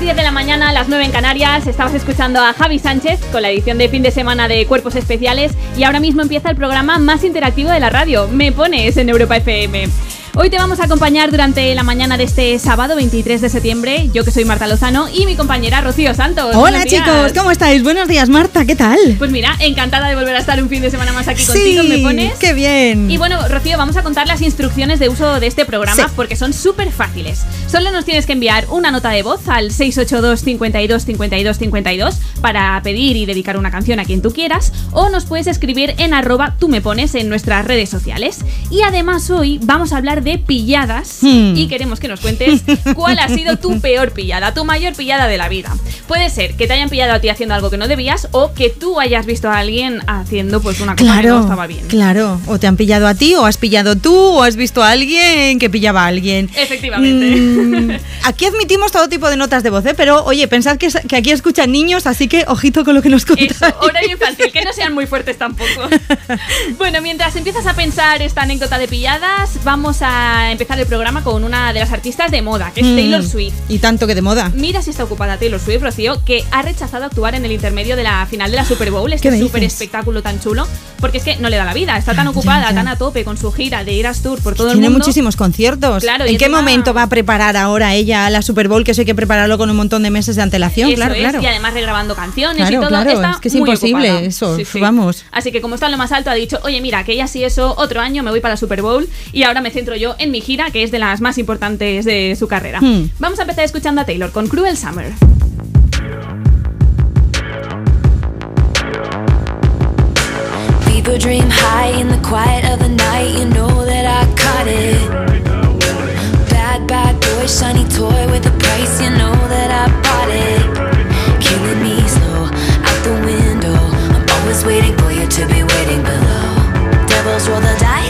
Las 10 de la mañana, las 9 en Canarias. Estabas escuchando a Javi Sánchez con la edición de fin de semana de Cuerpos Especiales y ahora mismo empieza el programa más interactivo de la radio. Me pones en Europa FM. Hoy te vamos a acompañar durante la mañana de este sábado 23 de septiembre, yo que soy Marta Lozano y mi compañera Rocío Santos. Hola chicos, ¿cómo estáis? Buenos días Marta, ¿qué tal? Pues mira, encantada de volver a estar un fin de semana más aquí contigo, me pones. qué bien. Y bueno, Rocío, vamos a contar las instrucciones de uso de este programa Sí. porque son súper fáciles. Solo nos tienes que enviar una nota de voz al 682 52 52 52 para pedir y dedicar una canción a quien tú quieras o nos puedes escribir en arroba tú me pones en nuestras redes sociales. Y además hoy vamos a hablar de pilladas Hmm. y queremos que nos cuentes cuál ha sido tu peor pillada, tu mayor pillada de la vida. Puede ser que te hayan pillado a ti haciendo algo que no debías o que tú hayas visto a alguien haciendo pues una cosa que no Claro, estaba bien. claro. O te han pillado a ti, o has pillado tú, o has visto a alguien que pillaba a alguien. Efectivamente. Mm, aquí admitimos todo tipo de notas de voz, ¿eh? pero oye, pensad que, que aquí escuchan niños, así que ojito con lo que nos contáis. Eso, horario infantil, que no sean muy fuertes tampoco. Bueno, mientras empiezas a pensar esta anécdota de pilladas, vamos a empezar el programa con una de las artistas de moda, que es Mm, Taylor Swift. Y tanto que de moda. Mira si está ocupada Taylor Swift, Rocío, que ha rechazado actuar en el intermedio de la final de la Super Bowl, ¿Qué este súper espectáculo tan chulo, porque es que no le da la vida, está tan Ya, ocupada, ya. tan a tope con su gira de Eras Tour por todo el Tiene mundo. muchísimos conciertos. Claro, ¿En qué momento va a preparar ahora ella la Super Bowl? Que eso hay que prepararlo con un montón de meses de antelación. Eso claro, es, claro. y además regrabando canciones y todo. claro, está es que es imposible ocupada. eso, vamos. Así que como está en lo más alto, ha dicho, oye, mira, que ya sí eso, otro año me voy para la Super Bowl y ahora me centro yo en mi gira, que es de las más importantes de su carrera. Hmm. Vamos a empezar escuchando a Taylor con Cruel Summer. People dream high in the quiet of the night. You know that I caught it. Bad, bad boy, shiny toy with a price. You know that I bought it. Killing me slow out the window. I'm always waiting for you to be waiting below. Devils roll the dice,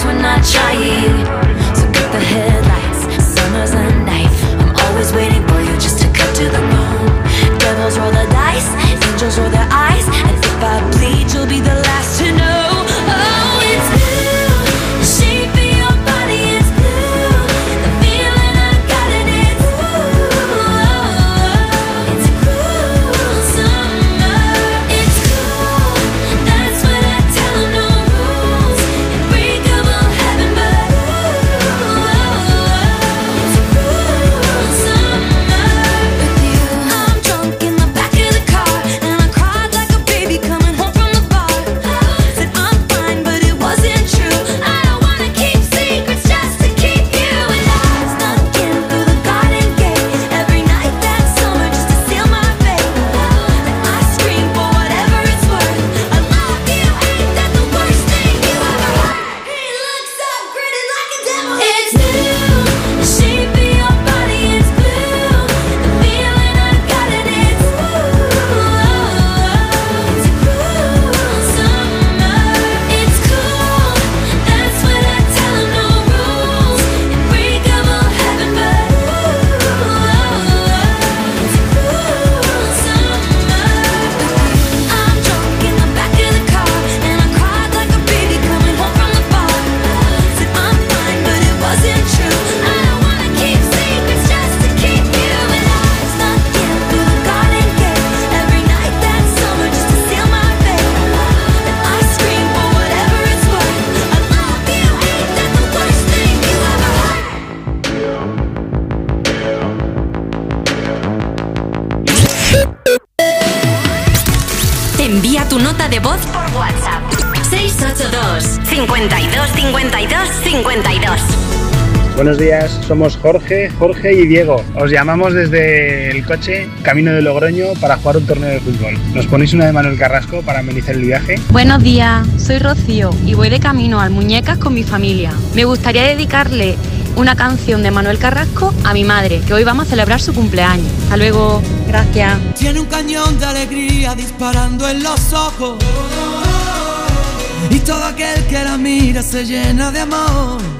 times when I try. So cut the headlights, summer's a knife I'm always waiting for you just to cut to the bone Devils roll the dice, angels roll their somos Jorge, Jorge y Diego. Os llamamos desde el coche Camino de Logroño para jugar un torneo de fútbol. ¿Nos ponéis una de Manuel Carrasco para amenizar el viaje? Buenos días, soy Rocío y voy de camino al Muñecas con mi familia. Me gustaría dedicarle una canción de Manuel Carrasco a mi madre, que hoy vamos a celebrar su cumpleaños. Hasta luego, gracias. Tiene un cañón de alegría disparando en los ojos. Y todo aquel que la mira se llena de amor.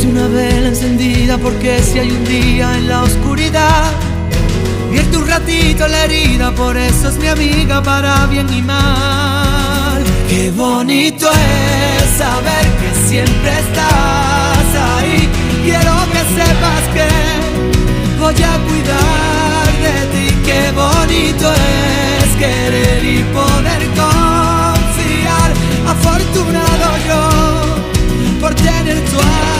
Es una vela encendida porque si hay un día en la oscuridad, vierte un ratito la herida, por eso es mi amiga para bien y mal. Qué bonito es saber que siempre estás ahí. Quiero que sepas que voy a cuidar de ti. Qué bonito es querer y poder confiar. Afortunado yo por tener tu amistad.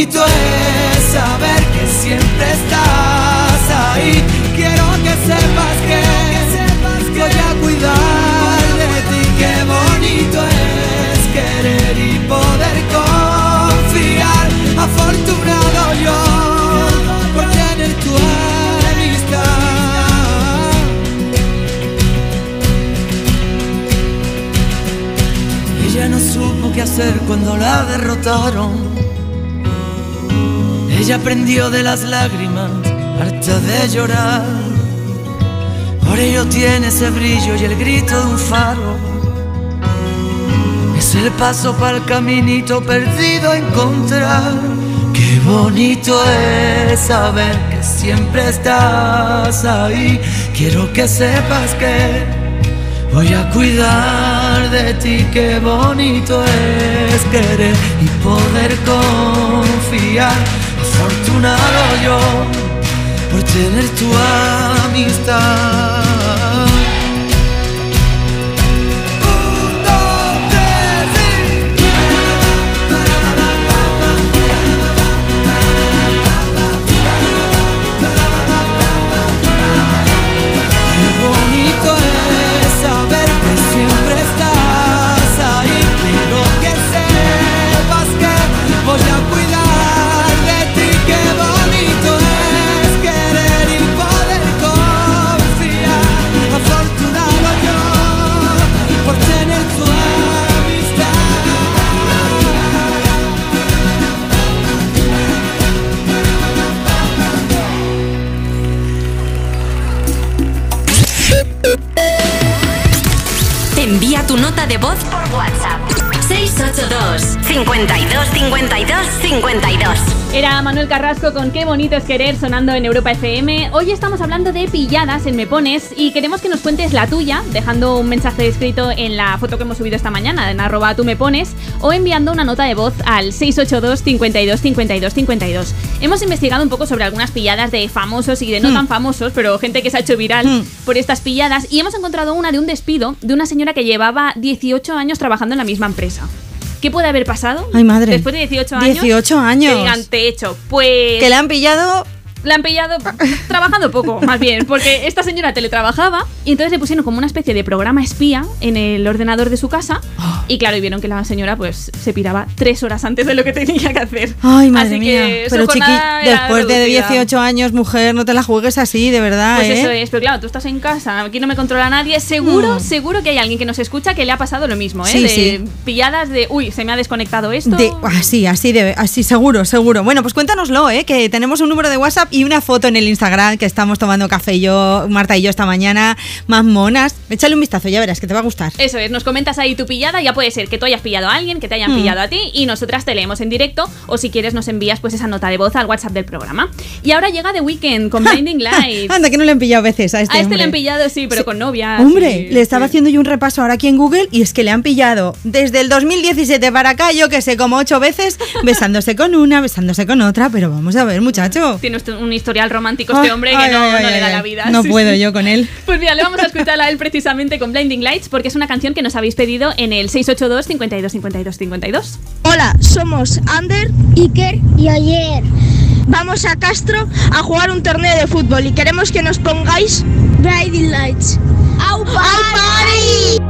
Qué bonito es saber que siempre estás ahí. Quiero que sepas que, voy a cuidar de ti. Qué bonito es querer y poder confiar. Afortunado yo por tener tu amistad. Ella no supo qué hacer cuando la derrotaron. Ella aprendió de las lágrimas, harta de llorar. Por ello tiene ese brillo y el grito de un faro. Es el paso para el caminito perdido a encontrar. Qué bonito es saber que siempre estás ahí. Quiero que sepas que voy a cuidar de ti. Qué bonito es querer y poder confiar. Afortunado yo por tener tu amistad. Voz por WhatsApp. 682 52 52 52 Era Manuel Carrasco con Qué bonito es querer sonando en Europa FM. Hoy estamos hablando de pilladas en Me Pones y queremos que nos cuentes la tuya, dejando un mensaje escrito en la foto que hemos subido esta mañana en arroba tú me pones o enviando una nota de voz al 682 52 52 52. Hemos investigado un poco sobre algunas pilladas de famosos y de no tan famosos, pero gente que se ha hecho viral Hmm. por estas pilladas y hemos encontrado una de un despido de una señora que llevaba 18 años trabajando en la misma empresa. ¿Qué puede haber pasado? Ay, madre. Después de 18 años. 18 años. Que digan, te he hecho. Pues. Que le han pillado La han pillado trabajando poco, más bien, porque esta señora teletrabajaba y entonces le pusieron como una especie de programa espía en el ordenador de su casa y claro, y vieron que la señora pues se piraba tres horas antes de lo que tenía que hacer. Ay, madre Así mía. que Pero chiqui, después de reducida. 18 años, mujer, no te la juegues así, de verdad, Pues ¿eh? eso es, pero claro, tú estás en casa, aquí no me controla nadie. Seguro, Mm. seguro que hay alguien que nos escucha que le ha pasado lo mismo, ¿eh? Sí, de sí. pilladas de, uy, se me ha desconectado esto. De- así, así, de, así, seguro, seguro. Bueno, pues cuéntanoslo, ¿eh? que tenemos un número de WhatsApp y una foto en el Instagram que estamos tomando café y yo, Marta y yo esta mañana, más monas. Échale un vistazo, ya verás que te va a gustar. Eso es, nos comentas ahí tu pillada, ya puede ser que tú hayas pillado a alguien, que te hayan Mm. pillado a ti y nosotras te leemos en directo o si quieres nos envías pues esa nota de voz al WhatsApp del programa. Y ahora llega The Weeknd con Blinding Lights. Anda, que no le han pillado veces a este a este hombre. le han pillado, sí, pero con novia. Hombre, sí, le estaba sí. haciendo yo un repaso ahora aquí en Google y es que le han pillado desde el 2017 para acá, yo que sé, como ocho veces, besándose con una, besándose con otra, pero vamos a ver, muchacho. Tiene usted un historial romántico este hombre ay, que no, ay, no ay, le da ay. la vida. No Sí, puedo sí. yo con él. Pues mira, le vamos a escuchar a él precisamente con Blinding Lights porque es una canción que nos habéis pedido en el 682 52 52 52. Hola, somos Ander, Iker y Ayer. Vamos a Castro a jugar un torneo de fútbol y queremos que nos pongáis Blinding Lights. ¡Au party!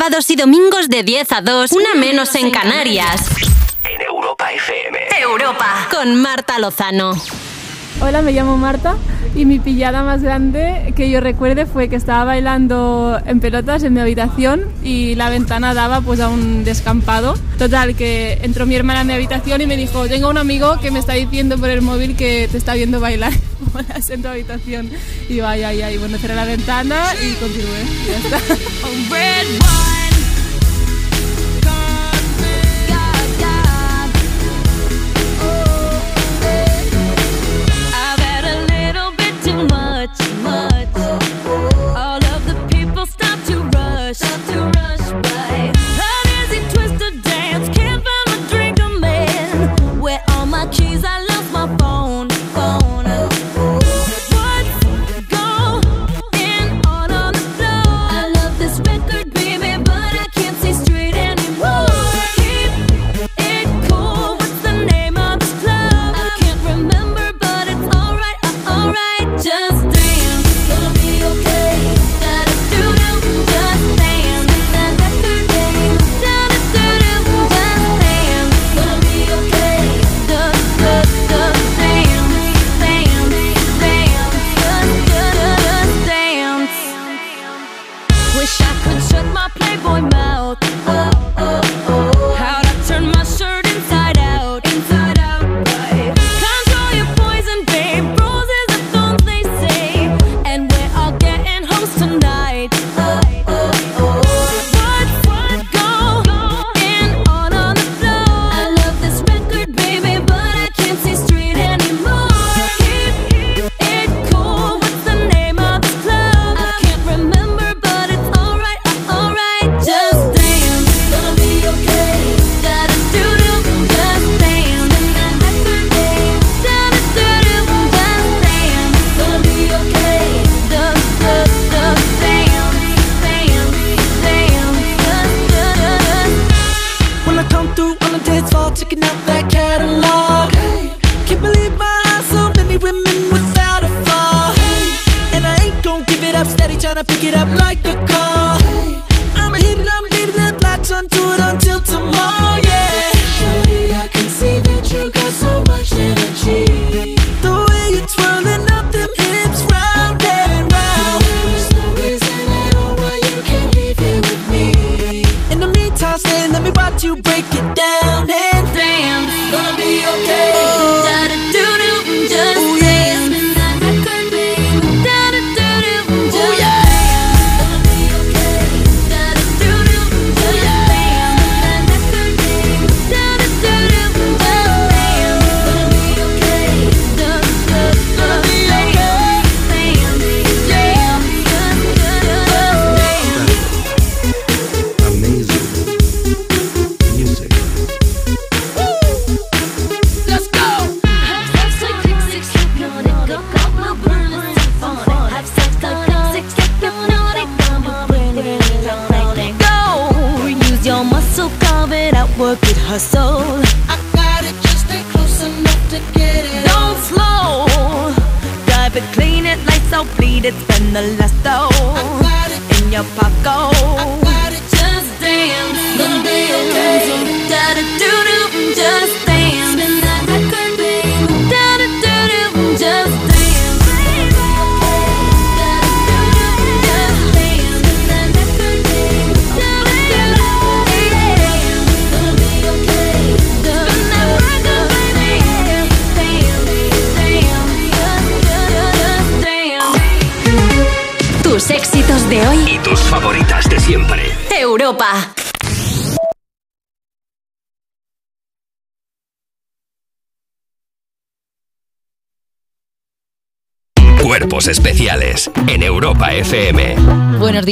Sábados y domingos de 10 a 2, una menos en Canarias. En Europa FM. Europa. Con Marta Lozano. Hola, me llamo Marta y mi pillada más grande que yo recuerde fue que estaba bailando en pelotas en mi habitación y la ventana daba pues a un descampado. Total, que entró mi hermana en mi habitación y me dijo, tengo un amigo que me está diciendo por el móvil que te está viendo bailar bolas en tu habitación. Y yo, ay, ay, ay, bueno, cerré la ventana y continué. Ya está.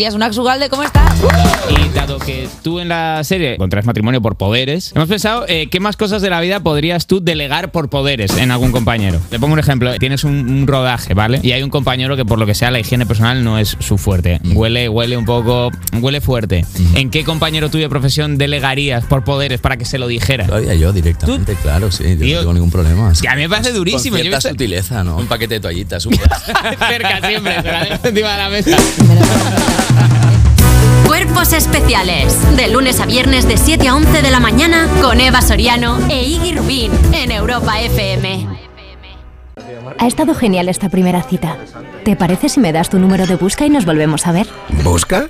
Días, Unax Ugalde, ¿cómo estás? Y dado que tú en la serie contraes matrimonio por poderes, hemos pensado eh, qué más cosas de la vida podrías tú delegar por poderes en algún compañero. Te pongo un ejemplo. Tienes un, un rodaje, ¿vale? Y hay un compañero que por lo que sea la higiene personal no es su fuerte. Huele, huele un poco, huele fuerte. ¿En qué compañero tuyo de profesión delegarías por poderes para que se lo dijera? Lo haría yo directamente, claro, sí. Yo no tengo ningún problema. Que a mí me parece durísimo. Con cierta visto- sutileza, ¿no? Un paquete de toallitas. un- Cerca siempre, encima de la mesa. Cuerpos especiales. De lunes a viernes de 7 a 11 de la mañana con Eva Soriano e Iggy Rubín en Europa FM. Ha estado genial esta primera cita. ¿Te parece si me das tu número de busca y nos volvemos a ver? ¿Busca?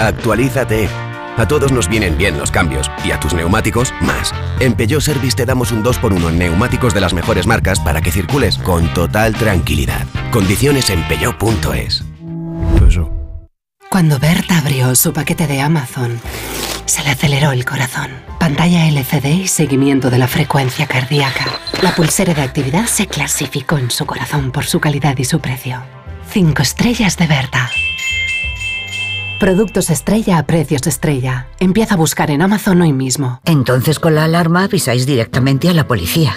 Actualízate. A todos nos vienen bien los cambios y a tus neumáticos más. En Peugeot Service te damos un 2x1 en neumáticos de las mejores marcas para que circules con total tranquilidad. Condiciones en peugeot.es. Cuando Berta abrió su paquete de Amazon, se le aceleró el corazón. Pantalla LCD y seguimiento de la frecuencia cardíaca. La pulsera de actividad se clasificó en su corazón por su calidad y su precio. Cinco estrellas de Berta. Productos estrella a precios estrella. Empieza a buscar en Amazon hoy mismo. Entonces con la alarma avisáis directamente a la policía.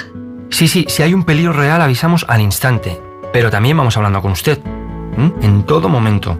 Sí, sí, si hay un peligro real avisamos al instante, pero también vamos hablando con usted, ¿m? en todo momento.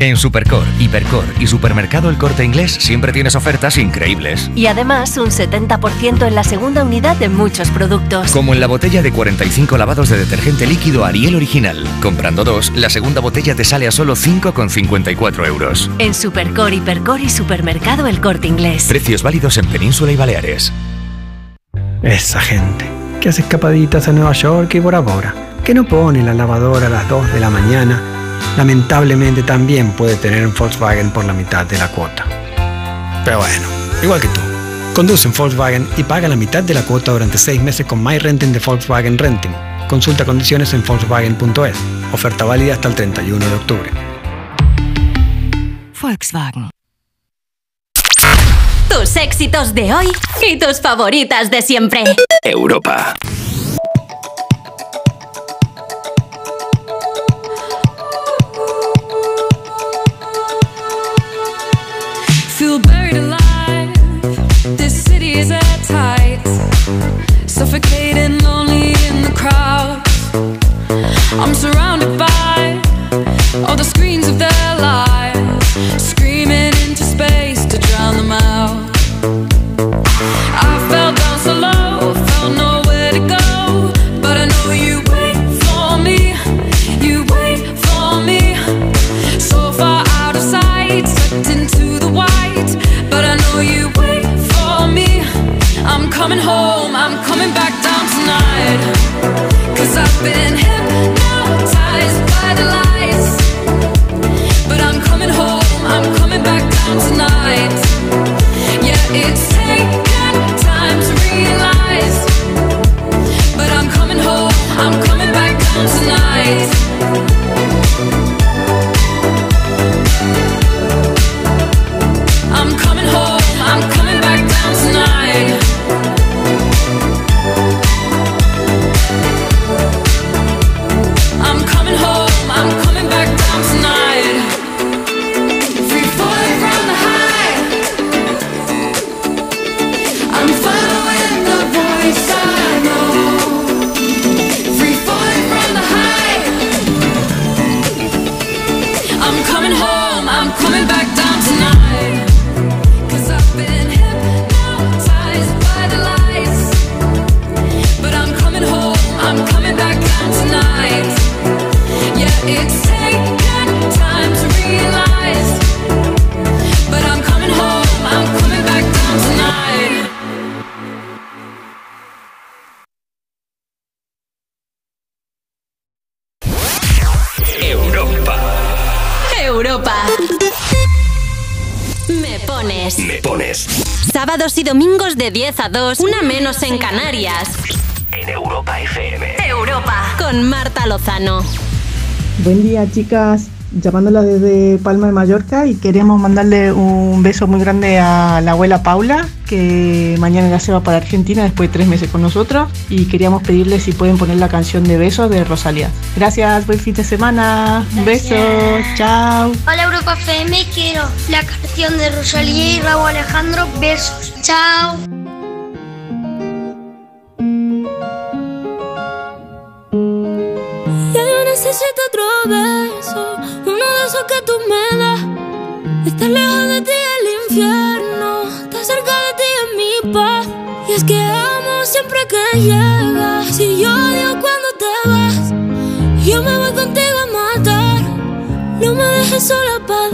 En Supercor, Hipercor y Supermercado El Corte Inglés siempre tienes ofertas increíbles. Y además un 70% en la segunda unidad de muchos productos. Como en la botella de 45 lavados de detergente líquido Ariel Original. Comprando dos, la segunda botella te sale a solo 5,54 euros. En Supercor, Hipercor y Supermercado El Corte Inglés. Precios válidos en Península y Baleares. Esa gente que hace escapaditas a Nueva York y Bora Bora, que no pone la lavadora a las 2 de la mañana, lamentablemente también puede tener un Volkswagen por la mitad de la cuota. Pero bueno, igual que tú. Conduce en Volkswagen y paga la mitad de la cuota durante 6 meses con My Renting de Volkswagen Renting. Consulta condiciones en Volkswagen.es. Oferta válida hasta el 31 de octubre. Volkswagen. Tus éxitos de hoy y tus favoritas de siempre. Europa. Suffocating, lonely in the crowd. I'm surrounded by all the screens of their been de 10 a 2, una menos en Canarias. En Europa FM. Europa. Con Marta Lozano. Buen día, chicas. Llamándola desde Palma de Mallorca y queremos mandarle un beso muy grande a la abuela Paula, que mañana ya se va para Argentina después de tres meses con nosotros. Y queríamos pedirle si pueden poner la canción de besos de Rosalía. Gracias, buen fin de semana. Un beso, chao. Hola Europa FM, quiero la canción de Rosalía y Raúl Alejandro. Besos. Chao. Necesito otro beso, uno de esos que tú me das. Estar lejos de ti el infierno, estar cerca de ti es mi paz. Y es que amo siempre que llegas, y yo odio cuando te vas. Yo me voy contigo a matar, no me dejes sola, ¿pa'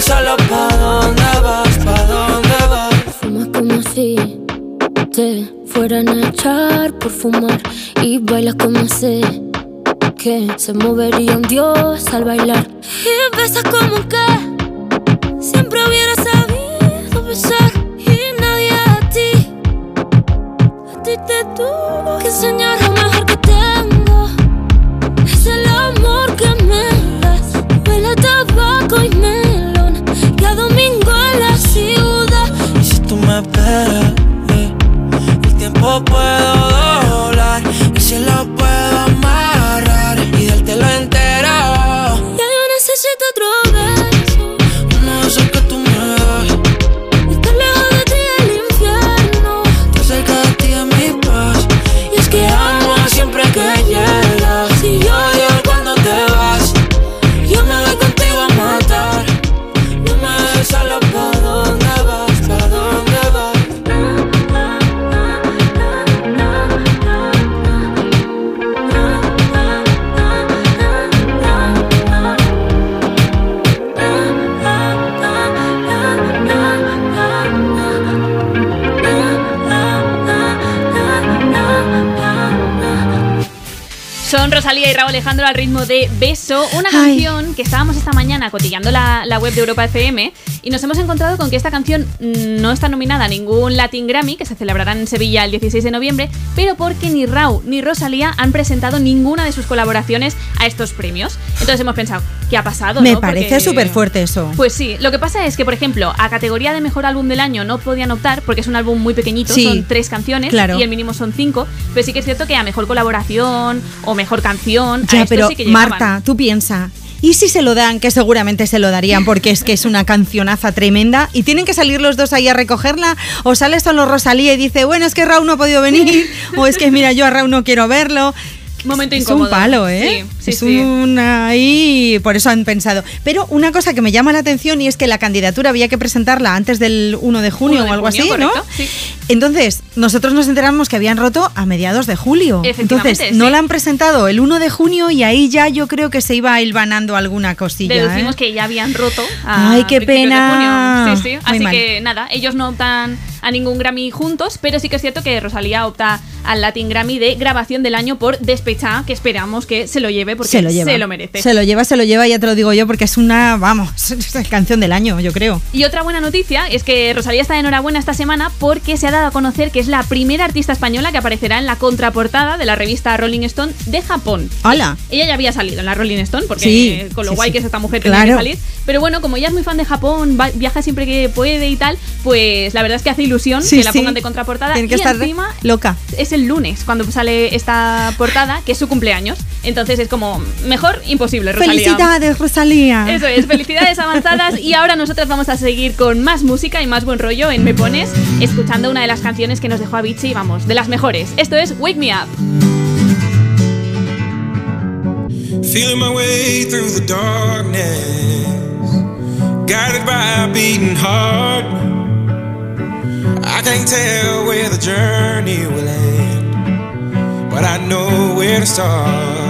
solo pa' dónde vas, pa' dónde vas. Fumas como si te fueran a echar por fumar y bailas como sé que se movería un dios al bailar. Y besas como que siempre hubiera sabido besar y nadie a ti. A ti te tuvo que enseñar lo mejor a domingo en la ciudad. Y si tú me esperas, eh, el tiempo puedo Raúl Alejandro al ritmo de Beso, una canción que estábamos esta mañana cotillando la, la web de Europa FM y nos hemos encontrado con que esta canción mm, no está nominada a ningún Latin Grammy, que se celebrará en Sevilla el 16 de noviembre, pero porque ni Raúl ni Rosalía han presentado ninguna de sus colaboraciones a estos premios. Entonces hemos pensado, ¿qué ha pasado? Me no? parece súper fuerte eso. Pues sí, lo que pasa es que, por ejemplo, a categoría de mejor álbum del año no podían optar porque es un álbum muy pequeñito, Sí, son tres canciones claro. y el mínimo son cinco, pero sí que es cierto que a mejor colaboración o mejor canción, Ya, pero sí que llegaban. Marta, tú piensa. ¿Y si se lo dan? Que seguramente se lo darían porque es que es una cancionaza tremenda y tienen que salir los dos ahí a recogerla o sale solo Rosalía y dice, bueno, es que Raúl no ha podido venir o es que mira, yo a Raúl no quiero verlo. Momento es incómodo. un palo, ¿eh? Sí, sí, es sí. un ahí, por eso han pensado. Pero una cosa que me llama la atención y es que la candidatura había que presentarla antes del 1 de junio 1 de o algo junio, así, correcto, ¿no? sí. Entonces, nosotros nos enteramos que habían roto a mediados de julio. Efectivamente, Entonces, no la han presentado el 1 de junio y ahí ya yo creo que se iba hilvanando alguna cosilla. Deducimos ¿eh? que ya habían roto. a Ay, qué principios de pena. junio. Sí, sí. Muy Así mal. que nada, ellos no optan a ningún Grammy juntos, pero sí que es cierto que Rosalía opta al Latin Grammy de grabación del año por Despechá, que esperamos que se lo lleve porque se lo lleva. merece. Se lo lleva, se lo lleva, ya te lo digo yo, porque es una, vamos, es canción del año, yo creo. Y otra buena noticia es que Rosalía está de enhorabuena esta semana porque se ha dado a conocer que es la primera artista española que aparecerá en la contraportada de la revista Rolling Stone de Japón. ¡Hala! Ella ya había salido en la Rolling Stone porque Sí, con lo sí, guay sí. que es esta mujer tenía Claro. que salir. Pero bueno, como ella es muy fan de Japón, va- viaja siempre que puede y tal, pues la verdad es que hace ilusión que la pongan de contraportada. Tiene que y estar encima loca. es el lunes cuando sale esta portada, que es su cumpleaños. Entonces es como, mejor imposible, Rosalía. Felicidades, Rosalía. Eso es, felicidades avanzadas y ahora nosotras vamos a seguir con más música y más buen rollo en Me Pones, escuchando una de las canciones que nos dejó Avicii, vamos, de las mejores. Esto es Wake Me Up. Feeling my way through the darkness, guided by a beating heart. I can't tell where the journey will end, but I know where to start.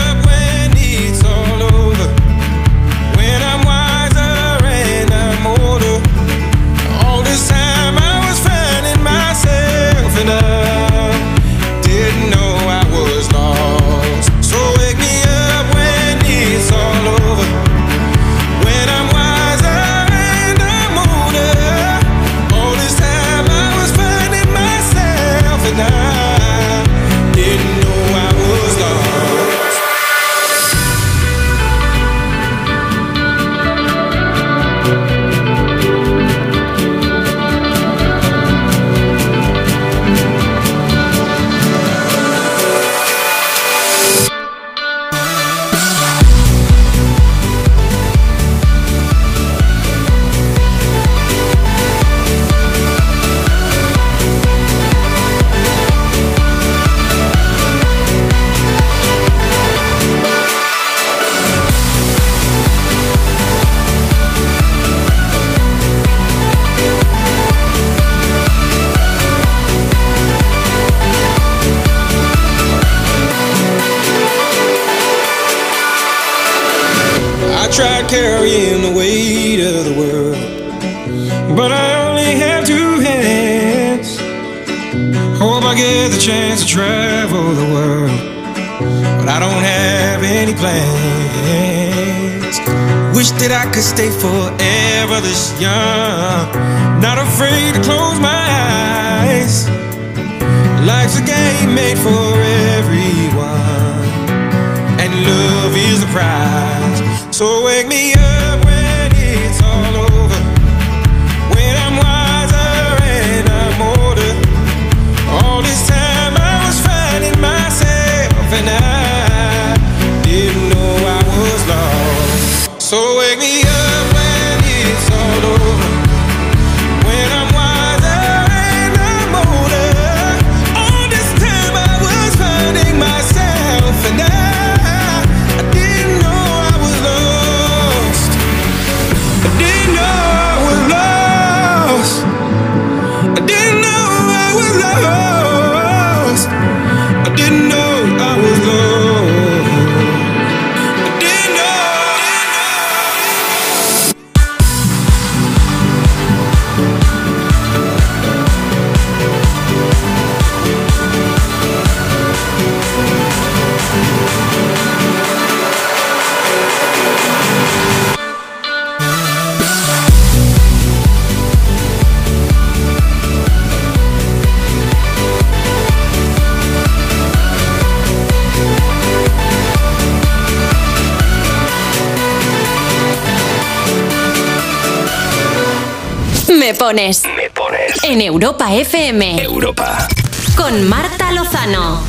pones. Me pones. En Europa FM. Europa. Con Marta Lozano.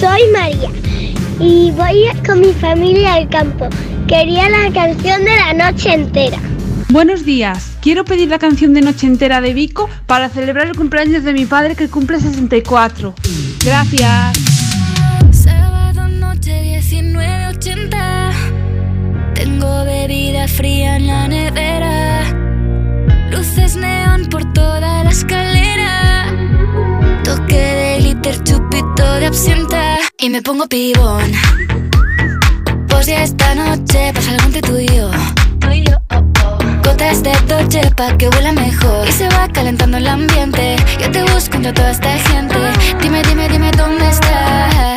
Soy María y voy con mi familia al campo. Quería la canción de la noche entera. Buenos días. Quiero pedir la canción de Noche Entera de Vico para celebrar el cumpleaños de mi padre que cumple 64. Gracias. Me pongo pibón. Pues ya esta noche pasa algo entre tú y yo. Gotas de Dolce pa' que huela mejor. Y se va calentando el ambiente. Yo te busco entre toda esta gente. Dime, dime, dime dónde está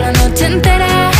la noche entera.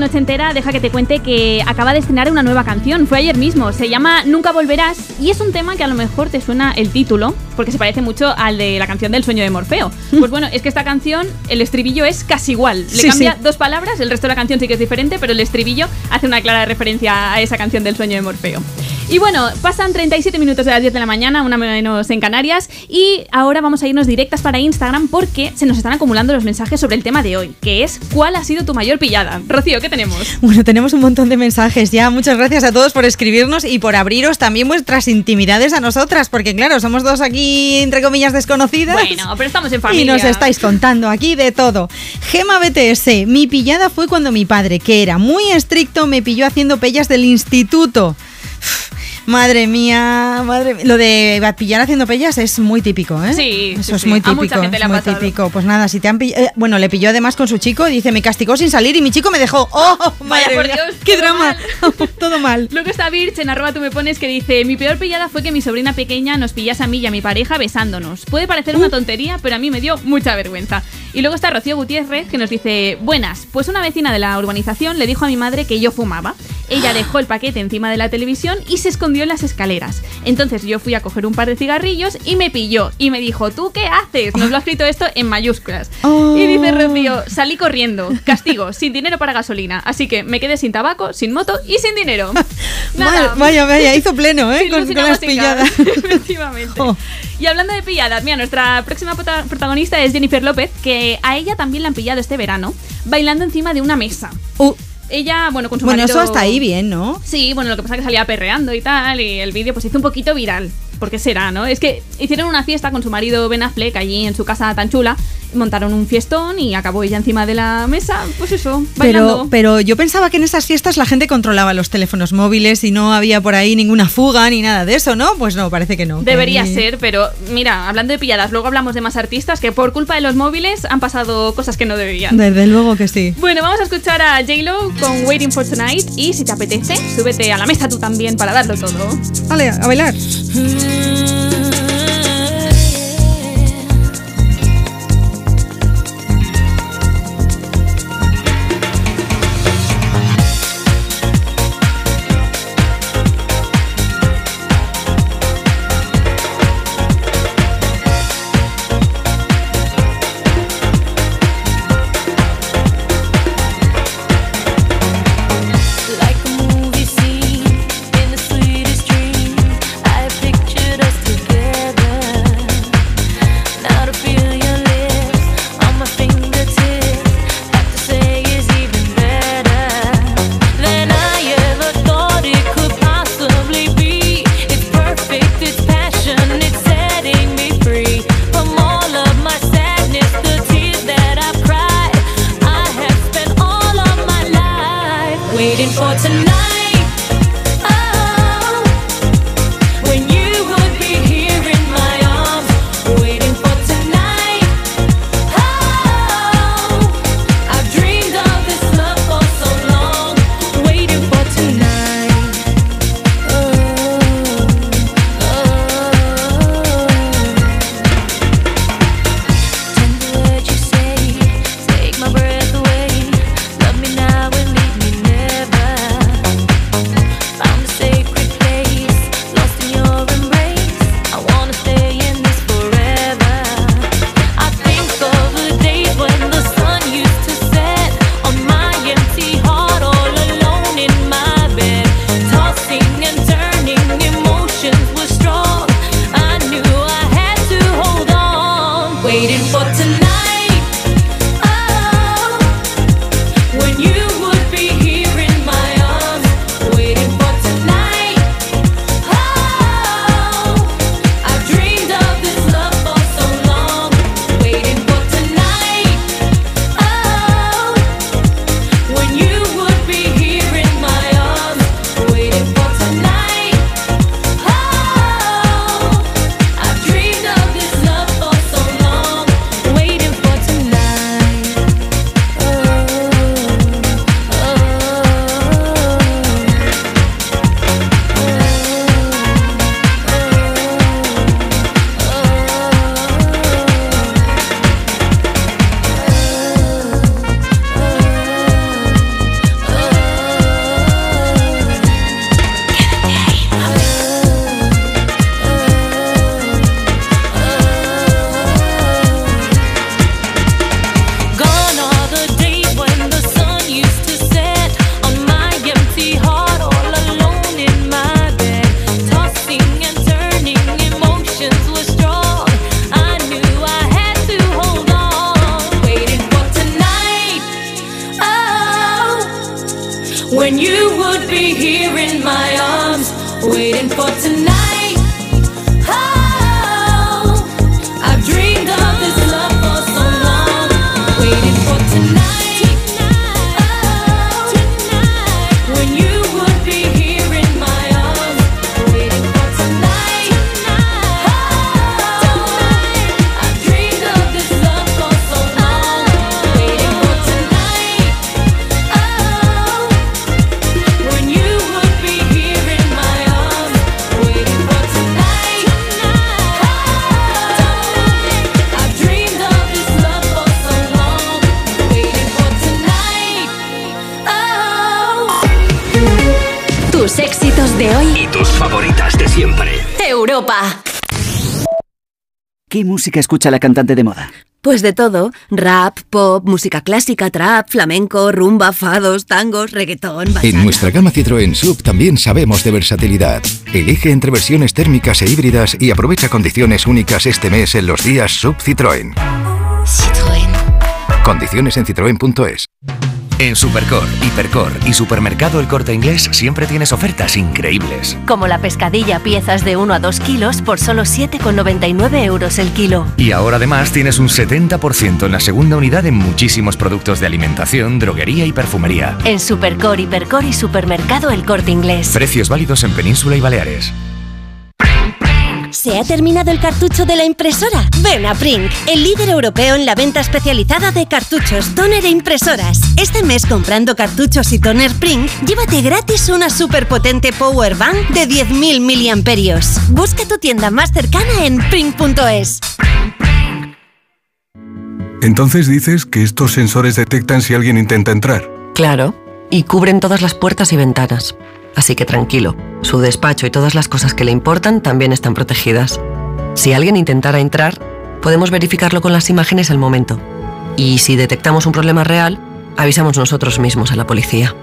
Noche Entera, deja que te cuente que acaba de estrenar una nueva canción. Fue ayer mismo. Se llama Nunca Volverás y es un tema que a lo mejor te suena el título porque se parece mucho al de la canción del sueño de Morfeo. Pues bueno, es que esta canción, el estribillo es casi igual. Le Sí, cambia sí. dos palabras, el resto de la canción sí que es diferente, pero el estribillo hace una clara referencia a esa canción del sueño de Morfeo. Y bueno, pasan 37 minutos de las 10 de la mañana, una menos en Canarias, y ahora vamos a irnos directas para Instagram porque se nos están acumulando los mensajes sobre el tema de hoy, que es ¿cuál ha sido tu mayor pillada? Rocío, ¿qué tenemos? Bueno, tenemos un montón de mensajes ya. Muchas gracias a todos por escribirnos y por abriros también vuestras intimidades a nosotras, porque claro, somos dos aquí, entre comillas, desconocidas. Bueno, pero estamos en familia. Y nos estáis contando aquí de todo. Gema BTS, mi pillada fue cuando mi padre, que era muy estricto, me pilló haciendo pellas del instituto. Madre mía, madre mía. Lo de pillar haciendo pellas es muy típico, ¿eh? Sí, Eso sí, es sí. muy A típico. mucha gente le ha muy pasado. típico. Pues nada, si te han pillado. bueno, le pilló además con su chico, dice, me castigó sin salir y mi chico me dejó. ¡Oh, Vaya madre por mía! Dios, ¡Qué todo drama! Todo mal. Luego está Birch en arroba tú me pones que dice Mi peor pillada fue que mi sobrina pequeña nos pillase a mí y a mi pareja besándonos. Puede parecer Uh. una tontería, pero a mí me dio mucha vergüenza. Y luego está Rocío Gutiérrez que nos dice Buenas, pues una vecina de la urbanización le dijo a mi madre que yo fumaba. Ella dejó el paquete encima de la televisión y se escondió en las escaleras. Entonces yo fui a coger un par de cigarrillos y me pilló. Y me dijo, ¿tú qué haces? Nos lo ha escrito esto en mayúsculas. Oh. Y dice Rocío, salí corriendo, castigo, sin dinero para gasolina. Así que me quedé sin tabaco, sin moto y sin dinero. Nada. Vaya, vaya, hizo pleno, ¿eh? Sin Con, con las pilladas. Efectivamente. Y hablando de pilladas, mira, nuestra próxima prota- protagonista es Jennifer López, que a ella también la han pillado este verano, bailando encima de una mesa. Ella, bueno, con su Uh. Bueno, marido- eso hasta ahí bien, ¿no? Sí, bueno, lo que pasa es que salía perreando y tal, y el vídeo pues se hizo un poquito viral. ¿Por qué será, no? Es que hicieron una fiesta con su marido Ben Affleck allí en su casa tan chula, montaron un fiestón y acabó ella encima de la mesa, pues eso, bailando. Pero, pero yo pensaba que en esas fiestas la gente controlaba los teléfonos móviles y no había por ahí ninguna fuga ni nada de eso, ¿no? Pues no, parece que no. Debería ser, pero mira, hablando de pilladas, luego hablamos de más artistas que por culpa de los móviles han pasado cosas que no debían. Desde luego que sí. Bueno, vamos a escuchar a J-Lo con Waiting for Tonight y si te apetece, súbete a la mesa tú también para darlo todo. Vale, a bailar. Like música escucha la cantante de moda? Pues de todo, rap, pop, música clásica, trap, flamenco, rumba, fados, tangos, reggaetón, bachata. En nuestra gama Citroën Sub también sabemos de versatilidad. Elige entre versiones térmicas e híbridas y aprovecha condiciones únicas este mes en los días Sub Citroën. Citroën. Condiciones en citroen.es. En Supercor, Hipercor y Supermercado El Corte Inglés siempre tienes ofertas increíbles. Como la pescadilla piezas de 1 a 2 kilos por solo 7,99 euros el kilo. Y ahora además tienes un 70% en la segunda unidad en muchísimos productos de alimentación, droguería y perfumería. En Supercor, Hipercor y Supermercado El Corte Inglés. Precios válidos en Península y Baleares. ¿Se ha terminado el cartucho de la impresora? Ven a Prink, el líder europeo en la venta especializada de cartuchos, toner e impresoras. Este mes comprando cartuchos y toner Prink, llévate gratis una superpotente power bank de 10.000 miliamperios. Busca tu tienda más cercana en prink.es. Entonces dices que estos sensores detectan si alguien intenta entrar. Claro, y cubren todas las puertas y ventanas. Así que tranquilo, su despacho y todas las cosas que le importan también están protegidas. Si alguien intentara entrar, podemos verificarlo con las imágenes al momento. Y si detectamos un problema real, avisamos nosotros mismos a la policía.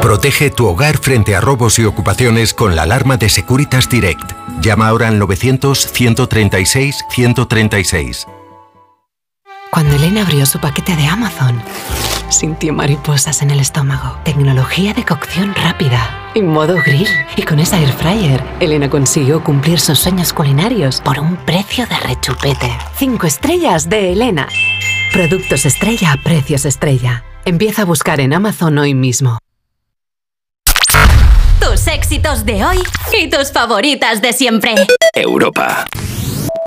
Protege tu hogar frente a robos y ocupaciones con la alarma de Securitas Direct. Llama ahora al 900-136-136. Cuando Elena abrió su paquete de Amazon, sintió mariposas en el estómago. Tecnología de cocción rápida y modo grill. Y con esa air fryer, Elena consiguió cumplir sus sueños culinarios por un precio de rechupete. Cinco estrellas de Elena. Productos estrella a precios estrella. Empieza a buscar en Amazon hoy mismo. Tus éxitos de hoy y tus favoritas de siempre. Europa.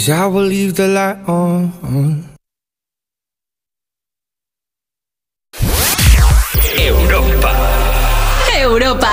Cause I will leave the light on. Europa. Europa.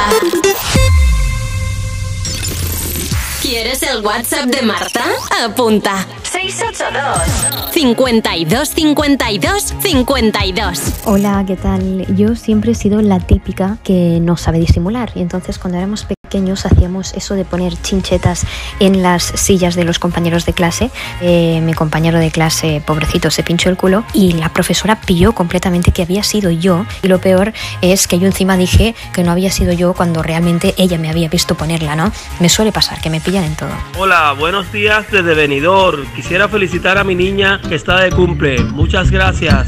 ¿Quieres el WhatsApp de Marta? Apunta. 682 52 52 52. Hola, ¿qué tal? Yo siempre he sido la típica que no sabe disimular y entonces cuando éramos pequeños hacíamos eso de poner chinchetas en las sillas de los compañeros de clase. Eh, mi compañero de clase, pobrecito, se pinchó el culo y la profesora pilló completamente que había sido yo y lo peor es que yo encima dije que no había sido yo cuando realmente ella me había visto ponerla, ¿no? Me suele pasar que me pillan en todo. Hola, buenos días desde Benidorm. Quisiera felicitar a mi niña que está de cumple. Muchas gracias.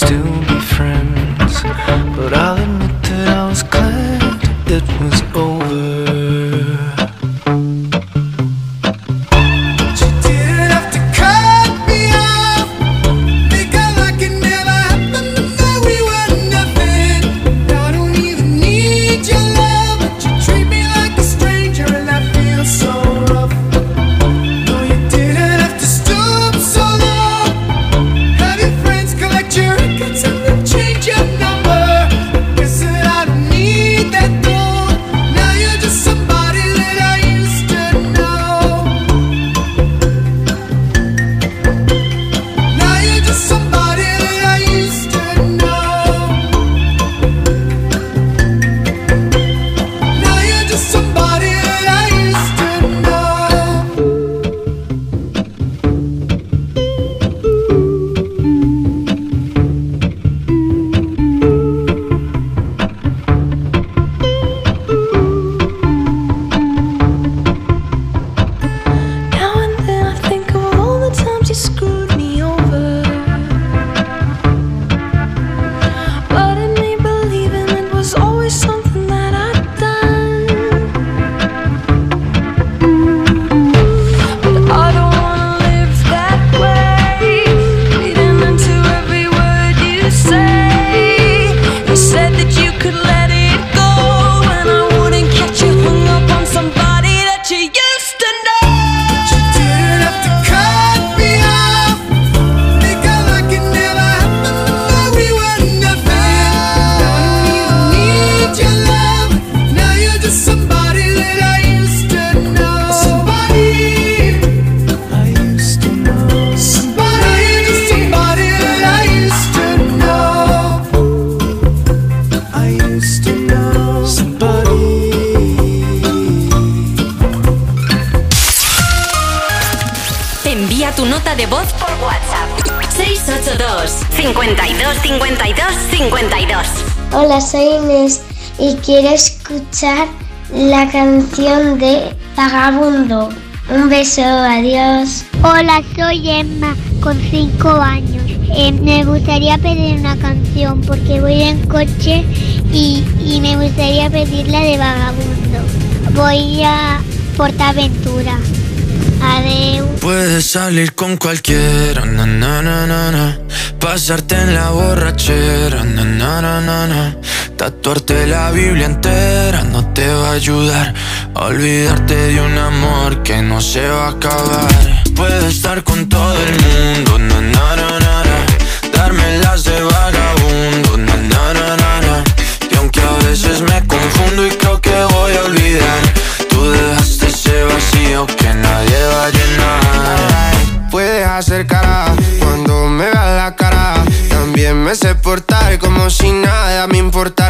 still quiero escuchar la canción de Vagabundo. Un beso, adiós. Hola, soy Emma, con 5 años. Eh, me gustaría pedir una canción porque voy en coche y, y me gustaría pedir la de Vagabundo. Voy a Portaventura. Adeu. Puedes salir con cualquiera, na, na, na, na, na. pasarte en la borrachera, tatuarte la Biblia entera no te va a ayudar a olvidarte de un amor que no se va a acabar. Puedes estar con todo el mundo, na, na, na, na, na. darme las de vagabundo, na, na, na, na, na. y aunque a veces me confundo y creo que voy a olvidar, tú dejaste ese vacío que nadie va a llenar. Puedes hacer cara cuando me veas la cara. También me sé portar como si nada me importara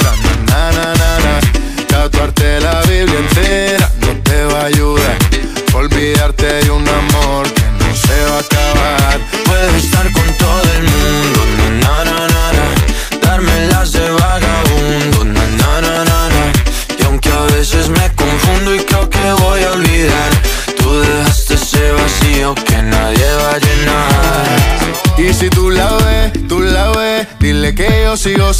Tatuarte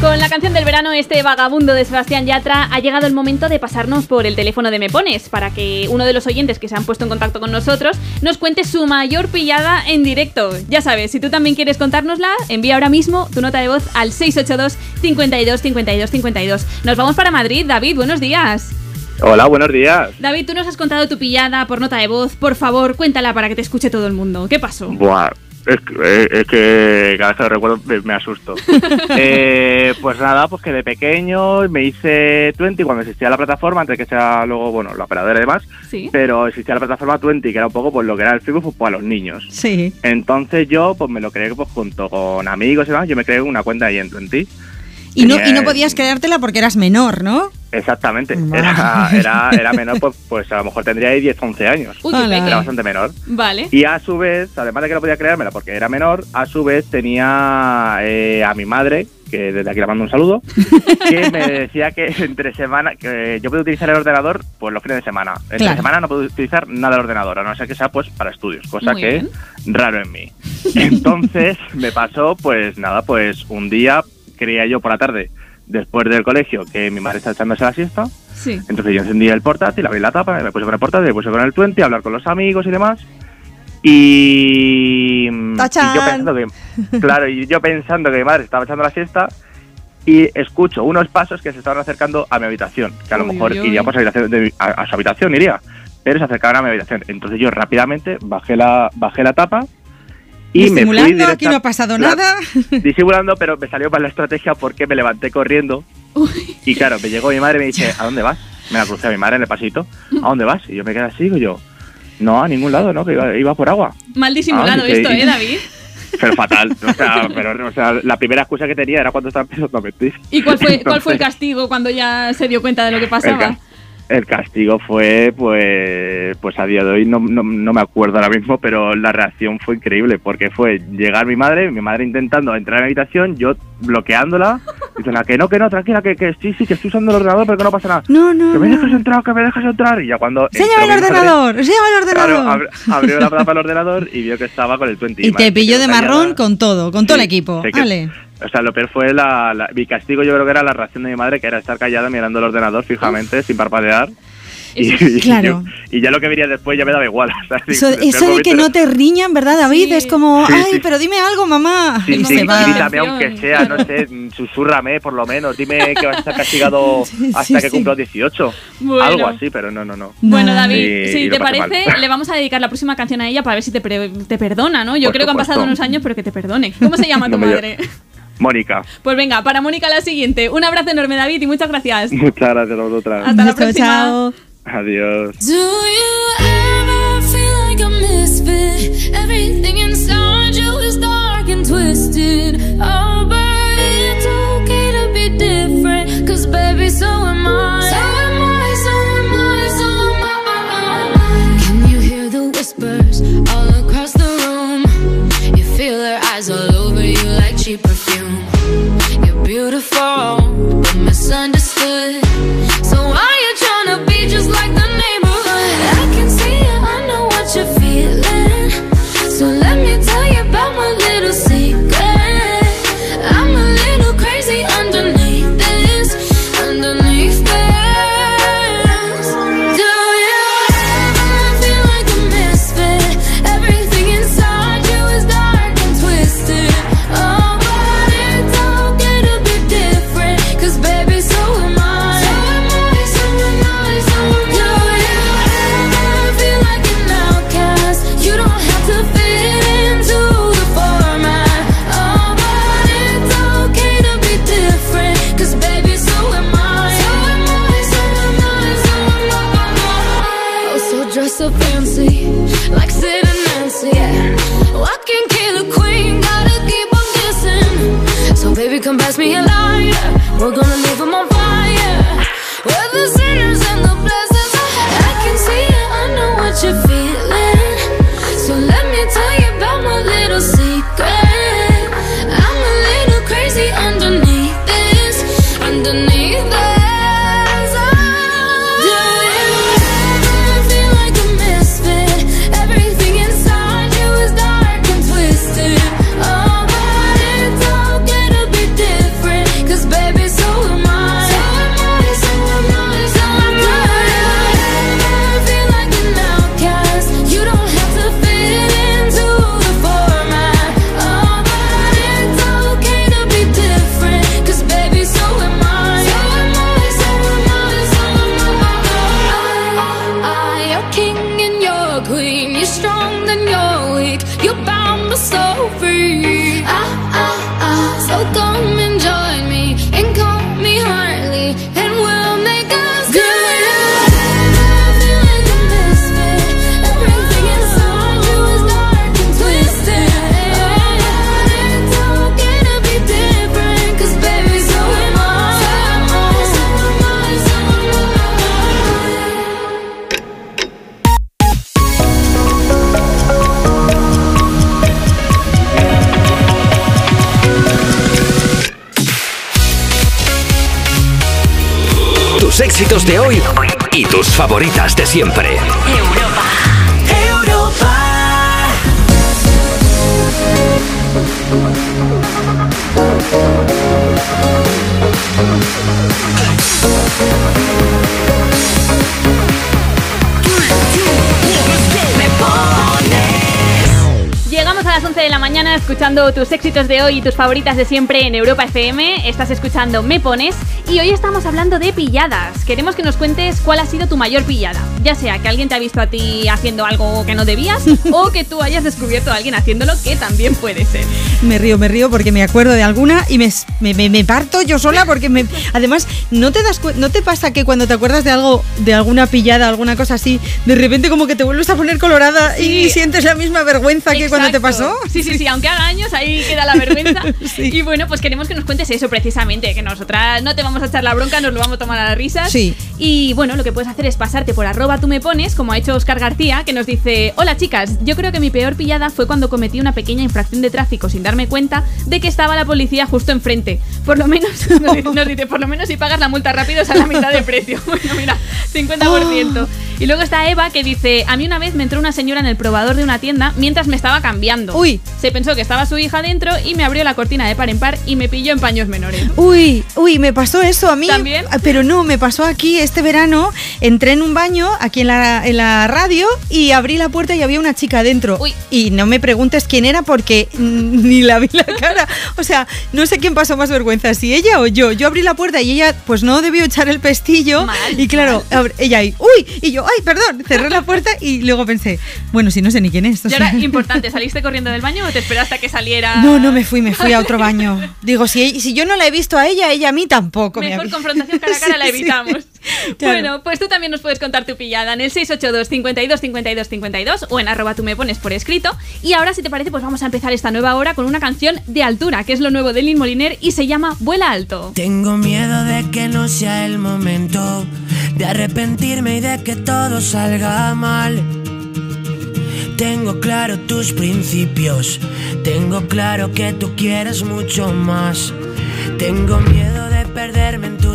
Con la canción del verano, este vagabundo de Sebastián Yatra, ha llegado el momento de pasarnos por el teléfono de Me Pones para que uno de los oyentes que se han puesto en contacto con nosotros nos cuente su mayor pillada en directo. Ya sabes, si tú también quieres contárnosla, envía ahora mismo tu nota de voz al 682 52 52 52. Nos vamos para Madrid. David, buenos días. Hola, buenos días. David, tú nos has contado tu pillada por nota de voz. Por favor, cuéntala para que te escuche todo el mundo. ¿Qué pasó? Buah, es que, eh, es que cada vez que lo recuerdo me, asusto. Eh, pues nada, pues que de pequeño me hice Twenty cuando existía la plataforma, antes que sea luego, bueno, la operadora y demás. Sí. Pero existía la plataforma Twenty, que era un poco pues lo que era el Facebook pues, para los niños. Sí. Entonces yo pues me lo creé pues junto con amigos y demás, yo me creé una cuenta ahí en Twenty. Y no, y no podías creártela porque eras menor, ¿no? Exactamente, era, era, era menor, pues, pues a lo mejor tendría ahí 10, 11 años. Uy, era bastante menor. Vale. Y a su vez, además de que no podía creármela porque era menor, a su vez tenía eh, a mi madre, que desde aquí le mando un saludo, que me decía que entre semana, que yo puedo utilizar el ordenador pues los fines de semana. Entre Claro. semana no puedo utilizar nada del ordenador, a no ser que sea pues para estudios, cosa Muy que bien. es raro en mí. Entonces me pasó, pues nada, pues un día creía yo por la tarde, después del colegio, que mi madre está echándose la siesta. Sí. Entonces yo encendí el portátil, abrí la tapa, me puse con el portátil, me puse con el 20, a hablar con los amigos y demás. Y, y yo pensando que, claro, y yo pensando que mi madre estaba echando la siesta y escucho unos pasos que se estaban acercando a mi habitación, que a lo Uy, mejor uy, uy. iría por su habitación de a, a su habitación, iría, pero se acercaban a mi habitación. Entonces yo rápidamente bajé la, bajé la tapa y me fui Disimulando, aquí no ha pasado nada. disimulando, pero me salió mal la estrategia porque me levanté corriendo. Y claro, me llegó mi madre y me dice, ¿a dónde vas? Me la crucé a mi madre en el pasito. ¿A dónde vas? Y yo me quedé así, digo yo, no, a ningún lado, ¿no? Que iba, iba por agua. Mal disimulado Ah, dice, esto, ¿eh, David? Pero fatal. O sea, pero, o sea, la primera excusa que tenía era cuando estaba empezando a mentir. ¿Y cuál fue, cuál fue el castigo cuando ya se dio cuenta de lo que pasaba? El castigo fue, pues, pues a día de hoy no, no, no me acuerdo ahora mismo, pero la reacción fue increíble, porque fue llegar mi madre, mi madre intentando entrar a mi habitación, yo bloqueándola, diciendo que no, que no, tranquila, que, que sí, sí, que estoy usando el ordenador, pero que no pasa nada. No, no, Que me no. dejas entrar, que me dejas entrar. Y ya cuando... Enséñame entró el madre, ordenador, enséñame el Claro, ordenador. abri- abrió la tapa del ordenador y vio que estaba con el 20. y te se pilló de marrón con todo, con todo el equipo. se Vale. O sea, lo peor fue la, la- mi castigo, yo creo que era la reacción de mi madre, que era estar callada mirando el ordenador fijamente, sin parpadear. Y, y Claro. yo- y ya lo que venía después ya me daba igual. o sea, Eso, eso de que no te riñan, ¿verdad, David? Es como, Sí, ay, sí. pero dime algo, mamá. Sí, Y sí, grítame aunque sea, no sé, susurrame por lo menos, dime que vas a estar castigado hasta sí, que sí. cumpla 18. Bueno. Algo así, pero no, no, no. Bueno, David, si te parece, mal. le vamos a dedicar la próxima canción a ella para ver si te, pre- te perdona, ¿no? Yo Por creo que han pasado supuesto. unos años, pero que te perdone. ¿Cómo se llama tu No me madre? Mónica, Pues venga, para Mónica la siguiente. Un abrazo enorme, David, y muchas gracias. muchas gracias a vosotras. Hasta la próxima. Adiós. Do you ever feel like a misfit? Everything inside you is dark and twisted. Oh, but pass me a lighter. We're gonna leave 'em on fire. We're the favoritas de siempre. Tus éxitos de hoy y tus favoritas de siempre en Europa FM. Estás escuchando Me Pones y hoy estamos hablando de pilladas. Queremos que nos cuentes cuál ha sido tu mayor pillada. Ya sea que alguien te ha visto a ti haciendo algo que no debías o que tú hayas descubierto a alguien haciéndolo que también puede ser. Me río, me río porque me acuerdo de alguna y me, me- me- me parto yo sola porque me, además no te das no te pasa que cuando te acuerdas de algo, de alguna pillada, alguna cosa así, de repente como que te vuelves a poner colorada y Sí. sientes la misma vergüenza que cuando te pasó. Sí, sí, sí. aunque haga años, ahí queda la vergüenza. Y bueno, pues queremos que nos cuentes eso precisamente, que nosotras no te vamos a echar la bronca, nos lo vamos a tomar a las risas. Sí. Y bueno, lo que puedes hacer es pasarte por arroba tú me pones, como ha hecho Oscar García, que nos dice, hola chicas, yo creo que mi peor pillada fue cuando cometí una pequeña infracción de tráfico sin darme cuenta de que estaba la policía justo enfrente. Por lo menos, nos dice, por lo menos si pagas la multa rápido es a la mitad de precio. Bueno, mira, 50%. Y luego está Eva que dice, a mí una vez me entró una señora en el probador de una tienda mientras me estaba cambiando. Uy. Se pensó que estaba su hija dentro y me abrió la cortina de par en par y me pilló en paños menores. Uy, uy, me pasó eso a mí. ¿También? Ah, Pero no, me pasó aquí este verano. Entré en un baño aquí en la, en la radio y abrí la puerta y había una chica dentro. Uy. Y no me preguntes quién era porque ni la vi la cara. O sea, no sé quién pasó más vergüenza, si ella o yo. Yo abrí la puerta y ella, pues no debió echar el pestillo. y claro, ella ahí, uy, y yo, ay, perdón, cerré la puerta y luego pensé, bueno, si no sé ni quién es. o Y ahora, importante, ¿saliste corriendo del baño o te esperaste a que saliera? No, no me fui, me fui a otro baño. Digo, si, si yo no la he visto a ella, ella a mí tampoco. me Mejor avisa. confrontación cara a cara la sí. Claro. Bueno, pues tú también nos puedes contar tu pillada en el 682 52 52 52 o en arroba tú me pones por escrito. Y ahora, si te parece, pues vamos a empezar esta nueva hora con una canción de altura, que es lo nuevo de Lin Moliner y se llama Vuela Alto. Tengo miedo de que no sea el momento de arrepentirme y de que todo salga mal. Tengo claro tus principios, tengo claro que tú quieres mucho más. Tengo miedo de perderme en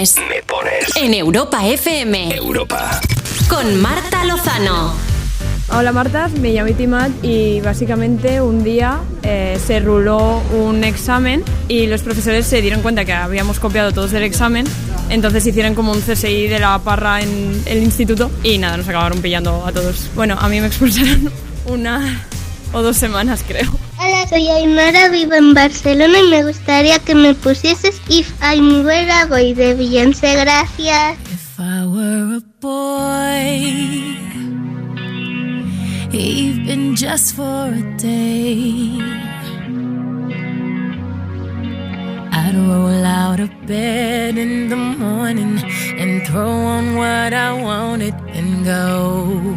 Pones. Me pones. En Europa FM. Europa. Con Marta Lozano. Hola Marta, me llamo Itimat y básicamente un día eh, se ruló un examen y los profesores se dieron cuenta que habíamos copiado todos el examen, entonces hicieron como un CSI de la parra en el instituto y nada, nos acabaron pillando a todos. Bueno, a mí me expulsaron una o dos semanas creo. Hola, soy Aymara, vivo en Barcelona y me gustaría que me pusieses If I'm Where I Go de Beyoncé, gracias. If I were a boy, even just for a day, I'd roll out of bed in the morning and throw on what I wanted and go.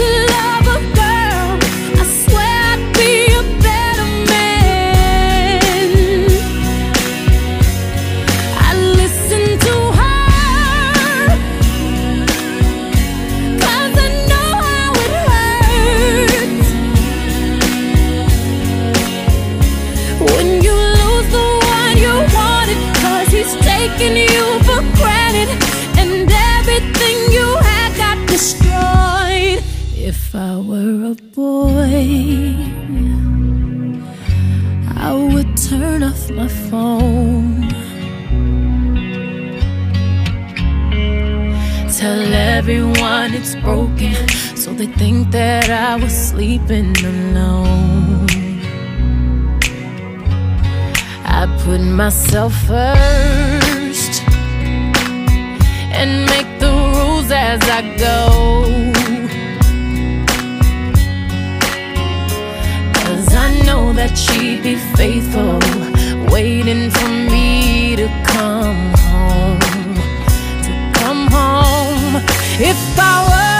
it phone. Tell everyone it's broken, so they think that I was sleeping alone. I put myself first and make the rules as I go. Cause I know that she'd be faithful, waiting for me to come home. To come home. If I were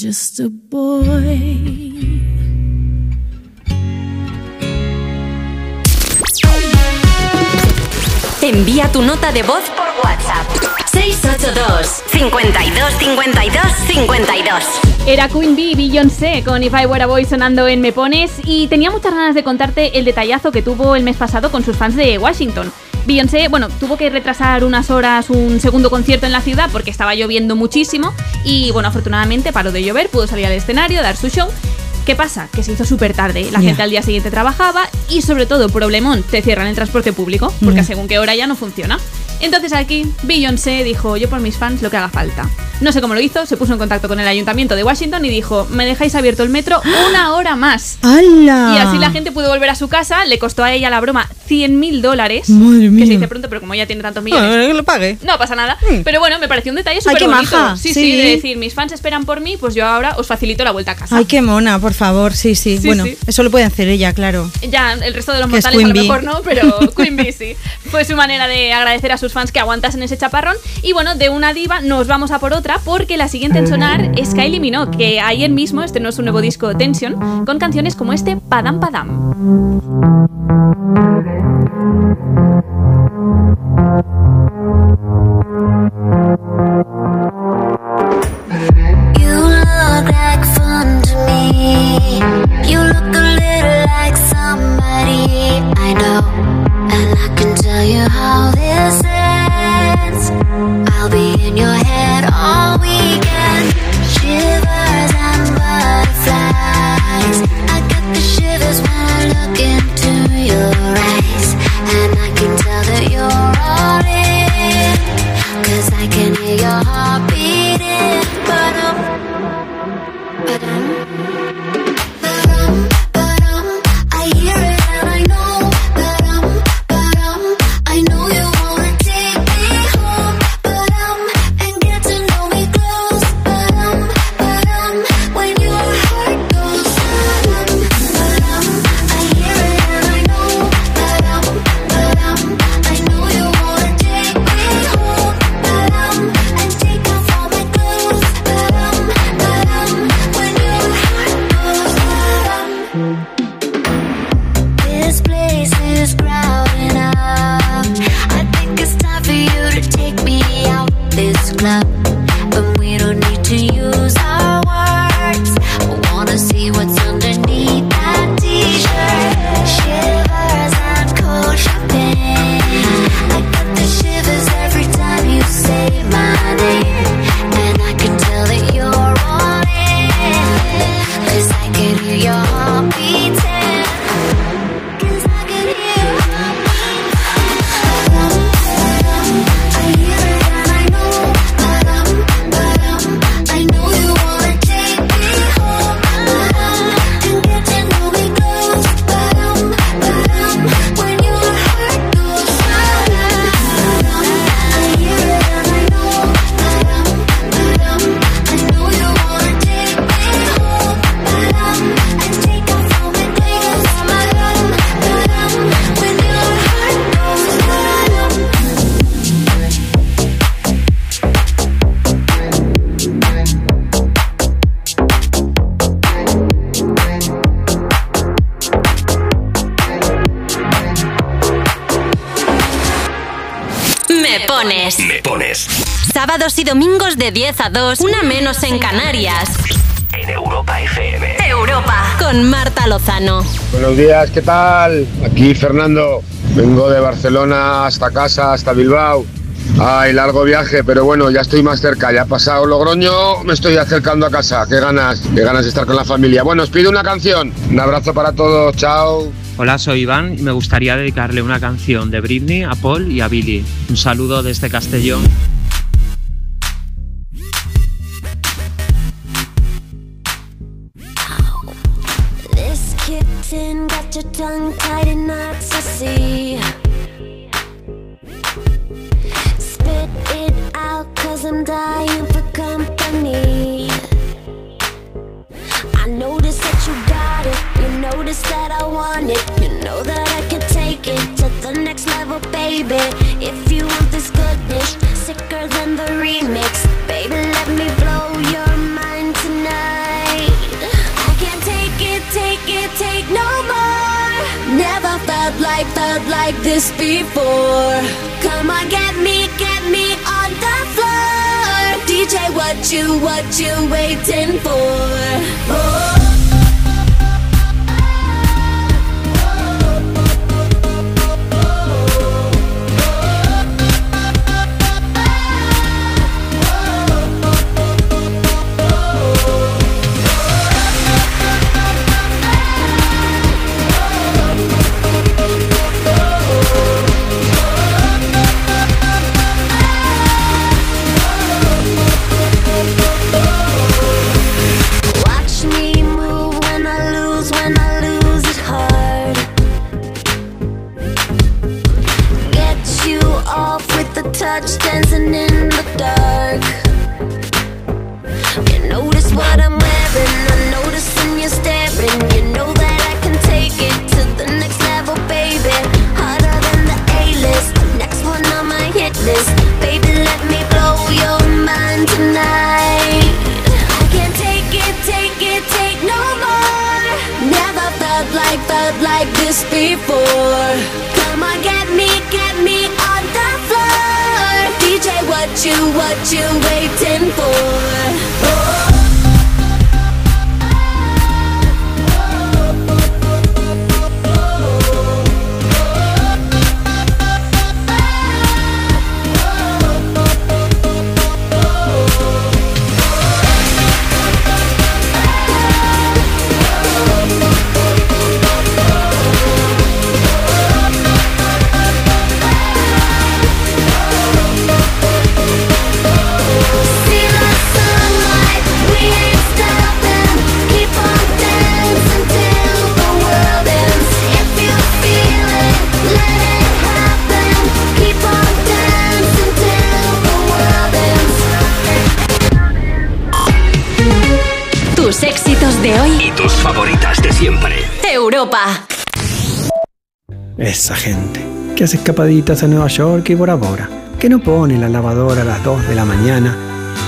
just a boy. Envía tu nota de voz por WhatsApp. 682 52 52 52 Era Queen Bee, Beyoncé con If I Were a Boy sonando en Me Pones y tenía muchas ganas de contarte el detallazo que tuvo el mes pasado con sus fans de Washington. Beyoncé, bueno, tuvo que retrasar unas horas un segundo concierto en la ciudad porque estaba lloviendo muchísimo y bueno, afortunadamente paró de llover, pudo salir al escenario, dar su show. ¿Qué pasa? Que se hizo súper tarde, la gente al día siguiente trabajaba y sobre todo, problemón, te cierran el transporte público porque Mm. según qué hora ya no funciona. Entonces aquí Beyoncé dijo, yo por mis fans lo que haga falta. No sé cómo lo hizo, se puso en contacto con el ayuntamiento de Washington y dijo, me dejáis abierto el metro una hora más. ¡Hala! Y así la gente pudo volver a su casa, le costó a ella la broma 100 mil dólares. Madre Que mía. se dice pronto, pero como ella tiene tantos millones. Ah, que lo pague. No pasa nada. Pero bueno, me pareció un detalle Ay, súper qué bonito. maja, Sí, sí. sí, de decir, mis fans esperan por mí, pues yo ahora os facilito la vuelta a casa. Ay, qué mona, por favor. Sí, sí. Sí, bueno, sí. eso lo puede hacer ella, claro. Ya, el resto de los Que es mortales a lo mejor no, pero Queen Bee sí. Fue su manera de agradecer a sus fans que aguantasen ese chaparrón. Y bueno, de una diva nos vamos a por otra, porque la siguiente en sonar es Kylie Minogue, que ayer mismo estrenó su nuevo disco Tension, con canciones como este Padam Padam. 2, una menos en Canarias. En Europa FM. Europa. Con Marta Lozano. Buenos días, ¿qué tal? Aquí Fernando. Vengo de Barcelona hasta casa, hasta Bilbao. Ay, largo viaje, pero bueno, ya estoy más cerca. Ya ha pasado Logroño, me estoy acercando a casa. Qué ganas, qué ganas de estar con la familia. Bueno, os pido una canción. Un abrazo para todos, chao. Hola, soy Iván y me gustaría dedicarle una canción de Britney a Paul y a Billy. Un saludo desde Castellón. Escapaditas a Nueva York y Bora Bora, que no pone la lavadora a las 2 de la mañana,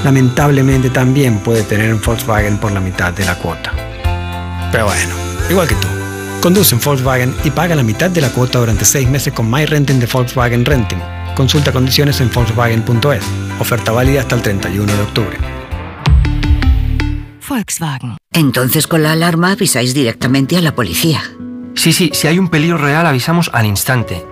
lamentablemente también puede tener un Volkswagen por la mitad de la cuota. Pero bueno, igual que tú. Conduce un Volkswagen y paga la mitad de la cuota durante 6 meses con My Renting de Volkswagen Renting. Consulta condiciones en Volkswagen.es Oferta válida hasta el 31 de octubre. Volkswagen. Entonces con la alarma avisáis directamente a la policía. Sí, sí, si hay un peligro real avisamos al instante.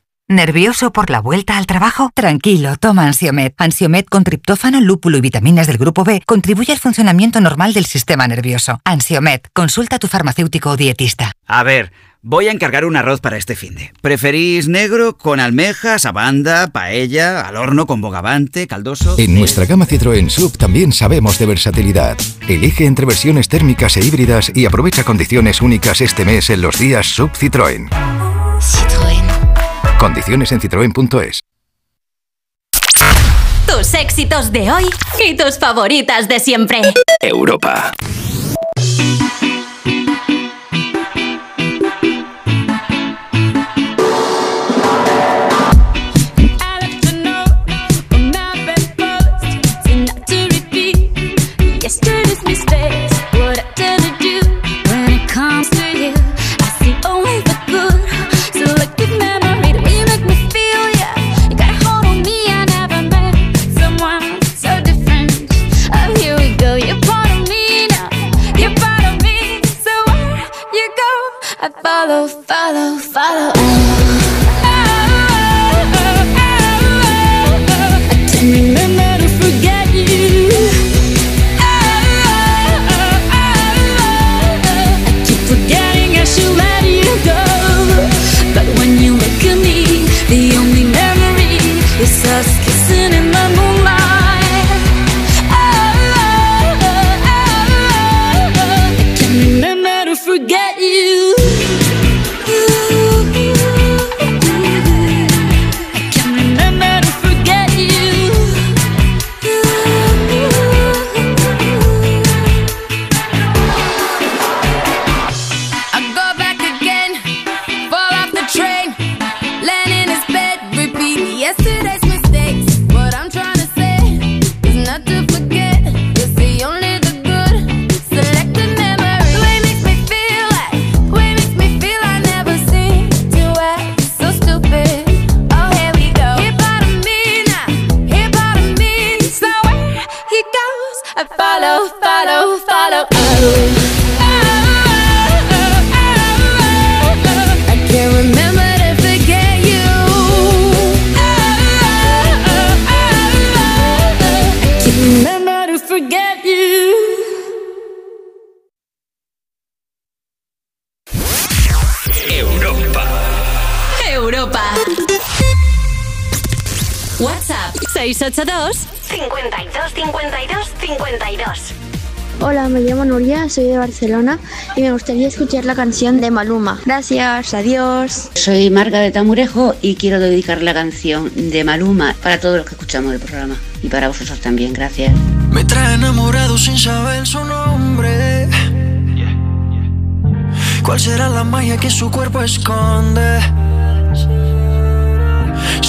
¿Nervioso por la vuelta al trabajo? Tranquilo, toma Ansiomet. Ansiomet con triptófano, lúpulo y vitaminas del grupo B contribuye al funcionamiento normal del sistema nervioso. Ansiomet, consulta a tu farmacéutico o dietista. A ver, voy a encargar un arroz para este finde. ¿Preferís negro con almejas, abanda, paella, al horno con bogavante, caldoso? En nuestra gama Citroën Sub también sabemos de versatilidad. Elige entre versiones térmicas e híbridas y aprovecha condiciones únicas este mes en los días Sub Citroën. Citroën. Condiciones en citroen.es. Tus éxitos de hoy y tus favoritas de siempre. Europa. Follow, follow, follow. Follow, follow, follow. Oh. I can't remember to forget you. I can't remember to forget you. Europa. Europa. WhatsApp 682 52 52 52. Hola, me llamo Nuria, soy de Barcelona y me gustaría escuchar la canción de Maluma. Gracias, adiós. Soy Marga de Tamurejo y quiero dedicar la canción de Maluma para todos los que escuchamos el programa y para vosotros también. Gracias. Me trae enamorado sin saber su nombre. ¿Cuál será la magia que su cuerpo esconde?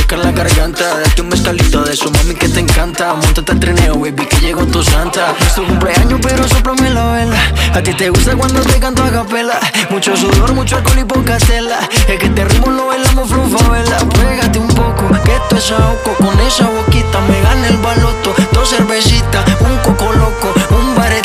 Rasca la garganta. Date un mezcalito de eso, mami, que te encanta. Montate al trineo, baby, que llegó tu santa. Es tu cumpleaños, pero soplame la vela. A ti te gusta cuando te canto a capela. Mucho sudor, mucho alcohol y poca tela. Es que te ritmo lo bailamos vela. Pégate un poco, que esto es ahogo. Con esa boquita me gana el baloto. Dos cervecitas, un coco loco,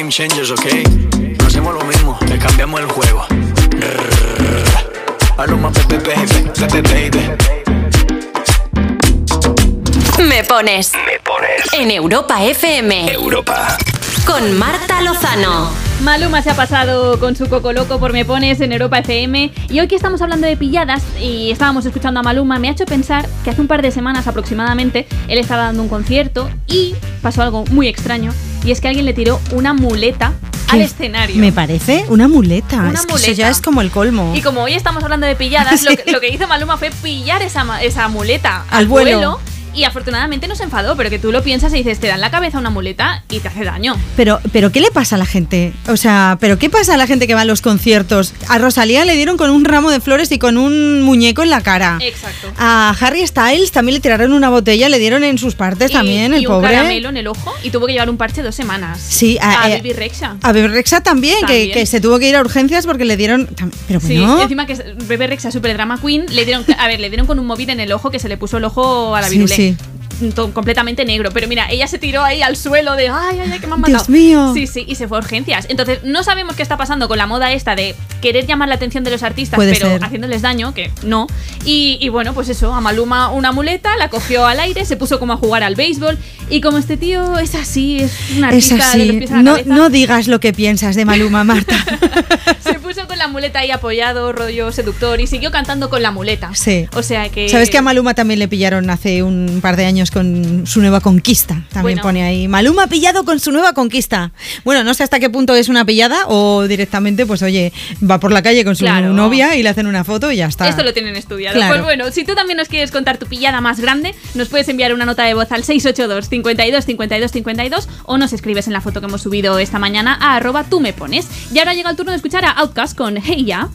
Game changers, ok. No hacemos lo mismo, le cambiamos el juego. Baby, baby. Me pones. Me pones. En Europa FM. Europa. Con Marta Lozano. Maluma se ha pasado con su Coco Loco por Me Pones en Europa FM y hoy que estamos hablando de pilladas y estábamos escuchando a Maluma me ha hecho pensar que hace un par de semanas aproximadamente él estaba dando un concierto y pasó algo muy extraño y es que alguien le tiró una muleta al escenario. Me parece una muleta. Una es que eso ya es como el colmo. Y como hoy estamos hablando de pilladas, lo, que, lo que hizo Maluma fue pillar esa, esa muleta Al al, vuelo. vuelo. Y afortunadamente no se enfadó, pero que tú lo piensas y dices, te dan la cabeza una muleta y te hace daño. Pero, pero ¿qué le pasa a la gente? O sea, ¿pero qué pasa a la gente que va a los conciertos? A Rosalía le dieron con un ramo de flores y con un muñeco en la cara. Exacto. A Harry Styles también le tiraron una botella, le dieron en sus partes también, y el un pobre. caramelo en el ojo y tuvo que llevar un parche dos semanas. Sí, a, a- eh, Baby Rexha. A Bebe Rexha también, Que, También. que se tuvo que ir a urgencias porque le dieron. Pero Sí, bueno. y encima que Bebe Rexha, super drama queen, le dieron, a ver, le dieron con un móvil en el ojo que se le puso el ojo a la Sí, virulé. Sí. Completamente negro, pero mira, ella se tiró ahí al suelo de ay, ay, ay, que me han Dios matado. mío. Sí, sí, y se fue a urgencias. Entonces, no sabemos qué está pasando con la moda esta de querer llamar la atención de los artistas, Puede pero ser. haciéndoles daño, que no. Y, y bueno, pues eso, a Maluma una muleta, la cogió al aire, se puso como a jugar al béisbol. Y como este tío es así, es un Es artista de los pies a la No, cabeza, no digas lo que piensas de Maluma, Marta. se puso con la muleta ahí apoyado, rollo seductor, y siguió cantando con la muleta. Sí. O sea que. ¿Sabes que a Maluma también le pillaron hace un par de años con su nueva conquista? También Bueno. pone ahí. Maluma pillado con su nueva conquista. Bueno, no sé hasta qué punto es una pillada o directamente, pues oye, va por la calle con su Claro. novia y le hacen una foto y ya está. Esto lo tienen estudiado. Claro. Pues bueno, si tú también nos quieres contar tu pillada más grande, nos puedes enviar una nota de voz al 682 52 52 52 o nos escribes en la foto que hemos subido esta mañana a arroba tú me pones. Y ahora llega el turno de escuchar a Outcast con Hey Ya.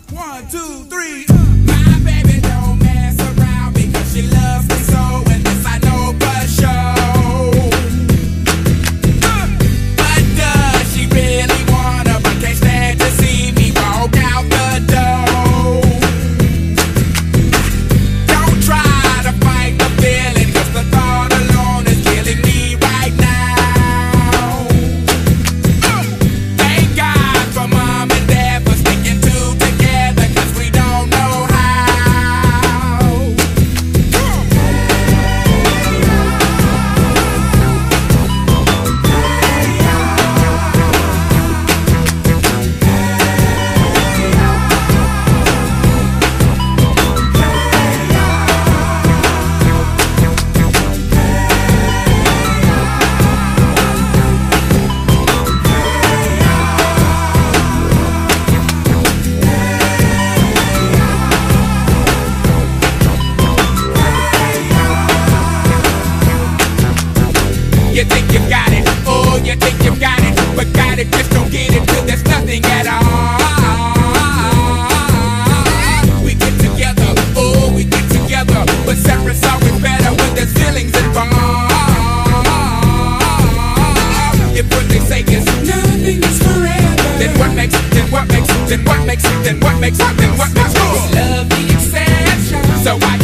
Then what makes it? then what makes then what makes good? Love the exception. So why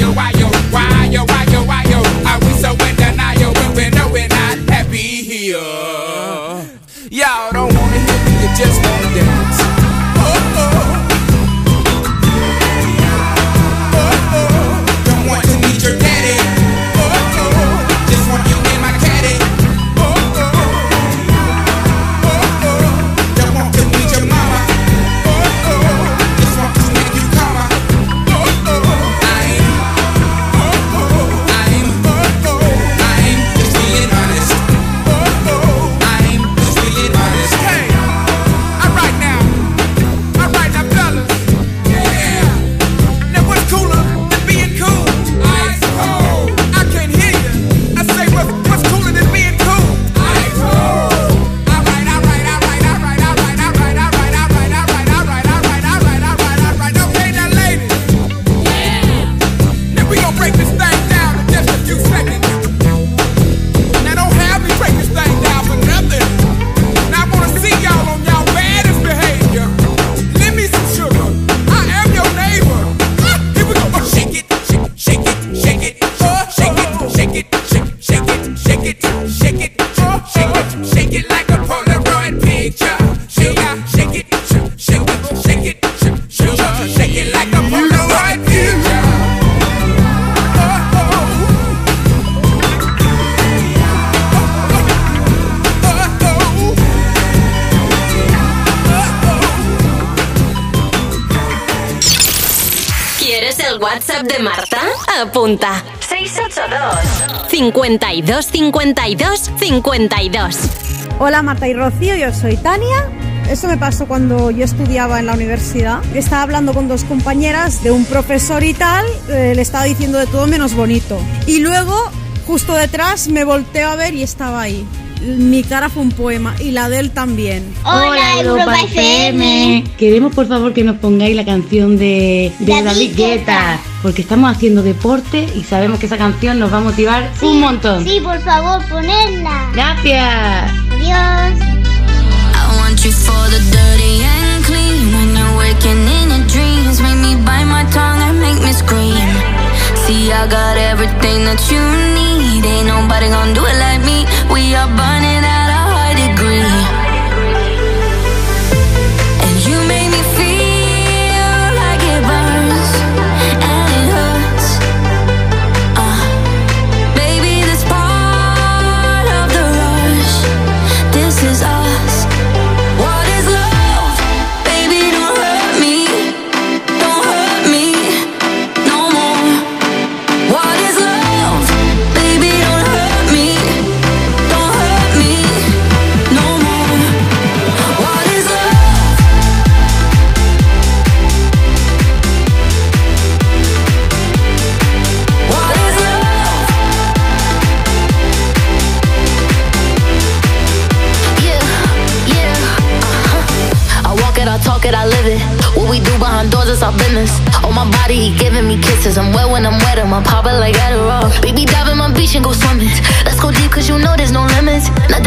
Apunta. 682 52 52 52. Hola Marta y Rocío, yo soy Tania. Eso me pasó cuando yo estudiaba en la universidad. Estaba hablando con dos compañeras de un profesor y tal, eh, le estaba diciendo de todo menos bonito. Y luego, justo detrás, me volteo a ver y estaba ahí. Mi cara fue un poema y la de él también. Hola, Europa FM. Queremos por favor que nos pongáis la canción de, de David David Guetta, porque estamos haciendo deporte y sabemos que esa canción nos va a motivar un montón. Sí, por favor, ponerla. Gracias. Adiós. I want you for the dirty and clean. When you're waking in your dreams, make me bite my tongue and make me scream. See, I got everything that you need. Ain't nobody gonna do it like me. We are burning kisses. I'm wet when I'm wet, I'm popping like Adderall. Baby, dive in my beach and go swimming. Let's go deep, cause you know there's no limits. Nothing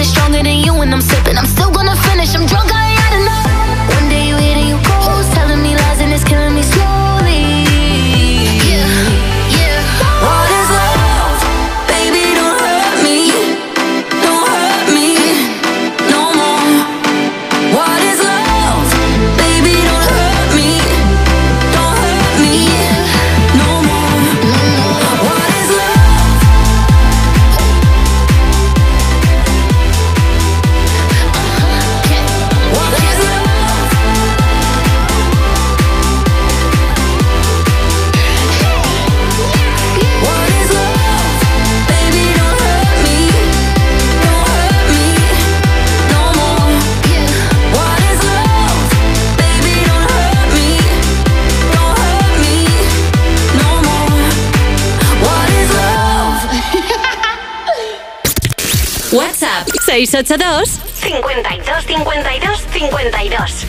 682 52 52 52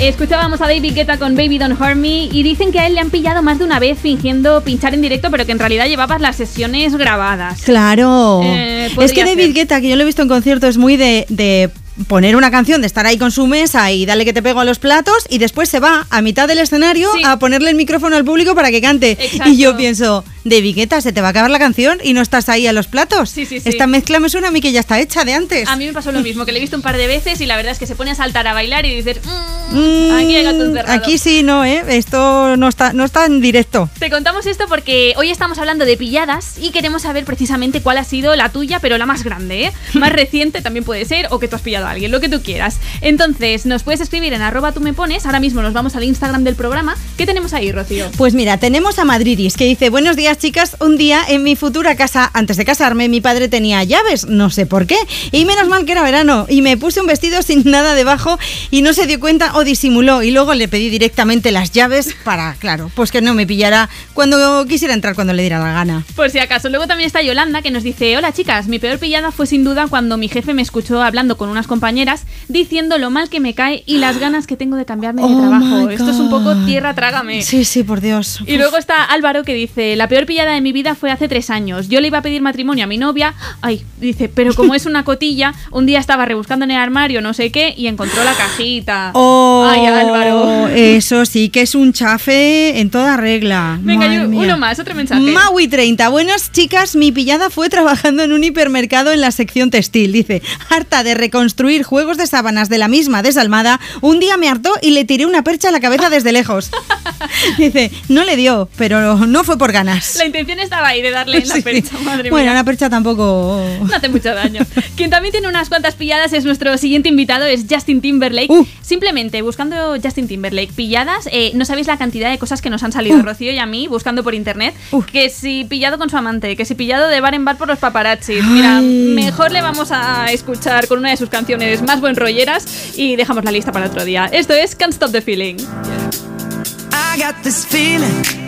Escuchábamos a David Guetta con Baby Don't Hurt Me y dicen que a él le han pillado más de una vez fingiendo pinchar en directo, pero que en realidad llevabas las sesiones grabadas. Claro. Eh, es que David ser. Guetta, que yo lo he visto en concierto, es muy de, de poner una canción de estar ahí con su mesa y dale que te pego a los platos y después se va a mitad del escenario a ponerle el micrófono al público para que cante. Exacto. Y yo pienso, de Vigueta, se te va a acabar la canción y no estás ahí a los platos. Sí, sí, sí. Esta mezcla me suena a mí que ya está hecha de antes. A mí me pasó lo mismo, que le he visto un par de veces y la verdad es que se pone a saltar a bailar y dices, "Mm, Mm, aquí hay gato encerrado". aquí sí, no, ¿eh? Esto no está, no está en directo. Te contamos esto porque hoy estamos hablando de pilladas y queremos saber precisamente cuál ha sido la tuya, pero la más grande, ¿eh? Más reciente también puede ser, o que tú has pillado a alguien, lo que tú quieras. Entonces, nos puedes escribir en arroba tú me pones. Ahora mismo nos vamos al Instagram del programa. ¿Qué tenemos ahí, Rocío? Pues mira, tenemos a Madridis que dice, buenos días chicas, un día en mi futura casa, antes de casarme, mi padre tenía llaves, no sé por qué, y menos mal que era verano, y me puse un vestido sin nada debajo y no se dio cuenta o disimuló, y luego le pedí directamente las llaves para, claro, pues que no me pillara cuando quisiera entrar cuando le diera la gana. Por si acaso. Luego también está Yolanda que nos dice, hola chicas, mi peor pillada fue sin duda cuando mi jefe me escuchó hablando con unas compañeras diciendo lo mal que me cae y las ganas que tengo de cambiarme de Oh trabajo. Esto es un poco tierra trágame. Sí, sí, por Dios. Y luego está Álvaro que dice, la peor pillada de mi vida fue hace tres años. Yo le iba a pedir matrimonio a mi novia. Ay, dice, pero como es una cotilla, un día estaba rebuscando en el armario no sé qué y encontró la cajita. Oh, Ay, Álvaro. Eso sí que es un chafe en toda regla. Venga, yo- uno más, otro mensaje. Maui 30. Buenas chicas, mi pillada fue trabajando en un hipermercado en la sección textil. Dice, harta de reconstruir juegos de sábanas de la misma desalmada, un día me hartó y le tiré una percha a la cabeza desde lejos. Dice, no le dio, pero no fue por ganas. La intención estaba ahí de darle en la Sí. percha, madre Bueno, mía. la percha tampoco... No hace mucho daño. Quien también tiene unas cuantas pilladas es nuestro siguiente invitado, es Justin Timberlake. Uh. Simplemente buscando Justin Timberlake pilladas, eh, no sabéis la cantidad de cosas que nos han salido, Uh. Rocío y a mí, buscando por internet. Que si pillado con su amante, que si pillado de bar en bar por los paparazzis. Mira, mejor le vamos a escuchar con una de sus canciones más buen rolleras y dejamos la lista para otro día. Esto es Can't Stop the Feeling. I got this feeling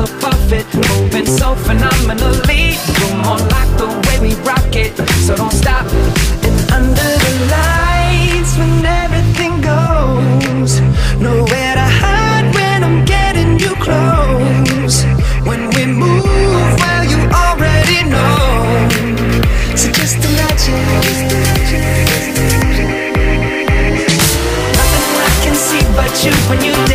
off of it, moving so phenomenally. You're more like the way we rock it, so don't stop. And under the lights, when everything goes, nowhere to hide when I'm getting you close. When we move, well, you already know. So just imagine. Nothing I can see but you when you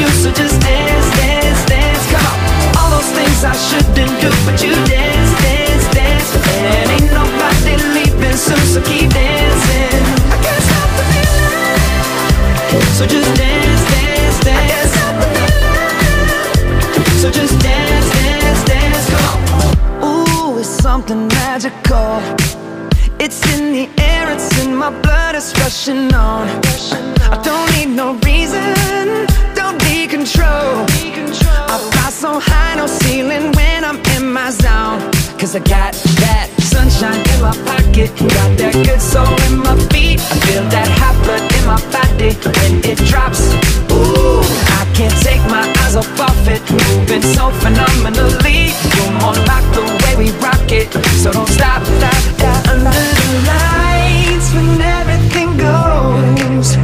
you. So just dance, dance, dance. Come on. All those things I shouldn't do, but you dance, dance, dance. And ain't nobody leaving soon, so keep dancing. I can't stop the feeling. So just dance, dance, dance. I can't stop the feeling. So just dance, dance, dance. Come on. Ooh, it's something magical. It's in the air, it's in my blood, it's rushing on. I don't need no reason, control. I fly so high, no ceiling when I'm in my zone. Cause I got that sunshine in my pocket, got that good soul in my feet. I feel that hot blood in my body when it drops. Ooh, I can't take my eyes off of it, moving so phenomenally. You're more like the way we rock it, so don't stop, stop, stop. Under the lights, when everything goes,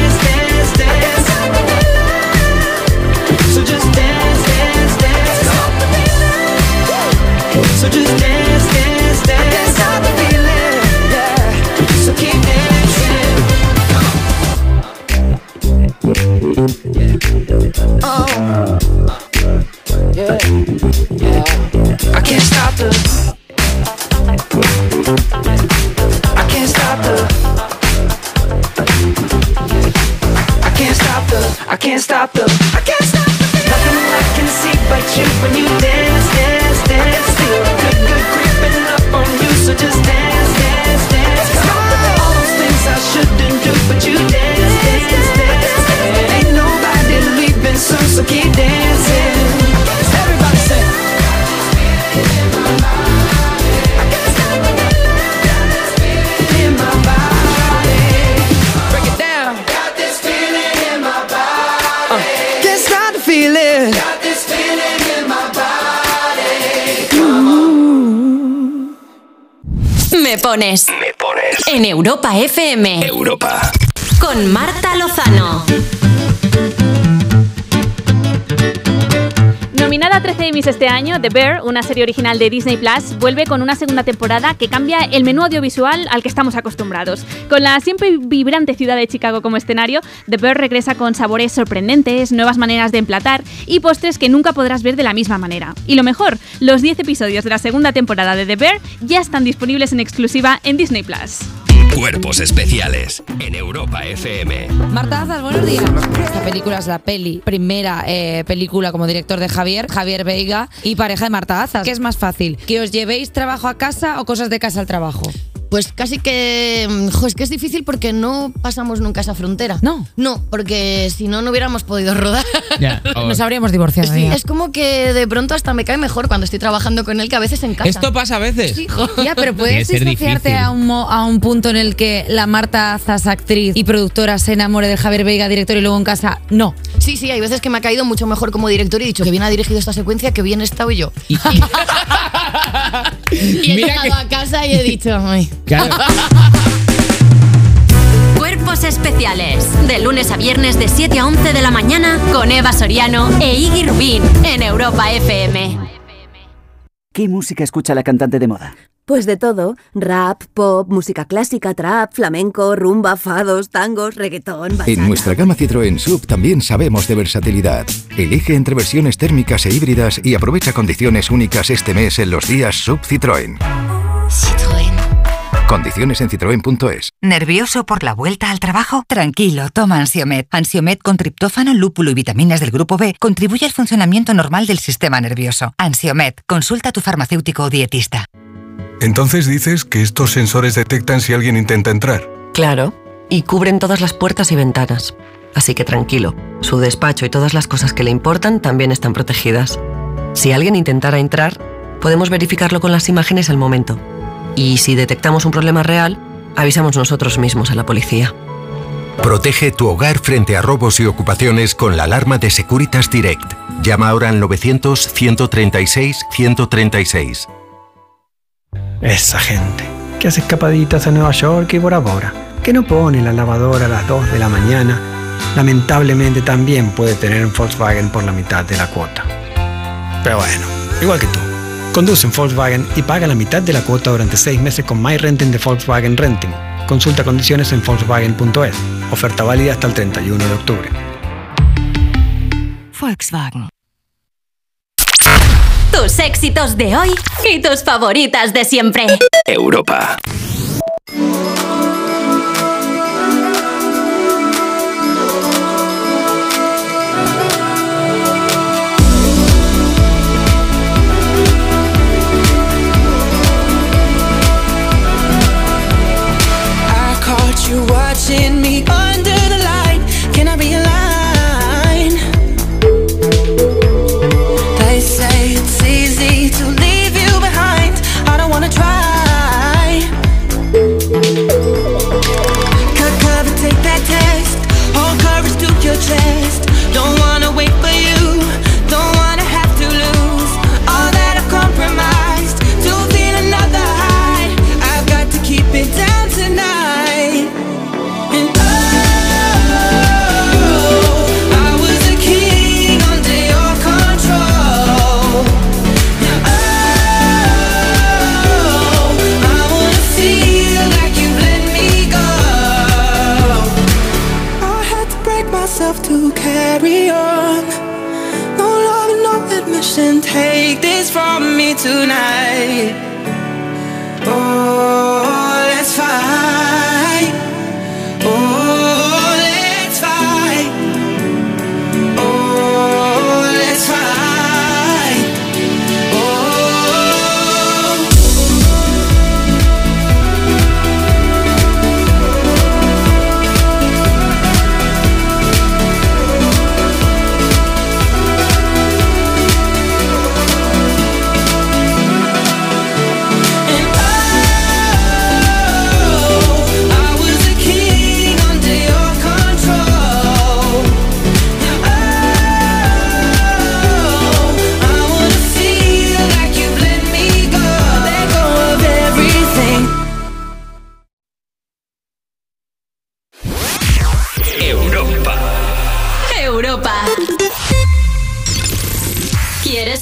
So just dance, dance, dance feeling, yeah. So keep dancing. Oh. Yeah. yeah. I can't stop the. I can't stop the. I can't stop the I can't stop the Nothing I can see but you when you dance, dance, dance so just dance, dance, dance. All those things I shouldn't do, but you dance, dance, dance. Ain't nobody leaving so keep dancing. Pones. Me pones. En Europa FM. Europa. Con Marta Lozano. Este año, The Bear, una serie original de Disney Plus, vuelve con una segunda temporada que cambia el menú audiovisual al que estamos acostumbrados. Con la siempre vibrante ciudad de Chicago como escenario, The Bear regresa con sabores sorprendentes, nuevas maneras de emplatar y postres que nunca podrás ver de la misma manera. Y lo mejor, los 10 episodios de la segunda temporada de The Bear ya están disponibles en exclusiva en Disney Plus. Cuerpos especiales en Europa FM. Marta Azas, buenos días. Esta película es la peli, primera eh, película como director de Javier, Javier Veiga y pareja de Marta Azas. ¿Qué es más fácil? ¿Que os llevéis trabajo a casa o cosas de casa al trabajo? Pues casi que. mm, Jo, es que es difícil porque no pasamos nunca esa frontera. No. No, porque si no, no hubiéramos podido rodar. Nos habríamos divorciado. Sí, ya. es como que de pronto hasta me cae mejor cuando estoy trabajando con él que a veces en casa. Esto pasa a veces. Sí, jo. Ya, pero puedes ser difícil. a un, mo- a un punto en el que la Marta Azas, actriz y productora, se enamore del Javier Veiga, director, y luego en casa, no. Sí, sí, hay veces que me ha caído mucho mejor como director y he dicho que bien ha dirigido esta secuencia, que bien he estado yo. Y, he Mira llegado que- a casa y he dicho, ay. Cuerpos especiales. De lunes a viernes de 7 a 11 de la mañana con Eva Soriano e Iggy Rubín en Europa FM. ¿Qué música escucha la cantante de moda? Pues de todo, rap, pop, música clásica, trap, flamenco, rumba, fados, tangos, reggaetón, bachata. En nuestra gama Citroën Sub también sabemos de versatilidad. Elige entre versiones térmicas e híbridas y aprovecha condiciones únicas este mes en los días Sub Citroën. Citroën. Condiciones en citroen.es. ¿Nervioso por la vuelta al trabajo? Tranquilo, toma Ansiomet. Ansiomet con triptófano, lúpulo y vitaminas del grupo B contribuye al funcionamiento normal del sistema nervioso. Ansiomet, consulta a tu farmacéutico o dietista. Entonces dices que estos sensores detectan si alguien intenta entrar. Claro, y cubren todas las puertas y ventanas. Así que tranquilo, su despacho y todas las cosas que le importan también están protegidas. Si alguien intentara entrar, podemos verificarlo con las imágenes al momento. Y si detectamos un problema real, avisamos nosotros mismos a la policía. Protege tu hogar frente a robos y ocupaciones con la alarma de Securitas Direct. Llama ahora al 900-136-136. Esa gente que hace escapaditas a Nueva York y Bora Bora, que no pone la lavadora a las 2 de la mañana, lamentablemente también puede tener un Volkswagen por la mitad de la cuota. Pero bueno, igual que tú. Conduce en Volkswagen y paga la mitad de la cuota durante 6 meses con My Renting de Volkswagen Renting. Consulta condiciones en Volkswagen.es. Oferta válida hasta el 31 de octubre. Volkswagen. Tus éxitos de hoy y tus favoritas de siempre. Europa.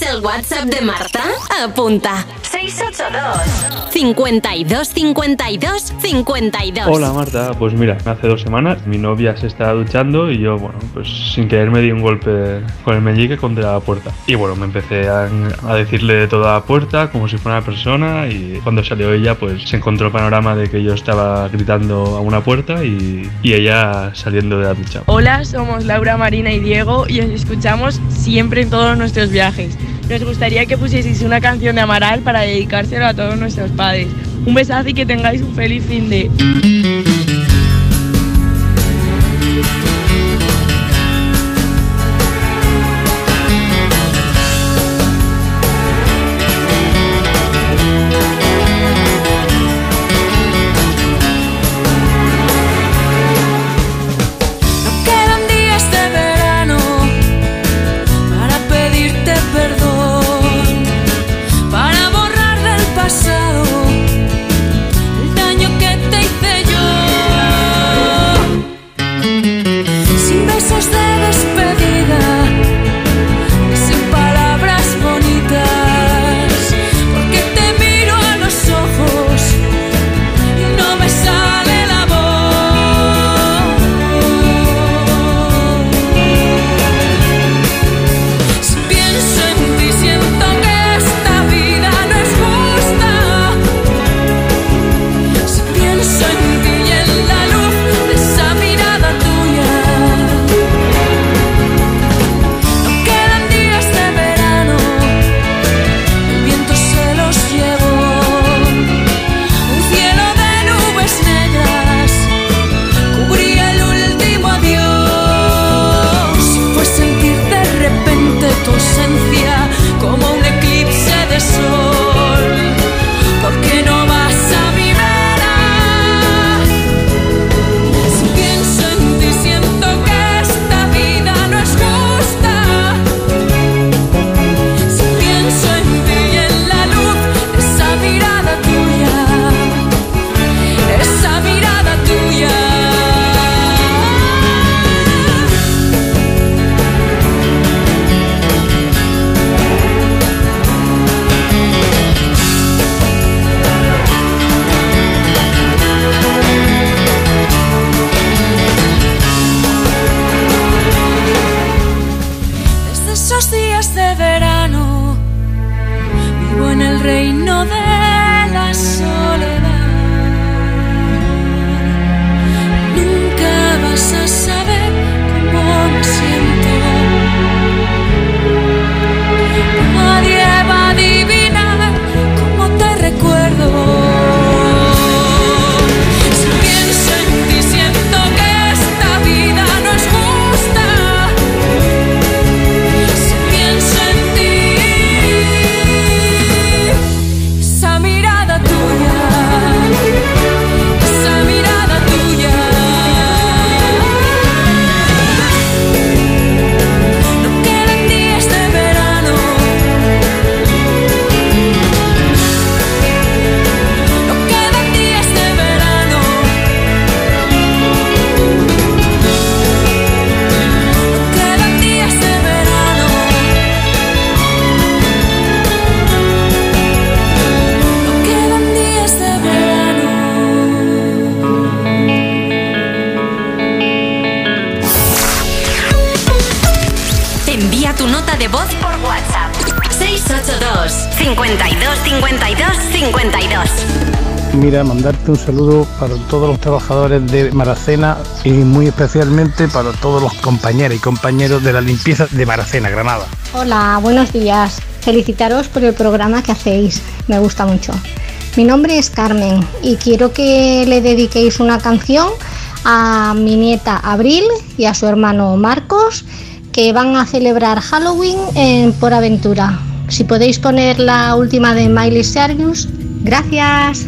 ¿El WhatsApp de Marta? Apunta. 682 52 52 52. Hola Marta, pues mira, hace dos semanas mi novia se estaba duchando y yo, bueno, pues sin querer me di un golpe con el meñique contra la puerta. Y bueno, me empecé a, a decirle de toda la puerta como si fuera una persona y cuando salió ella pues se encontró el panorama de que yo estaba gritando a una puerta y, y ella saliendo de la ducha. Hola, somos Laura, Marina y Diego y os escuchamos siempre en todos nuestros viajes. Nos gustaría que pusieseis una canción de Amaral para dedicárselo a todos nuestros padres. Un besazo y que tengáis un feliz fin de... un saludo para todos los trabajadores de Maracena y muy especialmente para todos los compañeros y compañeros de la limpieza de Maracena, Granada. Hola, buenos días. Felicitaros por el programa que hacéis. Me gusta mucho. Mi nombre es Carmen y quiero que le dediquéis una canción a mi nieta Abril y a su hermano Marcos que van a celebrar Halloween en Por Aventura. Si podéis poner la última de Miley Cyrus, gracias.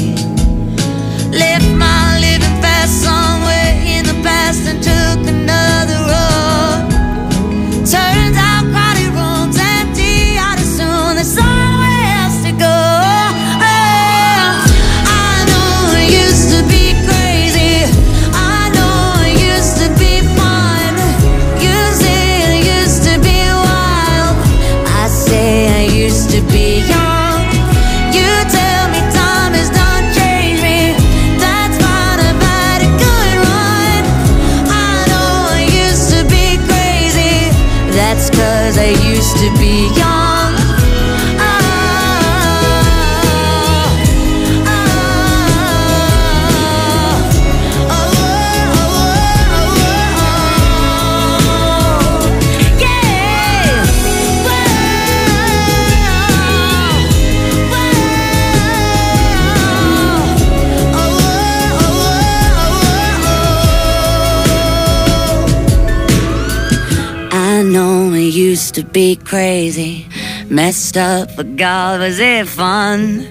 Be crazy, messed up, but God, was it fun?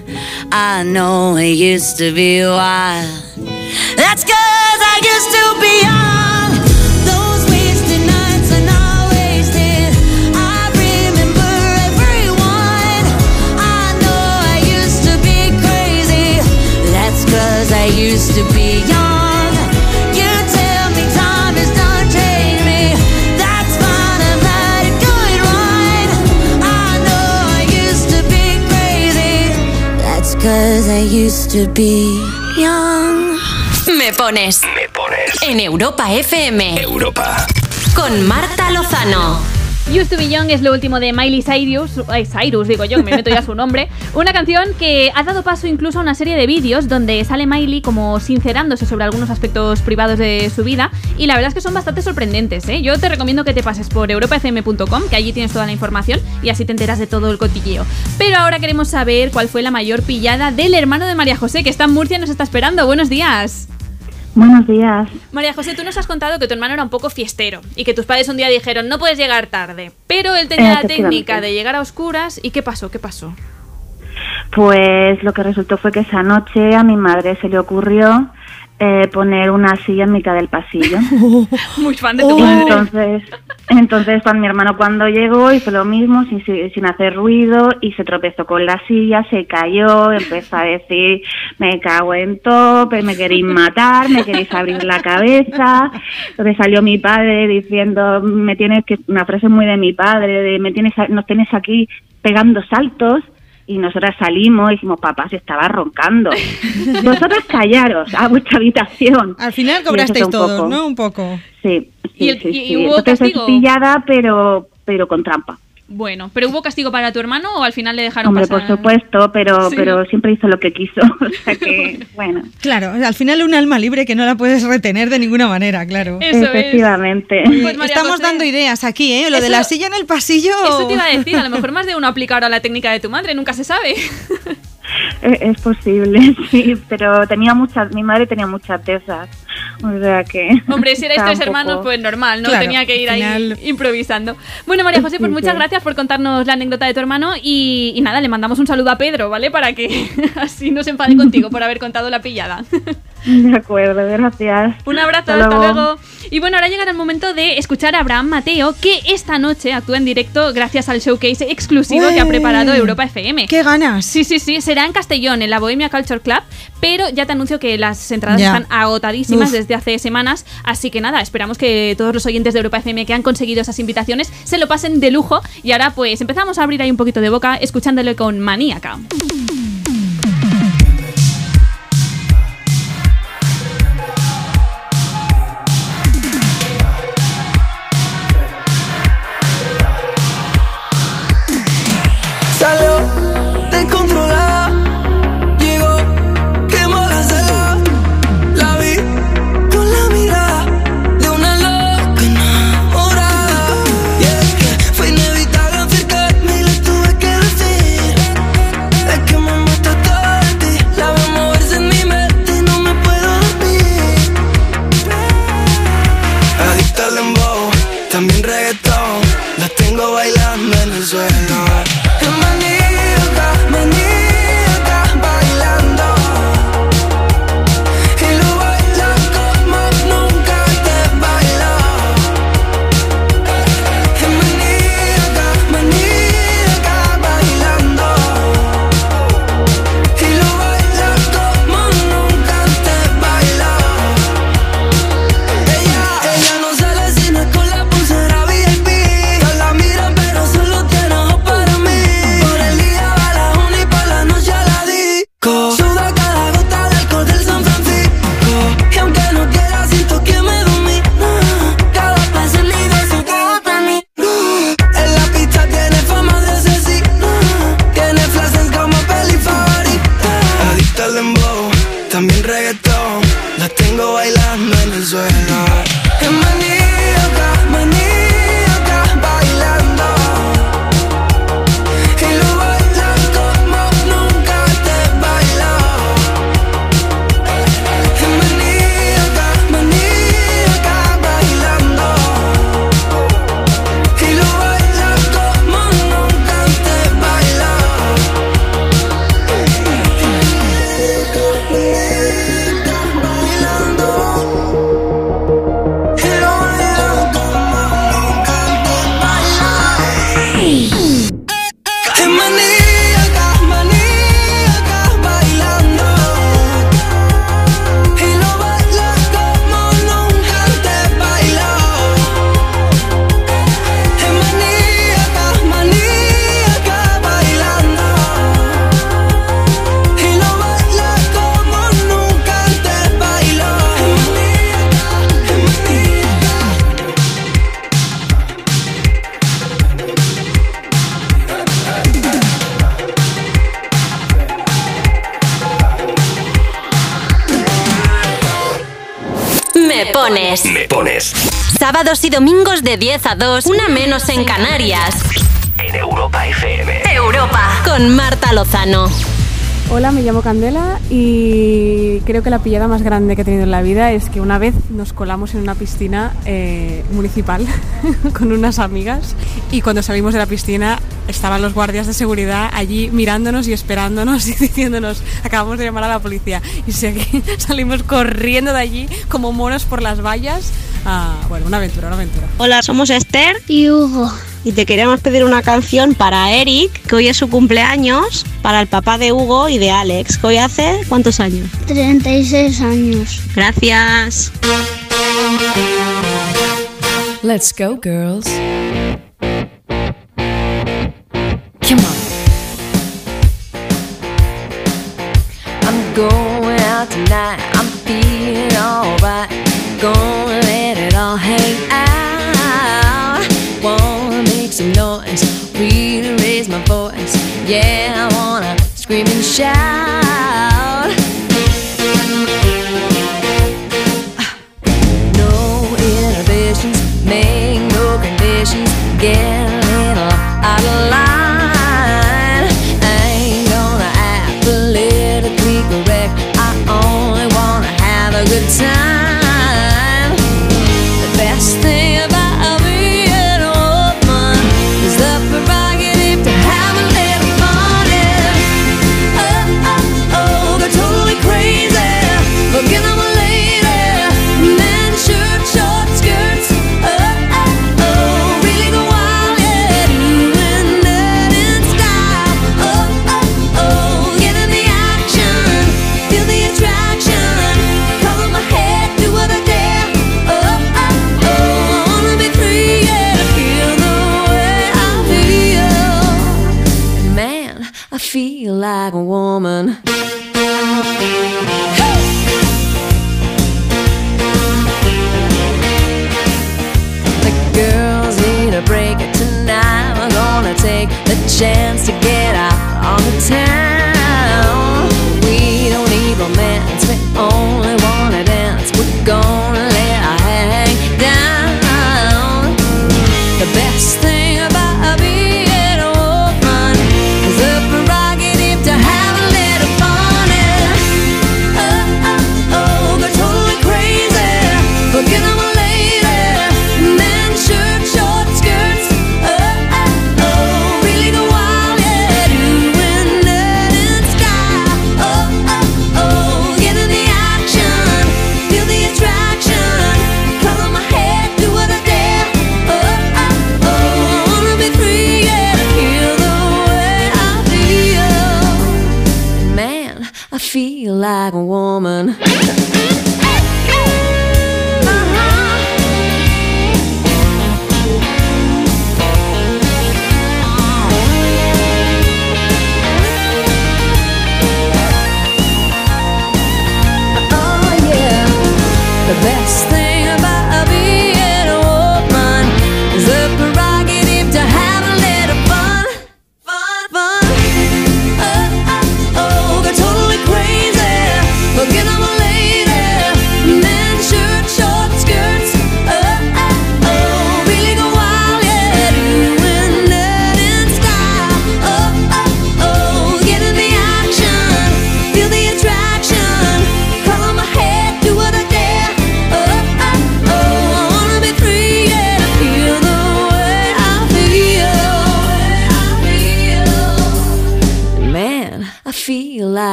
I know I used to be wild. That's cause I used to be young. Those wasted nights are not wasted. I remember everyone. I know I used to be crazy. That's cause I used to be young. Cause I used to be young. Me pones. Me pones. En Europa FM. Europa. Con Marta Lozano. Used to Be Young es lo último de Miley Cyrus, ay, Cyrus digo yo, me meto ya su nombre. Una canción que ha dado paso incluso a una serie de vídeos donde sale Miley como sincerándose sobre algunos aspectos privados de su vida y la verdad es que son bastante sorprendentes. ¿eh? Yo te recomiendo que te pases por europafm.com, que allí tienes toda la información y así te enteras de todo el cotilleo. Pero ahora queremos saber cuál fue la mayor pillada del hermano de María José, que está en Murcia y nos está esperando. Buenos días. Buenos días. María José, tú nos has contado que tu hermano era un poco fiestero y que tus padres un día dijeron no puedes llegar tarde, pero él tenía la técnica de llegar a oscuras y ¿qué pasó? ¿Qué pasó? Pues lo que resultó fue que esa noche a mi madre se le ocurrió eh, poner una silla en mitad del pasillo. Muy fan de tu madre. Entonces, entonces mi hermano cuando llegó hizo lo mismo sin, hacer ruido y se tropezó con la silla, se cayó, empezó a decir me cago en tope, me queréis matar, me queréis abrir la cabeza. Entonces salió mi padre diciendo me tienes que una frase muy de mi padre de me tienes nos tienes aquí pegando saltos. Y nosotras salimos y dijimos, papá, se estaba roncando. Vosotras callaros a vuestra habitación. Al final cobrasteis todos, poco. ¿no? Un poco. Sí, sí, ¿Y el- sí, y- sí. y hubo Entonces es castigo? pillada, pero, pero con trampa. Bueno, ¿pero hubo castigo para tu hermano o al final le dejaron Hombre, pasar? por supuesto, pero, Sí. pero siempre hizo lo que quiso. O sea que, bueno. Claro, al final un alma libre que no la puedes retener de ninguna manera, claro. Eso es. Efectivamente. Pues, Estamos José, dando ideas aquí, ¿eh? Lo de la silla en el pasillo. Eso te iba a decir, a lo mejor más de uno aplica ahora la técnica de tu madre, nunca se sabe. Es, es posible, sí, pero tenía muchas, mi madre tenía muchas de esas. O sea que. Hombre, si erais tres hermanos, poco- pues normal, ¿no? Claro, Tenía que ir al ahí final- improvisando. Bueno, María José, pues Sí, muchas sí. gracias por contarnos la anécdota de tu hermano y, y nada, le mandamos un saludo a Pedro, ¿vale? Para que así no se enfade contigo por haber contado la pillada. De acuerdo, gracias. Un abrazo, Hasta hasta, luego. luego. Y bueno, ahora llegará el momento de escuchar a Abraham Mateo, que esta noche actúa en directo gracias al showcase exclusivo que ha preparado Europa FM. ¡Qué ganas! Sí, sí, sí, será en Castellón, en la Bohemia Culture Club, pero ya te anuncio que las entradas Ya. están agotadísimas Uf. desde hace semanas, así que nada, esperamos que todos los oyentes de Europa FM que han conseguido esas invitaciones se lo pasen de lujo y ahora pues empezamos a abrir ahí un poquito de boca escuchándolo con Maníaca. de 10 a 2, una menos en Canarias. En Europa FM. Europa. Con Marta Lozano. Hola, me llamo Candela y creo que la pillada más grande que he tenido en la vida es que una vez nos colamos en una piscina eh, municipal con unas amigas y cuando salimos de la piscina estaban los guardias de seguridad allí mirándonos y esperándonos y diciéndonos acabamos de llamar a la policía y salimos corriendo de allí como monos por las vallas. Ah, bueno, una aventura, una aventura. Hola, somos Esther y Hugo. Y te queremos pedir una canción para Eric, que hoy es su cumpleaños, para el papá de Hugo y de Alex, que hoy hace cuántos años? 36 años. Gracias. Let's go, girls.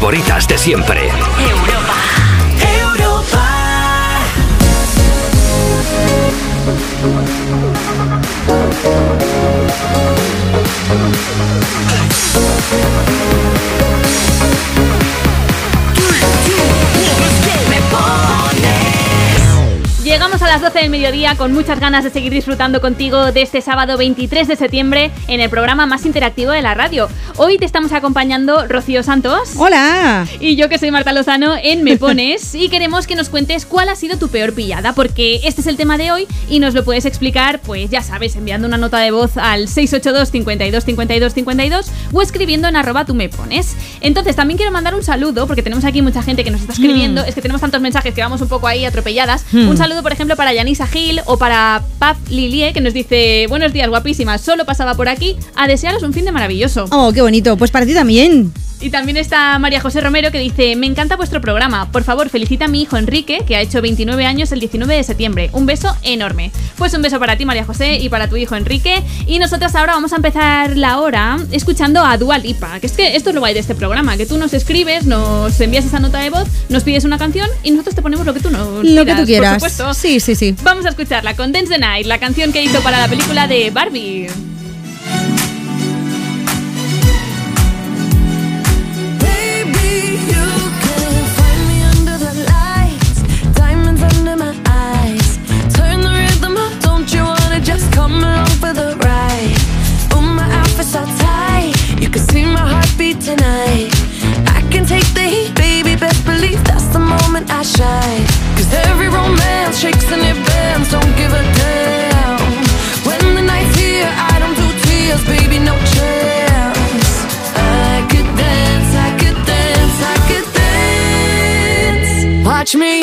Favoritas de siempre. Llegamos a las 12 del mediodía con muchas ganas de seguir disfrutando contigo de este sábado 23 de septiembre en el programa más interactivo de la radio. Hoy te estamos acompañando Rocío Santos. Hola. Y yo que soy Marta Lozano en Me Pones y queremos que nos cuentes cuál ha sido tu peor pillada porque este es el tema de hoy y nos lo puedes explicar pues ya sabes enviando una nota de voz al 682 52 52 52 o escribiendo en arroba tú me pones. Entonces también quiero mandar un saludo porque tenemos aquí mucha gente que nos está escribiendo, Mm. es que tenemos tantos mensajes que vamos un poco ahí atropelladas. Mm. Un saludo por ejemplo para Yanisa Gil o para Paz Lilie que nos dice buenos días guapísimas, solo pasaba por aquí a desearos un fin de maravilloso. Oh, qué bonito. Pues para ti también. Y también está María José Romero que dice, me encanta vuestro programa, por favor felicita a mi hijo Enrique, que ha hecho 29 años el 19 de septiembre. Un beso enorme. Pues un beso para ti María José y para tu hijo Enrique. Y nosotras ahora vamos a empezar la hora escuchando a Dua Lipa, que es que esto es lo guay de este programa, que tú nos escribes, nos envías esa nota de voz, nos pides una canción y nosotros te ponemos lo que tú nos Lo que tú quieras. Por supuesto. Sí, sí, sí. Vamos a escucharla con Dance the Night, la canción que hizo para la película de Barbie. Outfit's so tight, you can see my heartbeat tonight. I can take the heat, baby, best believe that's the moment I shine. 'Cause every romance shakes and it bends, don't give a damn. When the night's here, I don't do tears, baby, no chance. I could dance, I could dance, I could dance. Watch me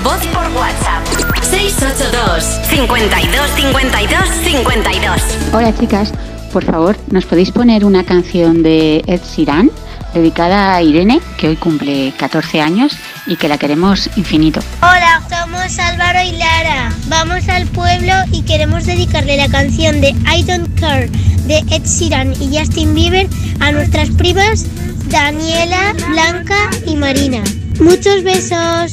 de voz por WhatsApp. 682 52 52 52 Hola chicas, por favor, ¿nos podéis poner una canción de Ed Sheeran dedicada a Irene, que hoy cumple 14 años y que la queremos infinito? Hola, somos Álvaro y Lara. Vamos al pueblo y queremos dedicarle la canción de I Don't Care de Ed Sheeran y Justin Bieber a nuestras primas Daniela, Blanca y Marina. Muchos besos.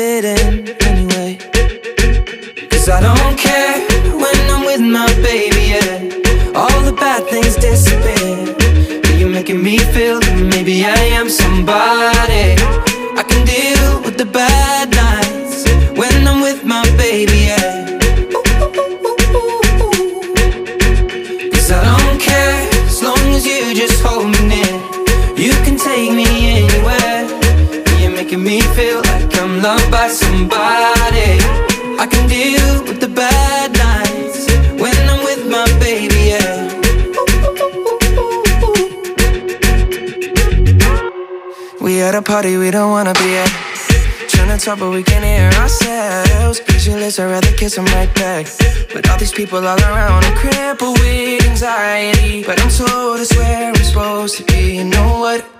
fit in anyway? Cause I don't care when I'm with my baby, yeah. All the bad things disappear. But You're making me feel that maybe I am somebody. I can deal with the bad I'm loved by somebody. I can deal with the bad nights when I'm with my baby, yeah. We at a party we don't wanna be at. Trying to talk, but we can't hear ourselves. Speechless, I'd rather kiss them right back. But all these people all around, I'm crippled with anxiety. But I'm told it's where I'm supposed to be. You know what?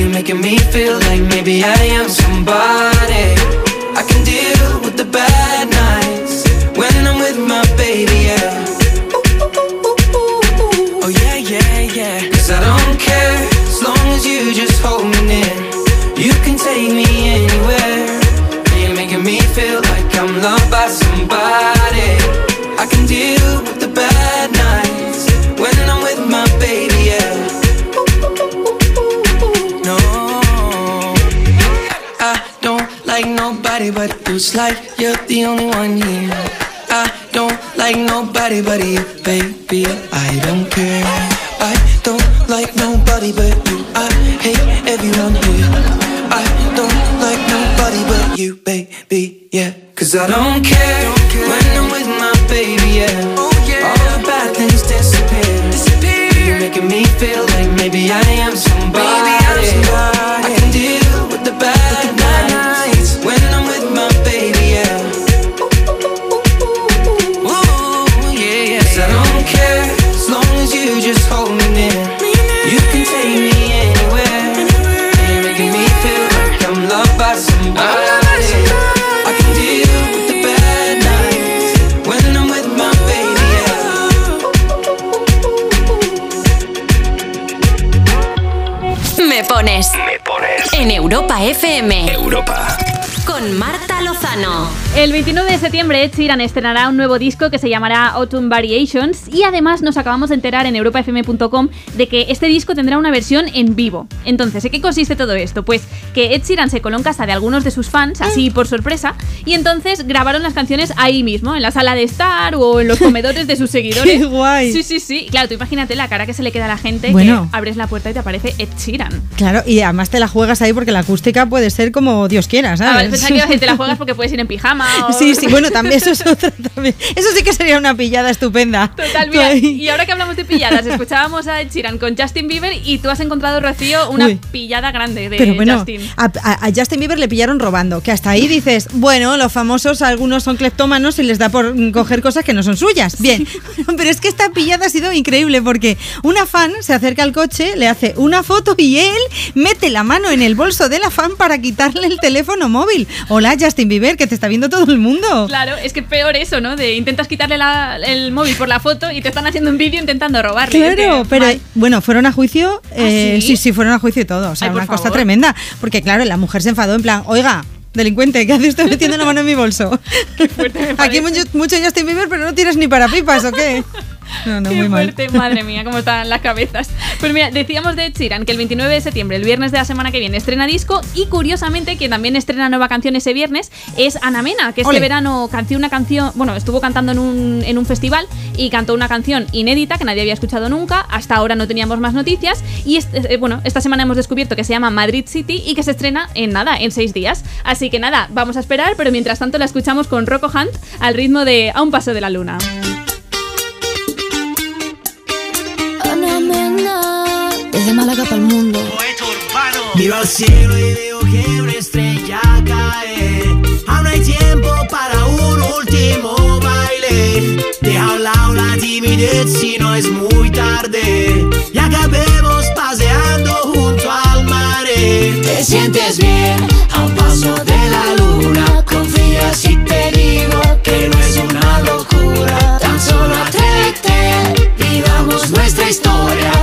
You're making me feel like maybe I am somebody. I can deal with the bad baby. Estrenará un nuevo disco que se llamará Autumn Variations y además nos acabamos de enterar en europafm.com de que este disco tendrá una versión en vivo. Entonces, ¿en qué consiste todo esto? Pues que Ed Sheeran se coló en casa de algunos de sus fans, así por sorpresa, y entonces grabaron las canciones ahí mismo, en la sala de estar o en los comedores de sus seguidores. ¡Qué guay! Sí, sí, sí. Claro, tú imagínate la cara que se le queda a la gente Bueno. que abres la puerta y te aparece Ed Sheeran. Claro, y además te la juegas ahí porque la acústica puede ser como Dios quiera, A ¿sabes? ver, pensaba que a te la juegas porque puedes ir en pijama. O... Sí, sí, bueno, también eso es otra también. Eso sí que sería una pillada estupenda. Total, mira, y ahora que hablamos de pilladas, escuchábamos a Ed Sheeran con Justin Bieber y tú has encontrado, Rocío, una Uy. pillada grande de Pero bueno, Justin. a, a- a Justin Bieber le pillaron robando, que hasta ahí dices, bueno, los famosos algunos son cleptómanos y les da por coger cosas que no son suyas. Bien, pero es que esta pillada ha sido increíble porque una fan se acerca al coche, le hace una foto y él mete la mano en el bolso de la fan para quitarle el teléfono móvil. Hola Justin Bieber, que te está viendo todo el mundo. Claro, es que peor eso, ¿no? De intentas quitarle la- el móvil por la foto y te están haciendo un vídeo intentando robarle. Claro, pero mal. bueno, fueron a juicio. eh, ¿sí? sí? sí, fueron a juicio y todo. O sea, Ay, una cosa favor. tremenda. Porque, claro, la mujer se enfadó en plan, oiga, delincuente, ¿qué hace usted metiendo la mano en mi bolso? Aquí mucho, mucho Justin Bieber, pero no tienes ni para pipas, ¿o qué? No, no, Qué muy mal. fuerte, madre mía, cómo están las cabezas. Pues mira, decíamos de Sheeran que el 29 de septiembre, el viernes de la semana que viene, estrena disco y curiosamente que también estrena nueva canción ese viernes es Ana Mena, que este Ole. verano cantó una canción, bueno, estuvo cantando en un, en un festival y cantó una canción inédita que nadie había escuchado nunca, hasta ahora no teníamos más noticias y este- eh, bueno, esta semana hemos descubierto que se llama Madrid City y que se estrena en nada, en seis días. Así que nada, vamos a esperar, pero mientras tanto la escuchamos con Rocco Hunt al ritmo de A un paso de la luna. Desde Málaga para el mundo. Miro al cielo y veo que una estrella cae. Aún hay tiempo para un último baile. Deja a un lado la timidez si no es muy tarde. Y acabemos paseando junto al mar. Te sientes bien a un paso de la luna. Confía si te digo que no es una locura. Tan solo atrévete, vivamos nuestra historia.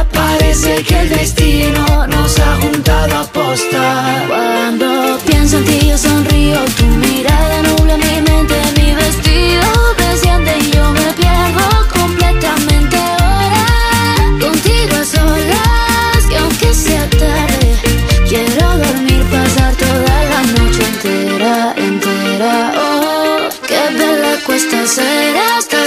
Parece que el destino nos ha juntado a posta. Cuando pienso en ti yo sonrío, tu mirada nubla mi mente, mi vestido desciende y yo me pierdo completamente ahora. Contigo a solas, y aunque sea tarde, quiero dormir, pasar toda la noche entera, entera. Oh, qué bella cuesta será, esta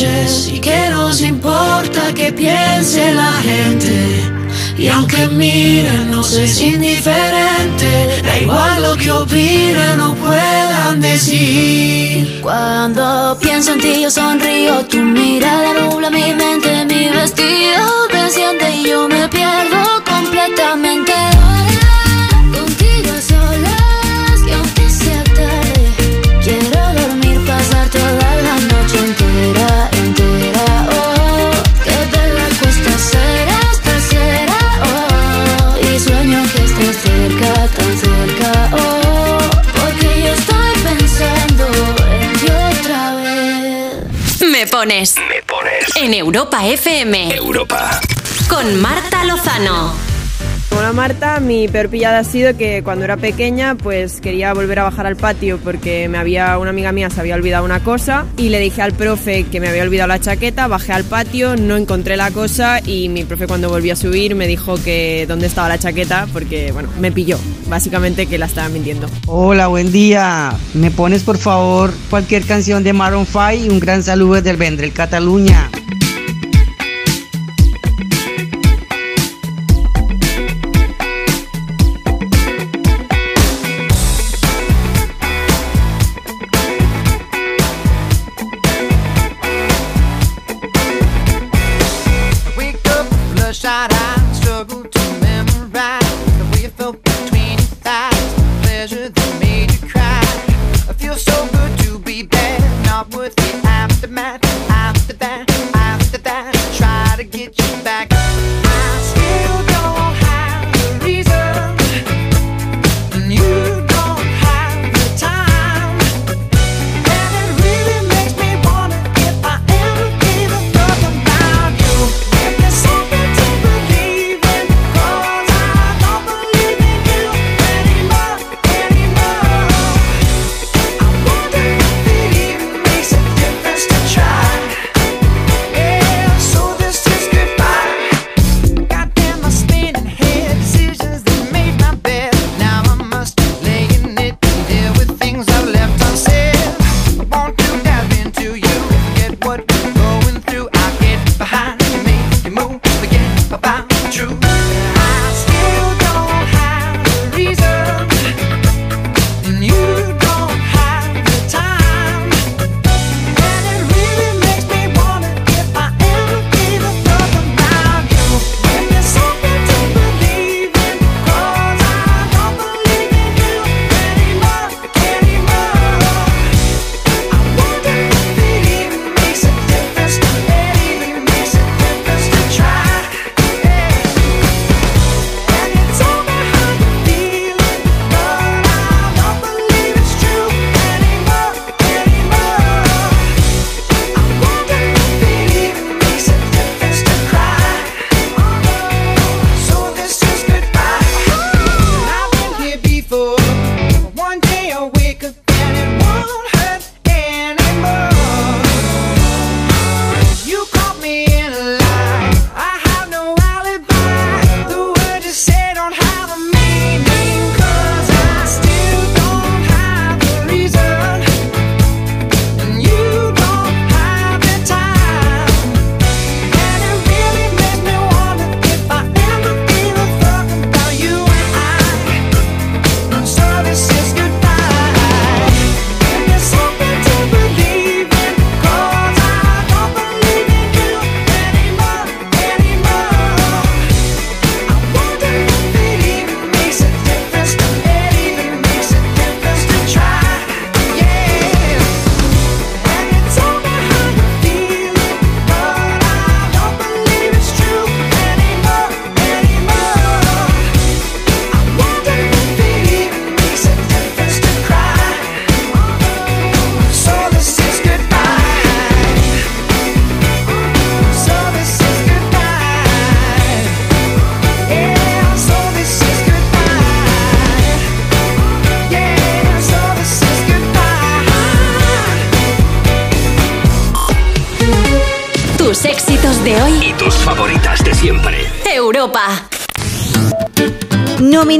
Y que nos importa que piense la gente. Y aunque miren, nos es indiferente. Da igual lo que opinen o puedan decir. Cuando pienso en ti yo sonrío, tu mirada nubla mi mente, mi vestido desciende y yo me pierdo completamente pones. Me pones. En Europa FM. Europa. Con Marta Lozano. Hola Marta, mi peor pillada ha sido que cuando era pequeña pues quería volver a bajar al patio porque me había una amiga mía se había olvidado una cosa y le dije al profe que me había olvidado la chaqueta, bajé al patio, no encontré la cosa y mi profe cuando volví a subir me dijo que dónde estaba la chaqueta porque bueno, me pilló, básicamente que la estaba mintiendo. Hola, buen día. ¿Me pones por favor cualquier canción de Maroon 5 y un gran saludo desde el Vendrell, Cataluña?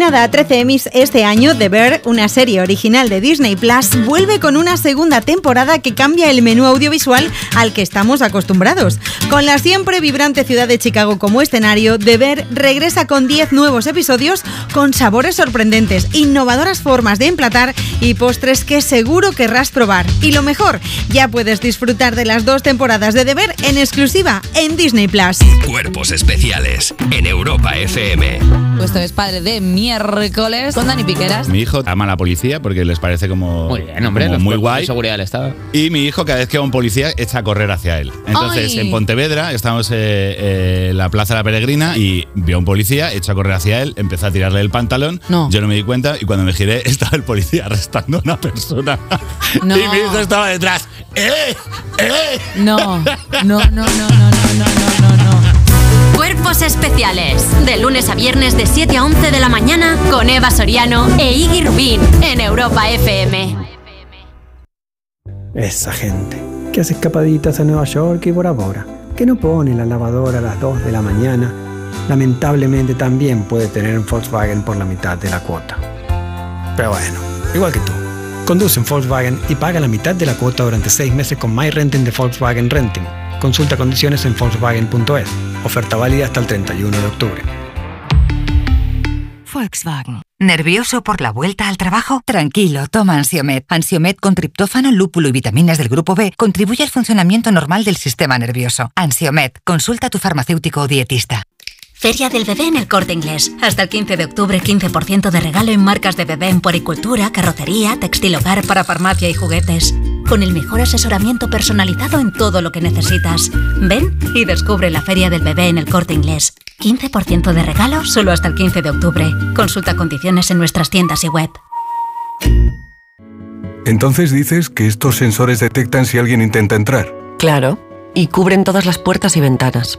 Nominada a 13 Emmys este año, The Bear, una serie original de Disney Plus, vuelve con una segunda temporada que cambia el menú audiovisual al que estamos acostumbrados. Con la siempre vibrante ciudad de Chicago como escenario, The Bear regresa con 10 nuevos episodios con sabores sorprendentes, innovadoras formas de emplatar y postres que seguro querrás probar. Y lo mejor, ya puedes disfrutar de las dos temporadas de The Bear en exclusiva en Disney Plus. Cuerpos especiales en Europa FM. Mm. Esto es padre de miércoles con Dani Piqueras. Mi hijo ama a la policía porque les parece como muy, bien, hombre, muy guay. Seguridad del Estado. Y mi hijo cada vez que va un policía echa a correr hacia él. Entonces en Pontevedra estamos eh, eh, en la Plaza de la Peregrina y vio a un policía, echa a correr hacia él, empezó a tirarle el pantalón. No. Yo no me di cuenta y cuando me giré estaba el policía arrestando a una persona. Y mi hijo estaba detrás. ¡Eh! ¡Eh! No, no, no, no, no, no. no. Especiales. De lunes a viernes de 7 a 11 de la mañana con Eva Soriano e Iggy Rubín en Europa FM. Esa gente que hace escapaditas a Nueva York y Bora Bora, que no pone la lavadora a las 2 de la mañana, lamentablemente también puede tener un Volkswagen por la mitad de la cuota. Pero bueno, igual que tú. Conduce un Volkswagen y paga la mitad de la cuota durante 6 meses con My Renting de Volkswagen Renting. Consulta condiciones en Volkswagen.es. Oferta válida hasta el 31 de octubre. Volkswagen. ¿Nervioso por la vuelta al trabajo? Tranquilo, toma Ansiomed. Ansiomed con triptófano, lúpulo y vitaminas del grupo B contribuye al funcionamiento normal del sistema nervioso. Ansiomed, consulta a tu farmacéutico o dietista. Feria del bebé en el corte inglés. Hasta el 15 de octubre, 15% de regalo en marcas de bebé en poricultura, carrocería, textil hogar para farmacia y juguetes. Con el mejor asesoramiento personalizado en todo lo que necesitas. Ven y descubre la Feria del bebé en el corte inglés. 15% de regalo solo hasta el 15 de octubre. Consulta condiciones en nuestras tiendas y web. Entonces dices que estos sensores detectan si alguien intenta entrar. Claro, y cubren todas las puertas y ventanas.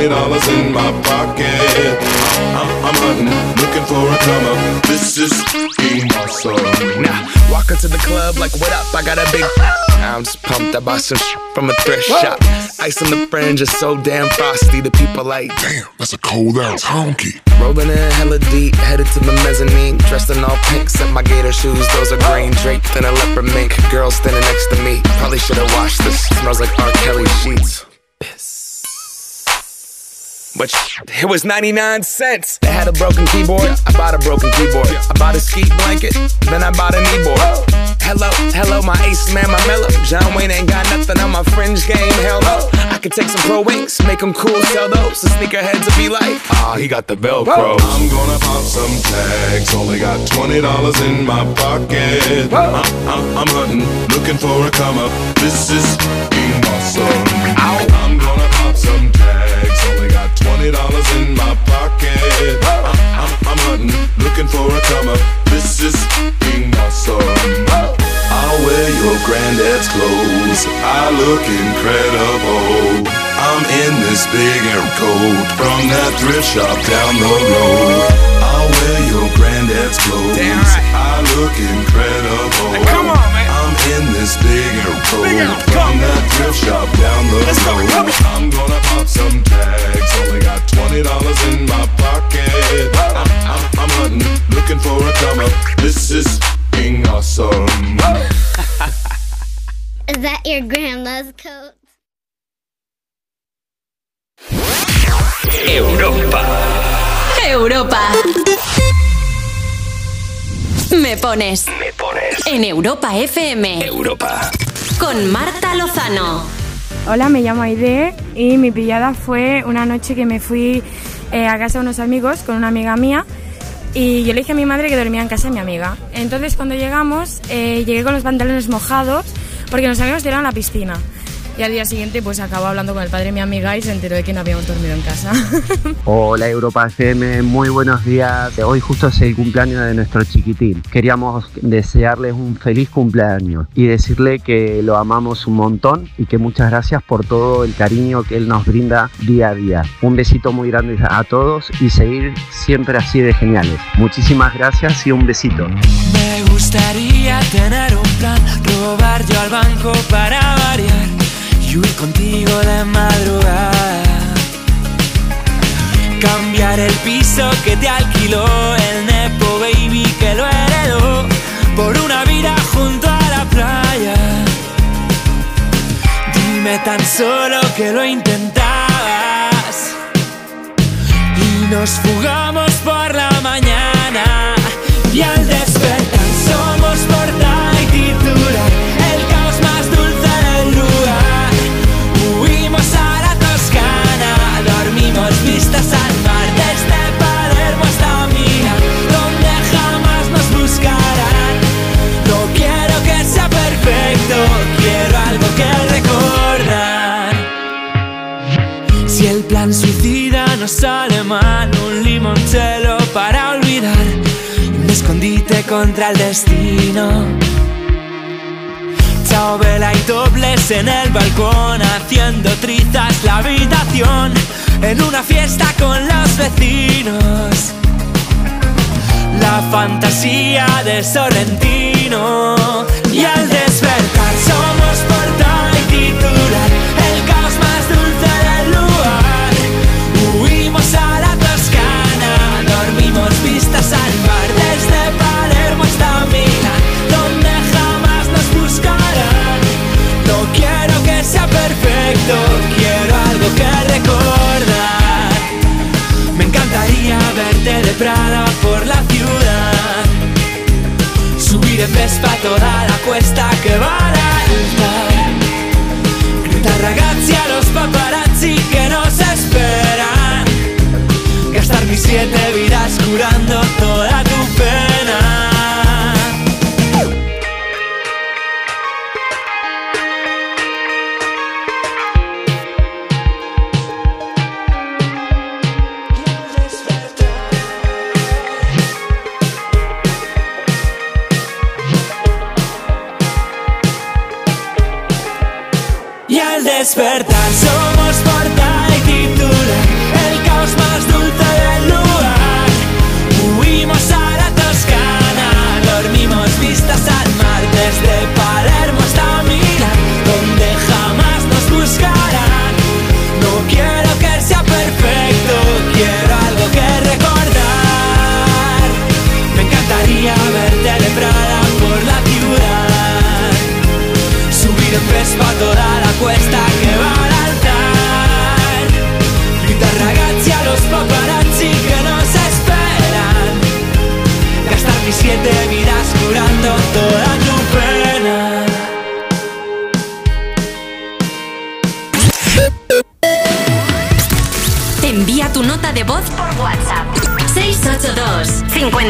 Twenty dollars in my pocket. I'm, I'm hunting, looking for a come up. This is being awesome. Now, walk into the club like, what up? I got a big. I'm just pumped. I bought some sh- from a thrift shop. Ice on the fringe is so damn frosty. The people like, damn, that's a cold ass honky. Rolling in hella deep, headed to the mezzanine. Dressed in all pink, set my gator shoes. Those are green draped in a leopard mink. Girl standing next to me. Probably should have washed this. Smells like R. Kelly sheets. But it was 99 cents. They had a broken keyboard. I bought a broken keyboard. I bought a ski blanket. Then I bought a kneeboard. Hello, hello, my ace man, my mellow. John Wayne ain't got nothing on my fringe game. Hell no. I could take some pro wings, make them cool, sell those. The sneakerheads will be like, ah, he got the Velcro. I'm gonna pop some tags. Only got twenty dollars in my pocket. I'm, I'm, uh, uh, I'm hunting, looking for a come up. This is being awesome. Ah. Twenty dollars in my pocket. I'm, I'm, I'm hunting, looking for a come up. This is being awesome. I'll wear your granddad's clothes. I look incredible. I'm in this big air coat from that thrift shop down the road. I'll wear your granddad's clothes. I look incredible. come on, man. I'm in this big air coat from that thrift shop down the road. I'm gonna pop some tags. Only got twenty dollars in my pocket. I'm, I'm, I'm hunting, looking for a come up. This is being awesome. Is that your grandma's coat? Europa. Europa. Me pones. Me pones. En Europa FM. Europa. Con Marta Lozano. Hola, me llamo Aide y mi pillada fue una noche que me fui eh, a casa de unos amigos con una amiga mía y yo le dije a mi madre que dormía en casa de mi amiga. Entonces cuando llegamos eh, llegué con los pantalones mojados porque nos habíamos tirado a la piscina. Y al día siguiente pues acabó hablando con el padre de mi amiga y se enteró de que no habíamos dormido en casa. Hola Europa FM, muy buenos días. Hoy justo es el cumpleaños de nuestro chiquitín. Queríamos desearles un feliz cumpleaños y decirle que lo amamos un montón y que muchas gracias por todo el cariño que él nos brinda día a día. Un besito muy grande a todos y seguir siempre así de geniales. Muchísimas gracias y un besito. Me gustaría tener un plan, robar yo al banco para variar y huir contigo de madrugada. Cambiar el piso que te alquiló el Nepo Baby que lo heredó por una vida junto a la playa. Dime tan solo que lo intentabas y nos fugamos por la mañana y al despertar somos no sale mal, un limoncello para olvidar, un escondite contra el destino. Chao vela y dobles en el balcón, haciendo trizas la habitación, en una fiesta con los vecinos. La fantasía de Sorrentino y al despertar somos por la ciudad, subir en Vespa toda la cuesta que va a la alta. Gritar ragazzi a los paparazzi que nos esperan. Gastar mis siete vidas curando toda tu pena despertar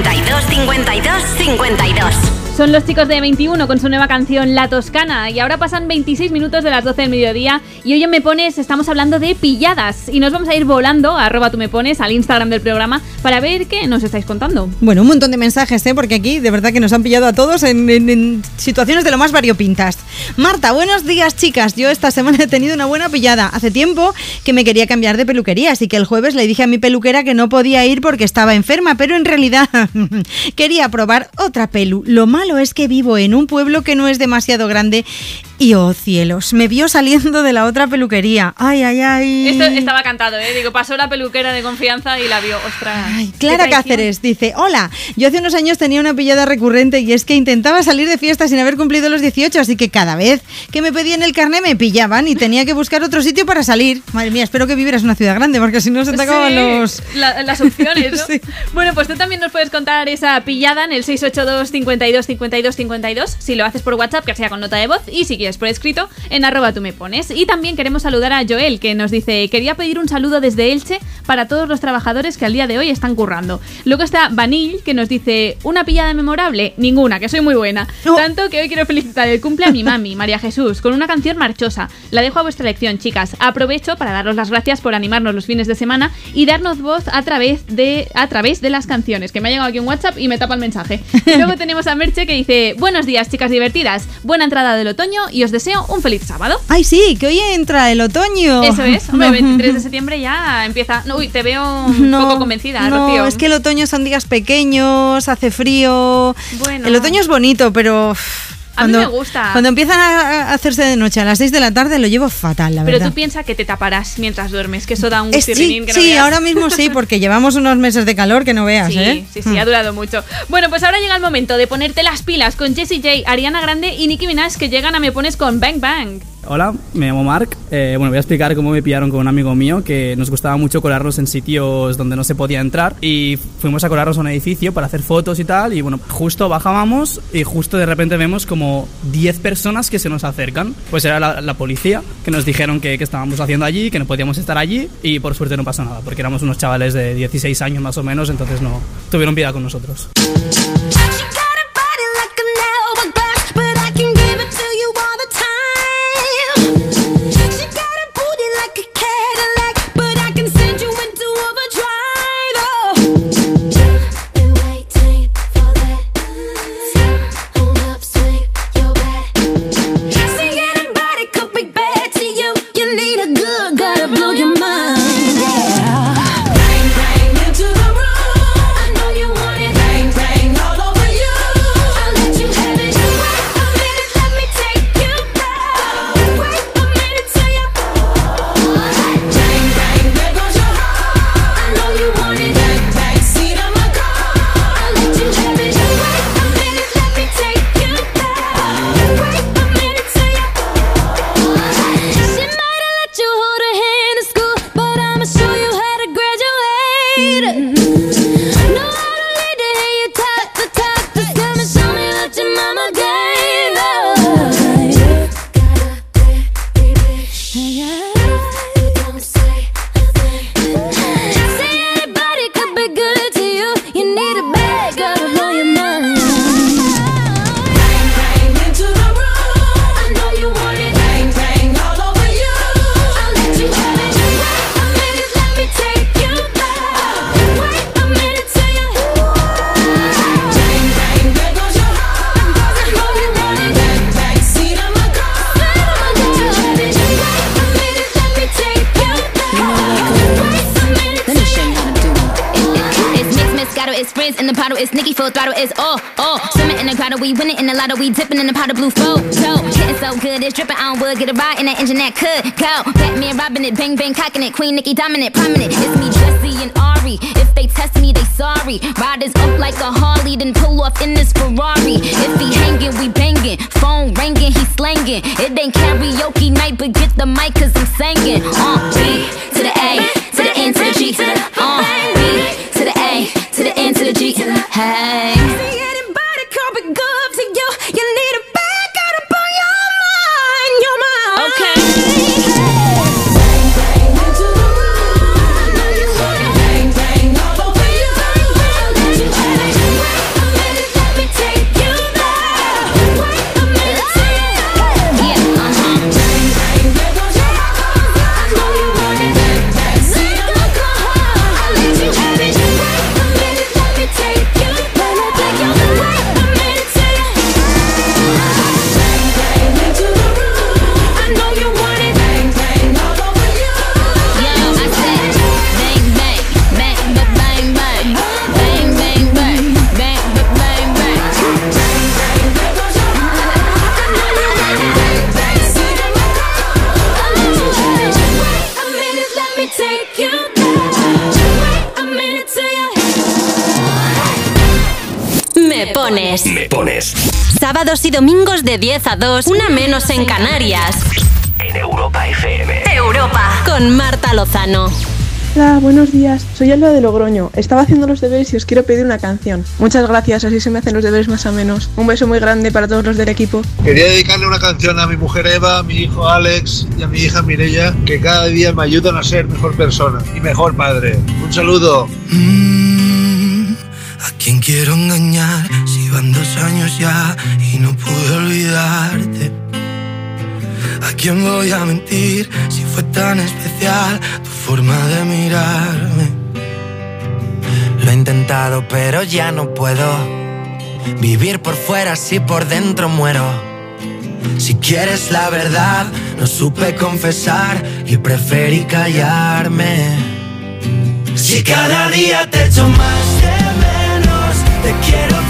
52 52 52 Son los chicos de 21 con su nueva canción La Toscana y ahora pasan 26 minutos de las 12 del mediodía y hoy en Me Pones estamos hablando de pilladas y nos vamos a ir volando a arroba tú me pones al Instagram del programa para ver qué nos estáis contando. Bueno, un montón de mensajes, ¿eh? porque aquí de verdad que nos han pillado a todos en, en- situaciones de lo más variopintas. Marta, buenos días chicas. Yo esta semana he tenido una buena pillada. Hace tiempo que me quería cambiar de peluquería, así que el jueves le dije a mi peluquera que no podía ir porque estaba enferma, pero en realidad quería probar otra pelu. Lo malo es que vivo en un pueblo que no es demasiado grande y oh cielos, me vio saliendo de la otra peluquería. Ay, ay, ay. Esto estaba cantado, ¿eh? Digo, pasó la peluquera de confianza y la vio. Ostras. qué Clara. Cáceres dice, hola, yo hace unos años tenía una pillada recurrente y es que intentaba salir de fiesta sin haber cumplido los 18, así que cada vez que me pedían el carné me pillaban y tenía que buscar otro sitio para salir. Madre mía, espero que vivieras en una ciudad grande porque si no se te acaban Sí, los... la- las opciones, ¿no? Bueno, pues tú también nos puedes contar esa pillada en el 682 52 52 52 si lo haces por WhatsApp, que sea con nota de voz, y si quieres por escrito en arroba tú me pones. Y también queremos saludar a Joel, que nos dice, quería pedir un saludo desde Elche para todos los trabajadores que al día de hoy están currando. Luego está Vanil, que nos dice, una pillada memorable, ninguna, que soy muy buena. Tanto que hoy quiero felicitar el cumple a mi mami, María Jesús, con una canción marchosa. La dejo a vuestra elección, chicas. Aprovecho para daros las gracias por animarnos los fines de semana y darnos voz a través de, a través de las canciones, que me ha llegado aquí un WhatsApp y me tapa el mensaje. Y luego tenemos a Merche que dice, buenos días, chicas divertidas, buena entrada del otoño y os deseo un feliz sábado. Ay, sí, que hoy entra el otoño. Eso es, hombre, 23 de septiembre ya empieza. No, uy, te veo un poco convencida, no, Rocío. es que el otoño son días pequeños, hace frío. Bueno. El otoño es bonito, pero. A mí me gusta. Cuando empiezan a hacerse de noche a las 6 de la tarde lo llevo fatal, la Pero verdad. tú piensas que te taparás mientras duermes, que eso da un Es- sí, tirrinín que no sí, veas. ahora mismo sí, porque llevamos unos meses de calor que no veas, Sí, ¿eh? sí, sí, ha durado mucho. Bueno, pues ahora llega el momento de ponerte las pilas con Jessie J, Ariana Grande y Nicki Minaj que llegan a Me Pones con Bang Bang. Hola, me llamo Mark. Eh, bueno, voy a explicar cómo me pillaron con un amigo mío que nos gustaba mucho colarnos en sitios donde no se podía entrar y fuimos a colarnos a un edificio para hacer fotos y tal y bueno, justo bajábamos y justo de repente vemos como 10 personas que se nos acercan. Pues era la, policía que nos dijeron que, que estábamos haciendo allí, que no podíamos estar allí y por suerte no pasó nada porque éramos unos chavales de 16 años más o menos, entonces no tuvieron piedad con nosotros. Get a ride in that engine that could go. Batman robbing it, bang bang cocking it, Queen Nicki dominant, prominent. It's me, Jesse and Ari. If they test me, they sorry. Riders up like a Harley, then pull off in this Ferrari. If he hanging, we banging. Phone ringing, he slanging. It ain't karaoke night, but get the mic, cause I'm singing. Uh, 2, una menos en Canarias. en Europa FM. Europa. Con Marta Lozano. Hola, buenos días. Soy Alba de Logroño. Estaba haciendo los deberes y os quiero pedir una canción. Muchas gracias, así se me hacen los deberes más o menos. Un beso muy grande para todos los del equipo. Quería dedicarle una canción a mi mujer Eva, a mi hijo Alex y a mi hija Mirella, que cada día me ayudan a ser mejor persona y mejor padre. Un saludo. ¿A quién quiero engañar años ya y no pude olvidarte? ¿A quién voy a mentir si fue tan especial tu forma de mirarme? Lo he intentado pero ya no puedo vivir por fuera si por dentro muero. Si quieres la verdad, no supe confesar y preferí callarme. Si cada día te echo más de menos, te quiero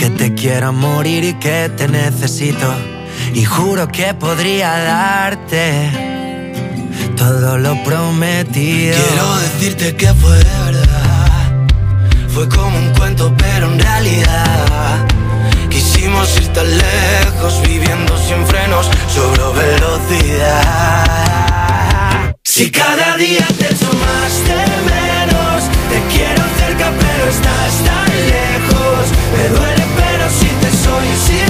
Que te quiero morir y que te necesito. Y juro que podría darte todo lo prometido. Quiero decirte que fue verdad. Fue como un cuento, pero en realidad. Quisimos ir tan lejos, viviendo sin frenos, sobre velocidad. Si cada día te más de menos, te quiero cerca, pero estás tan lejos. Me duele, te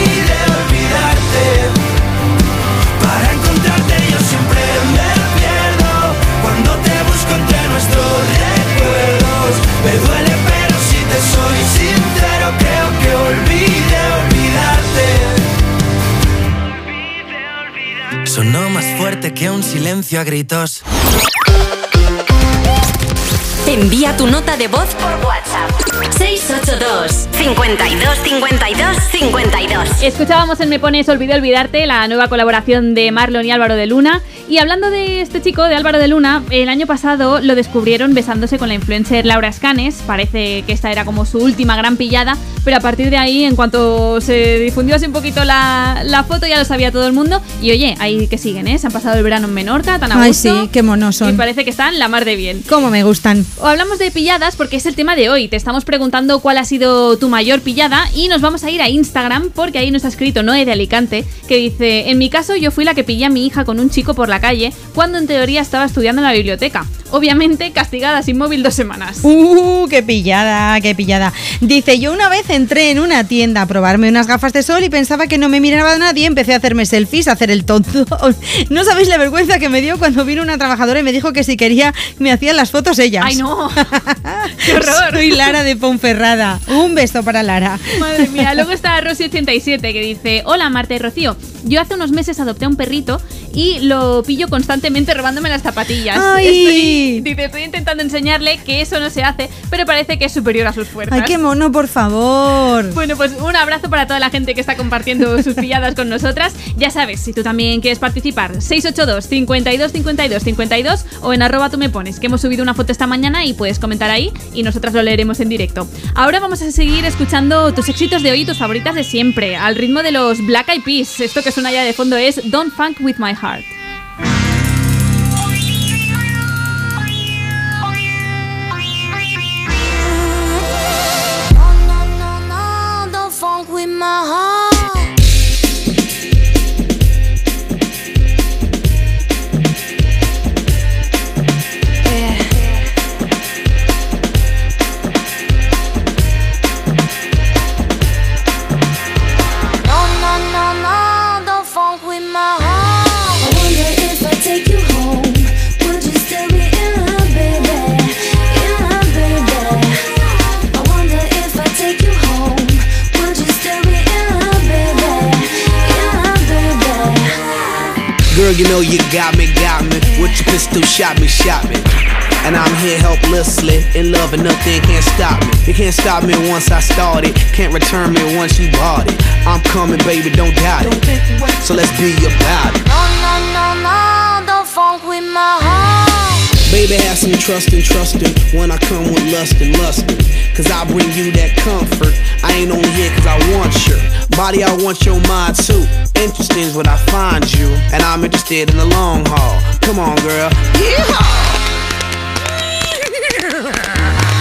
Me duele pero si te soy sincero creo que olvide olvidarte. Sonó más fuerte que un silencio a gritos. Envía tu nota de voz por WhatsApp. 682 52 52 52. Escuchábamos en Me Pones Olvidé Olvidarte, la nueva colaboración de Marlon y Álvaro de Luna. Y hablando de este chico, de Álvaro de Luna, el año pasado lo descubrieron besándose con la influencer Laura Escanes. Parece que esta era como su última gran pillada, pero a partir de ahí, en cuanto se difundió así un poquito la, la foto, ya lo sabía todo el mundo. Y oye, ahí que siguen, ¿eh? Se han pasado el verano en Menorca, tan a Ay, gusto. sí, qué monos Y son. parece que están la mar de bien. Cómo me gustan. O hablamos de pilladas porque es el tema de hoy. Te estamos preguntando cuál ha sido tu mayor pillada y nos vamos a ir a Instagram porque ahí nos ha escrito Noé de Alicante que dice, en mi caso yo fui la que pillé a mi hija con un chico por la calle cuando en teoría estaba estudiando en la biblioteca. Obviamente castigada sin móvil dos semanas. Uh, qué pillada, qué pillada. Dice, yo una vez entré en una tienda a probarme unas gafas de sol y pensaba que no me miraba nadie, empecé a hacerme selfies, a hacer el tonto. No sabéis la vergüenza que me dio cuando vino una trabajadora y me dijo que si quería me hacían las fotos ellas. ¡Ay, no! ¡Qué horror! Soy Lara de Ponferrada. Un beso para Lara. Madre mía, luego está Rosy87 que dice, hola Marta y Rocío, yo hace unos meses adopté a un perrito y lo pillo constantemente robándome las zapatillas. ¡Ay! Estoy, dice, estoy intentando enseñarle que eso no se hace, pero parece que es superior a sus fuerzas. Ay, qué mono, por favor. Bueno, pues un abrazo para toda la gente que está compartiendo sus pilladas con nosotras. Ya sabes, si tú también quieres participar, 682 52 52 52 o en arroba tú me pones, que hemos subido una foto esta mañana y puedes comentar ahí y nosotras lo leeremos en directo. Ahora vamos a seguir escuchando tus éxitos de hoy y tus favoritas de siempre, al ritmo de los Black Eyed Peas. Esto que suena ya de fondo es Don't Funk With My heart. You know you got me, got me. With your pistol, shot me, shot me. And I'm here helplessly, in love and nothing can't stop me. You can't stop me once I started, can't return me once you bought it. I'm coming, baby, don't doubt it. So let's be about it. No, no, no, no, Baby, have some trust and trusting when I come with lust and lusting. Cause I bring you that comfort. I ain't only here cause I want your body, I want your mind too. Interesting is what I find you, and I'm interested in the long haul. Come on, girl. Yeehaw!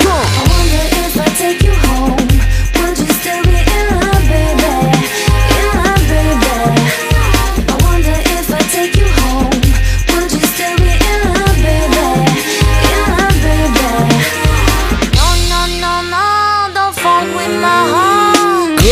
I wonder if I take you home.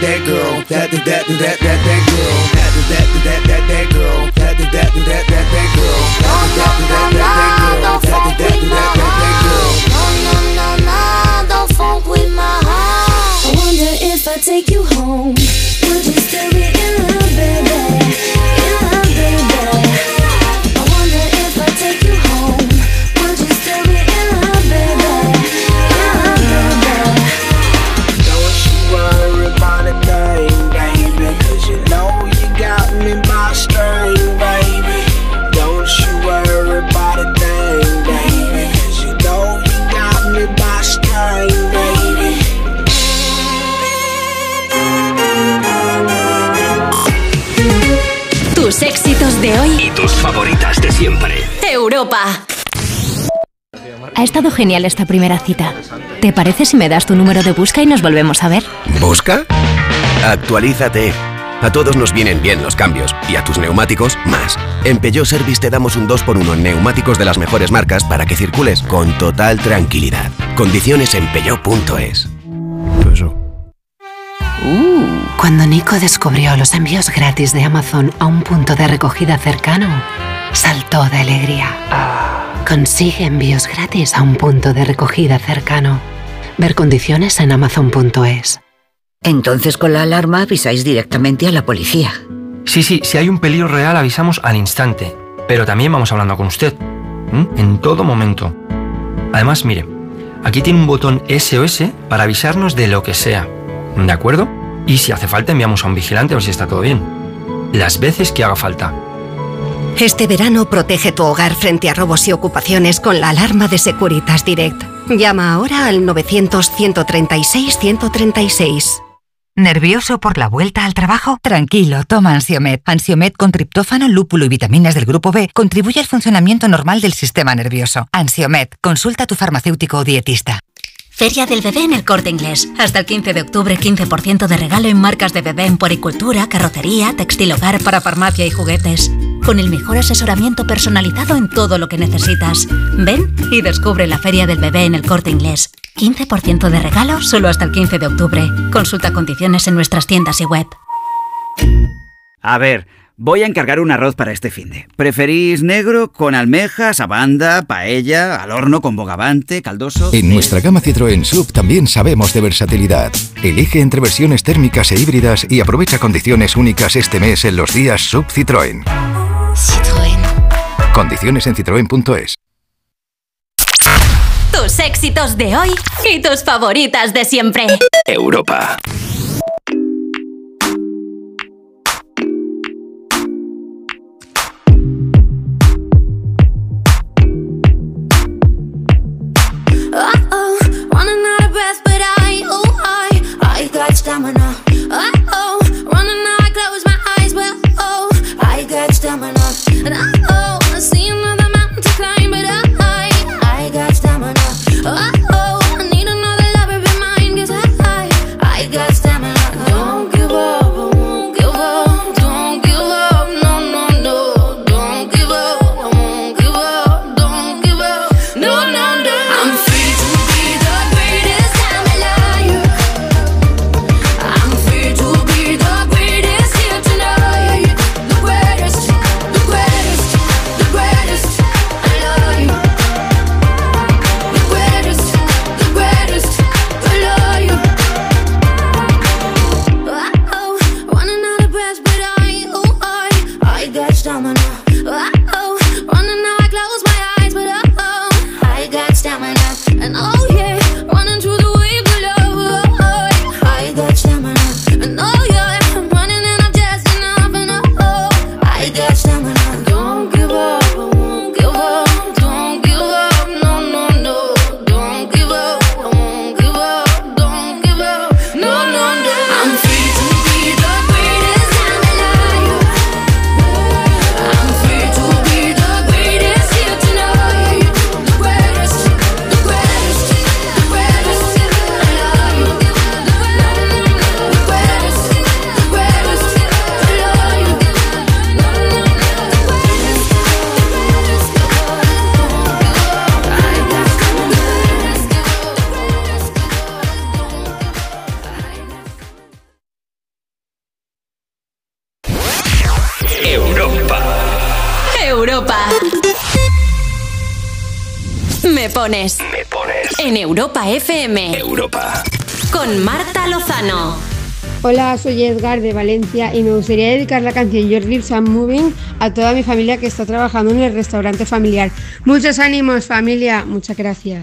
that, girl. That, that, that, that, that. That, genial esta primera cita. ¿Te parece si me das tu número de busca y nos volvemos a ver? ¿Busca? Actualízate. A todos nos vienen bien los cambios y a tus neumáticos más. En Peugeot Service te damos un 2x1 en neumáticos de las mejores marcas para que circules con total tranquilidad. Condiciones en peugeot.es. Uh, cuando Nico descubrió los envíos gratis de Amazon a un punto de recogida cercano, saltó de alegría. Consigue envíos gratis a un punto de recogida cercano. Ver condiciones en amazon.es. Entonces con la alarma avisáis directamente a la policía. Sí, sí, si hay un peligro real avisamos al instante. Pero también vamos hablando con usted. ¿m? En todo momento. Además, mire, aquí tiene un botón SOS para avisarnos de lo que sea. ¿De acuerdo? Y si hace falta enviamos a un vigilante a ver si está todo bien. Las veces que haga falta. Este verano protege tu hogar frente a robos y ocupaciones con la alarma de Securitas Direct. Llama ahora al 900-136-136. ¿Nervioso por la vuelta al trabajo? Tranquilo, toma Ansiomet. Ansiomet con triptófano, lúpulo y vitaminas del grupo B contribuye al funcionamiento normal del sistema nervioso. Ansiomet, consulta a tu farmacéutico o dietista. Feria del bebé en el corte inglés. Hasta el 15 de octubre, 15% de regalo en marcas de bebé en poricultura, carrocería, textil hogar para farmacia y juguetes. Con el mejor asesoramiento personalizado en todo lo que necesitas. Ven y descubre la Feria del bebé en el corte inglés. 15% de regalo solo hasta el 15 de octubre. Consulta condiciones en nuestras tiendas y web. A ver, Voy a encargar un arroz para este finde. ¿Preferís negro con almejas, abanda, paella, al horno con bogavante, caldoso? En nuestra gama Citroën Sub también sabemos de versatilidad. Elige entre versiones térmicas e híbridas y aprovecha condiciones únicas este mes en los días Sub Citroën. Citroën. Condiciones en citroen.es. Tus éxitos de hoy y tus favoritas de siempre. Europa. Me pones. En Europa FM. Europa. Con Marta Lozano. Hola, soy Edgar de Valencia y me gustaría dedicar la canción Your Lips Are Moving a toda mi familia que está trabajando en el restaurante familiar. Muchos ánimos, familia. Muchas gracias.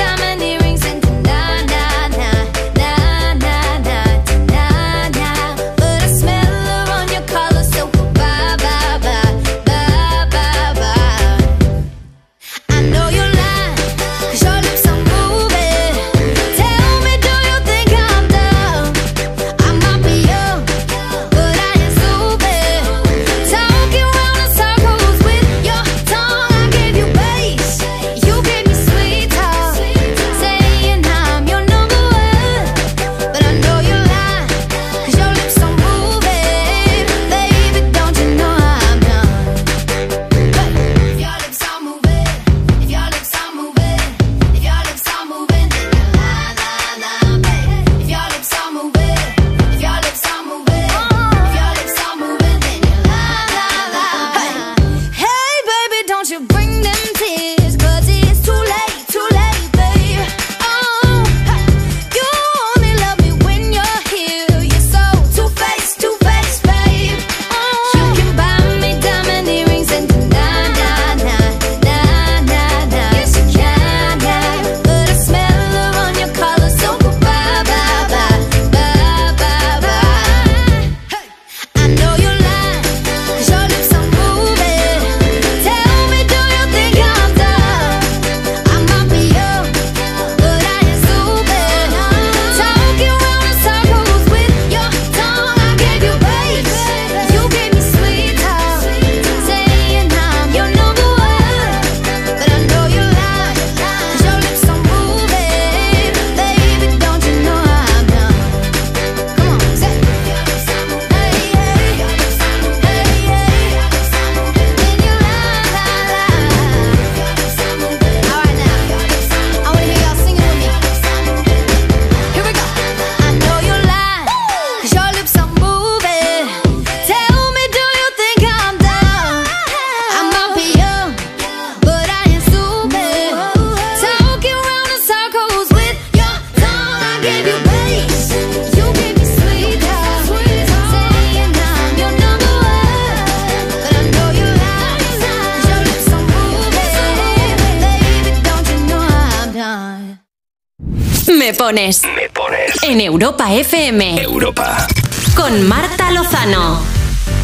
Europa FM. Europa. Con Marta Lozano.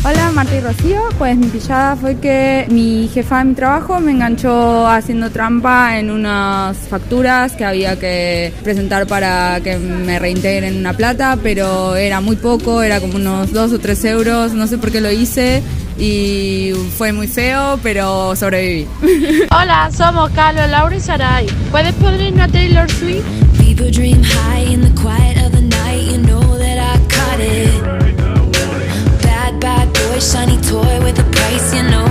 Hola Marta y Rocío, pues mi pillada fue que mi jefa de mi trabajo me enganchó haciendo trampa en unas facturas que había que presentar para que me reintegren una plata, pero era muy poco, era como unos 2 o 3 euros, no sé por qué lo hice y fue muy feo, pero sobreviví. Hola, somos Carlos, Laura y Sarai. ¿Puedes ponernos a Taylor Swift? People dream high in the quiet shiny toy with a price. You know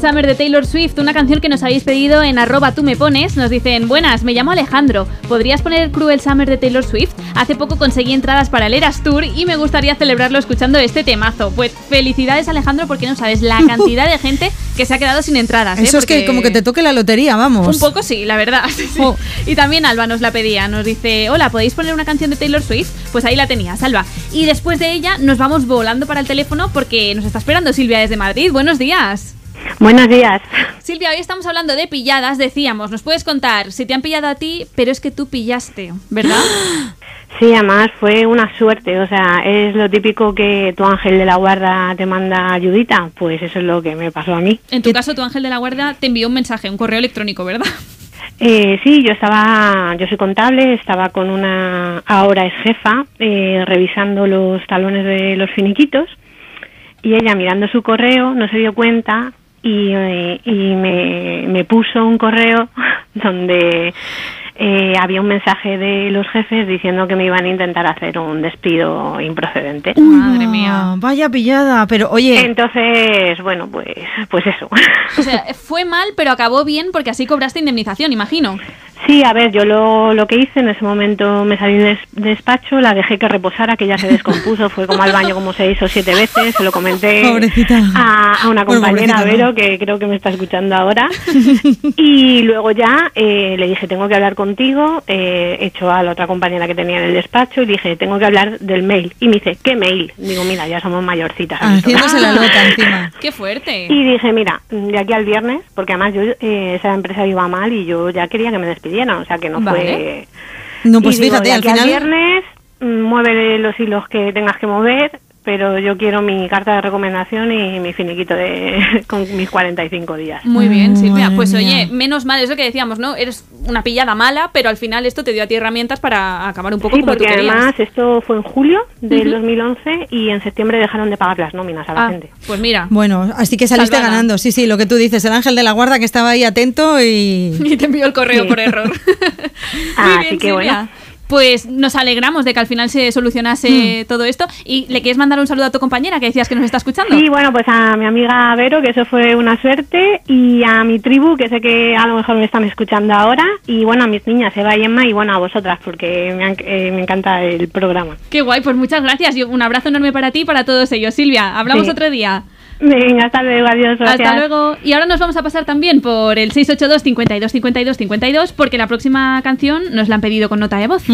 Summer de Taylor Swift, una canción que nos habéis pedido en arroba tú me pones. Nos dicen, buenas, me llamo Alejandro. ¿Podrías poner Cruel Summer de Taylor Swift? Hace poco conseguí entradas para el Eras Tour y me gustaría celebrarlo escuchando este temazo. Pues felicidades Alejandro porque no sabes la cantidad de gente que se ha quedado sin entradas. ¿eh? Eso es que como que te toque la lotería, vamos. Un poco sí, la verdad. sí, sí. Oh. Y también Alba nos la pedía, nos dice, hola, ¿podéis poner una canción de Taylor Swift? Pues ahí la tenías, Alba. Y después de ella nos vamos volando para el teléfono porque nos está esperando Silvia desde Madrid. Buenos días. Buenos días. Silvia, hoy estamos hablando de pilladas, decíamos, nos puedes contar si te han pillado a ti, pero es que tú pillaste, ¿verdad? Sí, además fue una suerte, o sea, es lo típico que tu ángel de la guarda te manda ayudita, pues eso es lo que me pasó a mí. En tu caso, tu ángel de la guardia te envió un mensaje, un correo electrónico, ¿verdad? Eh, sí, yo estaba, yo soy contable, estaba con una ahora es jefa eh, revisando los talones de los finiquitos y ella mirando su correo no se dio cuenta y, eh, y me, me puso un correo donde eh, había un mensaje de los jefes diciendo que me iban a intentar hacer un despido improcedente. Madre mía. Vaya pillada, pero oye. Entonces, bueno, pues, pues eso. O sea, fue mal, pero acabó bien porque así cobraste indemnización, imagino. Sí, a ver, yo lo, lo que hice en ese momento me salí del des- despacho, la dejé que reposara, que ya se descompuso, fue como al baño como seis o siete veces, se lo comenté Pobrecita. a, a una compañera, pobrecita, Vero, no. que creo que me está escuchando ahora. y luego ya eh, le dije, tengo que hablar contigo, eh, hecho a la otra compañera que tenía en el despacho y dije, tengo que hablar del mail. Y me dice, ¿qué mail? Digo, mira, ya somos mayorcitas. Haciéndose la loca encima. ¡Qué fuerte! Y dije, mira, de aquí al viernes, porque además yo eh, esa empresa iba mal y yo ya quería que me despidieran, o sea que no Vale. fue... No, pues Y fíjate, al final. viernes, mm, mueve los hilos que tengas que mover, pero yo quiero mi carta de recomendación y mi finiquito de con mis 45 días. Muy bien, Silvia. Madre Pues mía. oye, menos mal, es lo que decíamos, ¿no? Eres una pillada mala, pero al final esto te dio a ti herramientas para acabar un poco Sí, como tú porque querías. además esto fue en julio del Ujú. 2011 y en septiembre dejaron de pagar las nóminas a la Ah, gente. pues mira. Bueno, así que saliste Salvada. ganando. Sí, sí, lo que tú dices, el ángel de la guarda que estaba ahí atento y. Y te envió el correo Sí. por error. Muy Así bien, que Silvia. bueno. Pues nos alegramos de que al final se solucionase todo esto. ¿Y le quieres mandar un saludo a tu compañera que decías que nos está escuchando? Sí, bueno, pues a mi amiga Vero, que eso fue una suerte, y a mi tribu, que sé que a lo mejor me están escuchando ahora, y bueno, a mis niñas, Eva y Emma, y bueno, a vosotras, porque me, han- eh, me encanta el programa. Qué guay, pues muchas gracias y un abrazo enorme para ti y para todos ellos. Silvia, hablamos Sí. otro día. Venga, hasta luego, adiós, gracias. Hasta luego. Y ahora nos vamos a pasar también por el 682 52 52 52 porque la próxima canción nos la han pedido con nota de voz.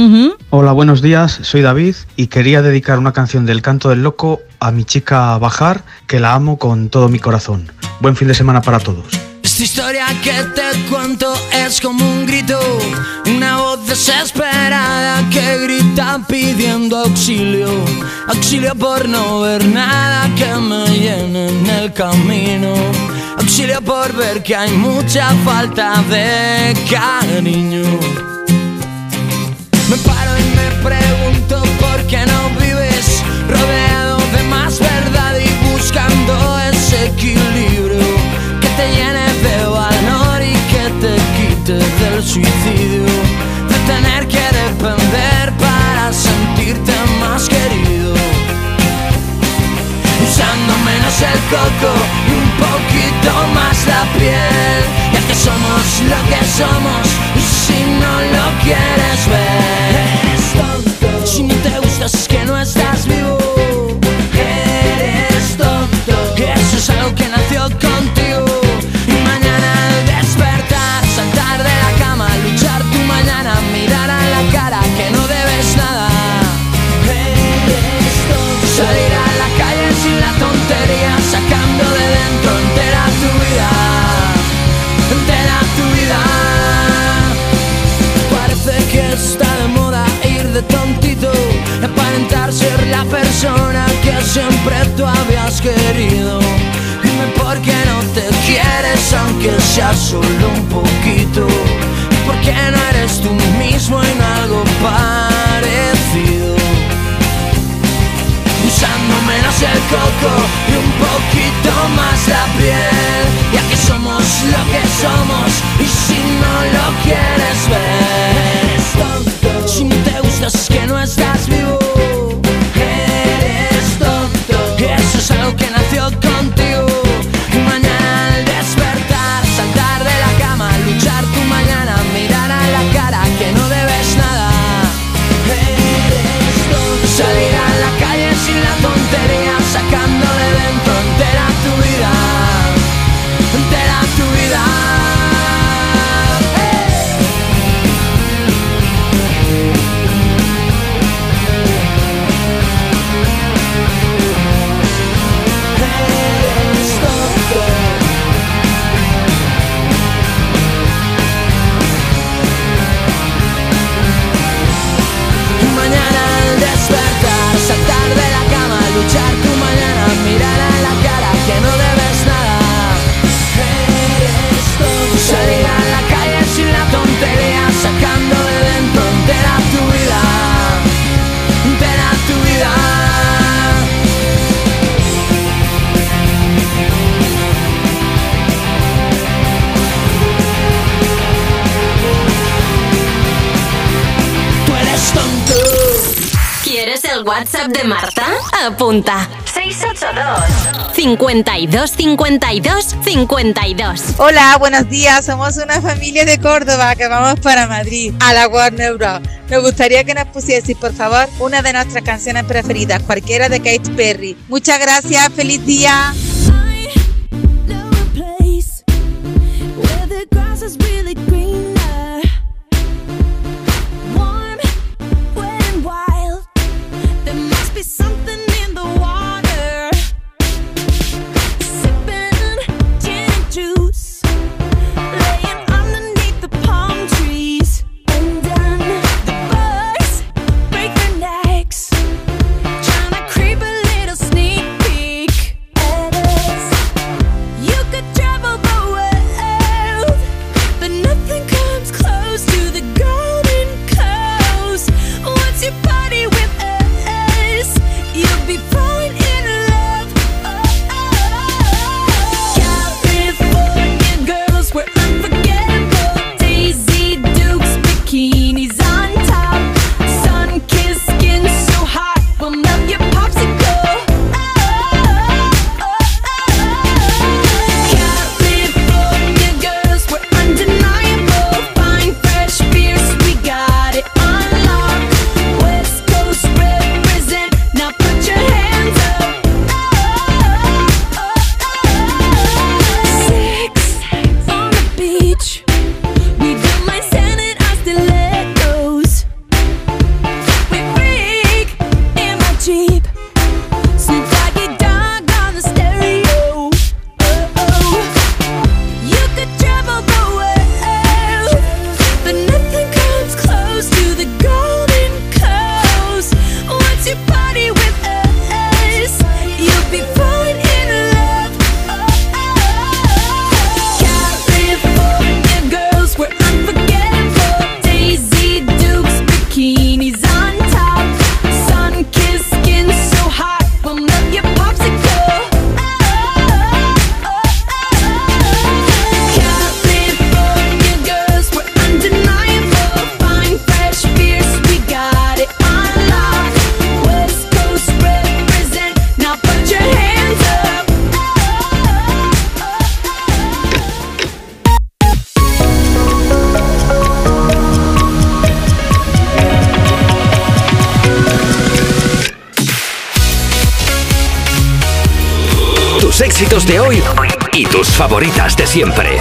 Hola, buenos días, soy David y quería dedicar una canción del Canto del Loco a mi chica Bajar, que la amo con todo mi corazón. Buen fin de semana para todos. Esta historia que te cuento es como un grito, una voz desesperada que grita pidiendo auxilio, auxilio por no ver nada que me llene en el camino, auxilio por ver que hay mucha falta de cariño. Me paro y me pregunto por qué no vives rodeado de más verdad y buscando ese equilibrio que te llene suicidio, de tener que depender para sentirte más querido. Usando menos el coco y un poquito más la piel, ya que somos lo que somos, si no lo quieres ver. Si no te gustas es que no estás vivo. Está de moda ir de tontito y aparentar ser la persona que siempre tú habías querido. Dime por qué no te quieres aunque sea solo un poquito. Y por qué no eres tú mismo en algo parecido. Usando menos el coco y un poquito más la piel Ya que somos lo que somos y si no lo quieres ver es que no estás time. WhatsApp de Marta? Apunta. 682 52 52 52. Hola, buenos días. Somos una familia de Córdoba que vamos para Madrid, a la Warner Bros. Nos gustaría que nos pusieseis, por favor, una de nuestras canciones preferidas, cualquiera de Katy Perry. Muchas gracias, feliz día. De hoy y tus favoritas de siempre.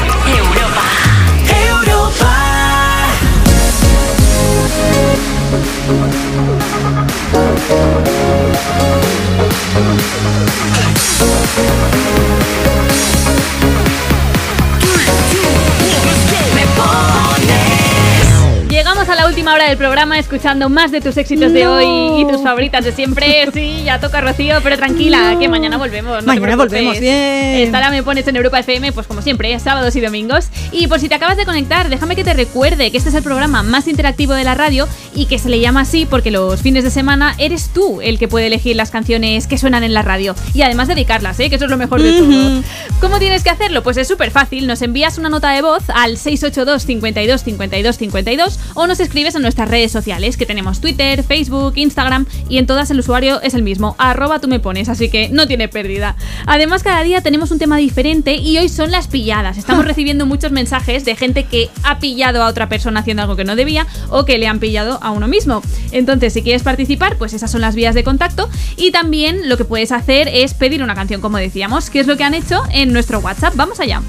La del programa escuchando más de tus éxitos de hoy y tus favoritas de siempre. Sí, ya toca Rocío, pero tranquila, que mañana volvemos. no Mañana volvemos, bien. Estará Me Pones en Europa FM, pues como siempre, sábados y domingos. Y por si te acabas de conectar, déjame que te recuerde que este es el programa más interactivo de la radio y que se le llama así porque los fines de semana eres tú el que puede elegir las canciones que suenan en la radio. Y además dedicarlas, ¿eh? que eso es lo mejor de todo. ¿Cómo tienes que hacerlo? Pues es súper fácil. Nos envías una nota de voz al 682 52 52 52 o nos escribes en nuestras redes sociales que tenemos Twitter, Facebook, Instagram y en todas el usuario es el mismo, arroba tú me pones, así que no tiene pérdida. Además cada día tenemos un tema diferente y hoy son las pilladas. Estamos recibiendo muchos mensajes de gente que ha pillado a otra persona haciendo algo que no debía o que le han pillado a uno mismo. Entonces si quieres participar, pues esas son las vías de contacto y también lo que puedes hacer es pedir una canción como decíamos, que es lo que han hecho en nuestro WhatsApp. Vamos allá.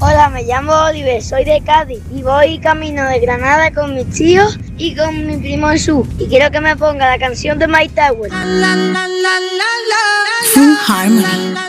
Hola, me llamo Oliver, soy de Cádiz y voy camino de Granada con mis tíos y con mi primo Jesús. Y quiero que me ponga la canción de My Tower. Full Harmony.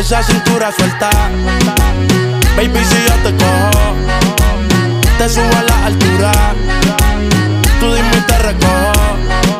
Esa cintura suelta. Baby, si yo te cojo, te subo a la altura. Tú dime y te recojo.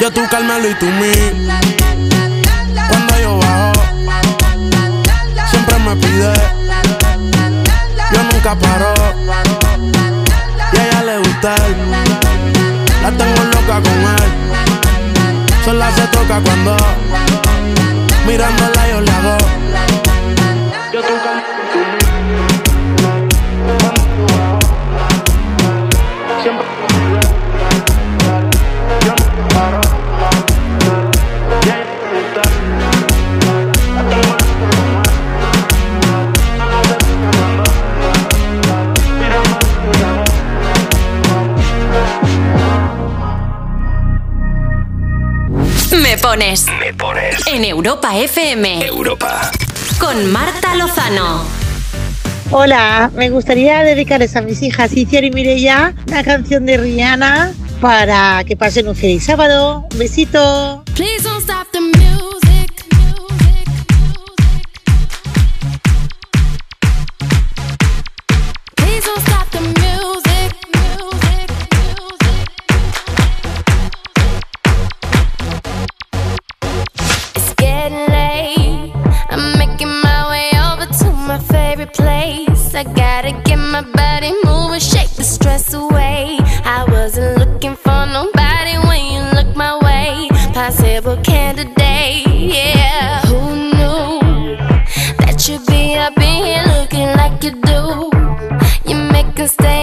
yo tú Carmelo y tú mí. Cuando yo bajo, siempre me pide. Yo nunca paro. Y a ella le gusta. La tengo loca con él. Sola se toca cuando mirándola yo le hago. Pones. Me pones. En Europa FM. Europa. Con Marta Lozano. Hola, me gustaría dedicarles a mis hijas Iciar y Mireia una canción de Rihanna para que pasen un feliz sábado. Un besito. Please don't stop the I gotta get my body moving, shake the stress away. I wasn't looking for nobody when you look my way. Possible candidate, yeah. Who knew that you'd be up in here looking like you do? You make us staying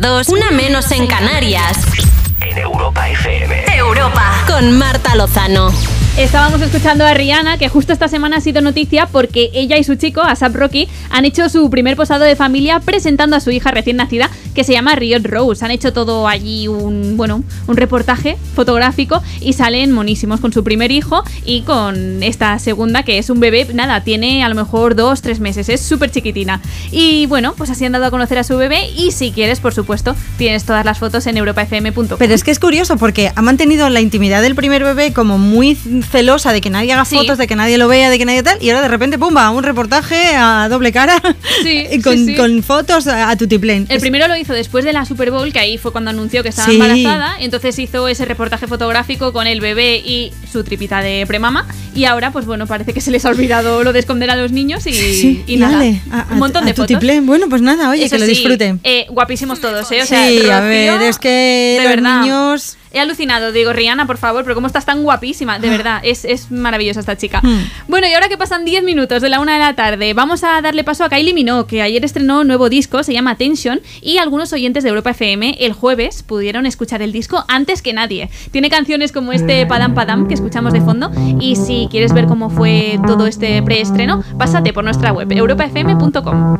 2, una menos en Canarias. En Europa FM. Europa. Con Marta Lozano. Estábamos escuchando a Rihanna, que justo esta semana ha sido noticia porque ella y su chico, Asap Rocky, han hecho su primer posado de familia presentando a su hija recién nacida, que se llama Riot Rose. Han hecho todo allí un, bueno, un reportaje fotográfico y salen monísimos con su primer hijo y con esta segunda, que es un bebé, nada, tiene a lo mejor dos, tres meses, es súper chiquitina. Y bueno, pues así han dado a conocer a su bebé y si quieres, por supuesto, tienes todas las fotos en europafm.com. Pero es que es curioso porque ha mantenido la intimidad del primer bebé como muy celosa de que nadie haga fotos, de que nadie lo vea, de que nadie tal, y ahora de repente, ¡pumba! Un reportaje a doble cara con, sí, sí. con fotos a, tutiplén. El primero lo hizo después de la Super Bowl, que ahí fue cuando anunció que estaba Sí. embarazada. Entonces hizo ese reportaje fotográfico con el bebé y su tripita de premama. Y ahora, pues bueno, parece que se les ha olvidado lo de esconder a los niños y, Sí, y nada. dale, a- un montón a de fotos. Bueno, pues nada, oye, Eso que lo sí, disfruten. eh, guapísimos todos, ¿eh? O sea, sí, a ver, es que de los verdad. niños... He alucinado, digo, Rihanna, por favor, pero cómo estás tan guapísima, de verdad, es, es maravillosa esta chica. Hmm. Bueno, y ahora que pasan 10 minutos de la una de la tarde, vamos a darle paso a Kylie Minogue, que ayer estrenó un nuevo disco, se llama Tension, y algunos oyentes de Europa FM el jueves pudieron escuchar el disco antes que nadie. Tiene canciones como este Padam Padam que escuchamos de fondo, y si quieres ver cómo fue todo este preestreno, pásate por nuestra web, europafm.com.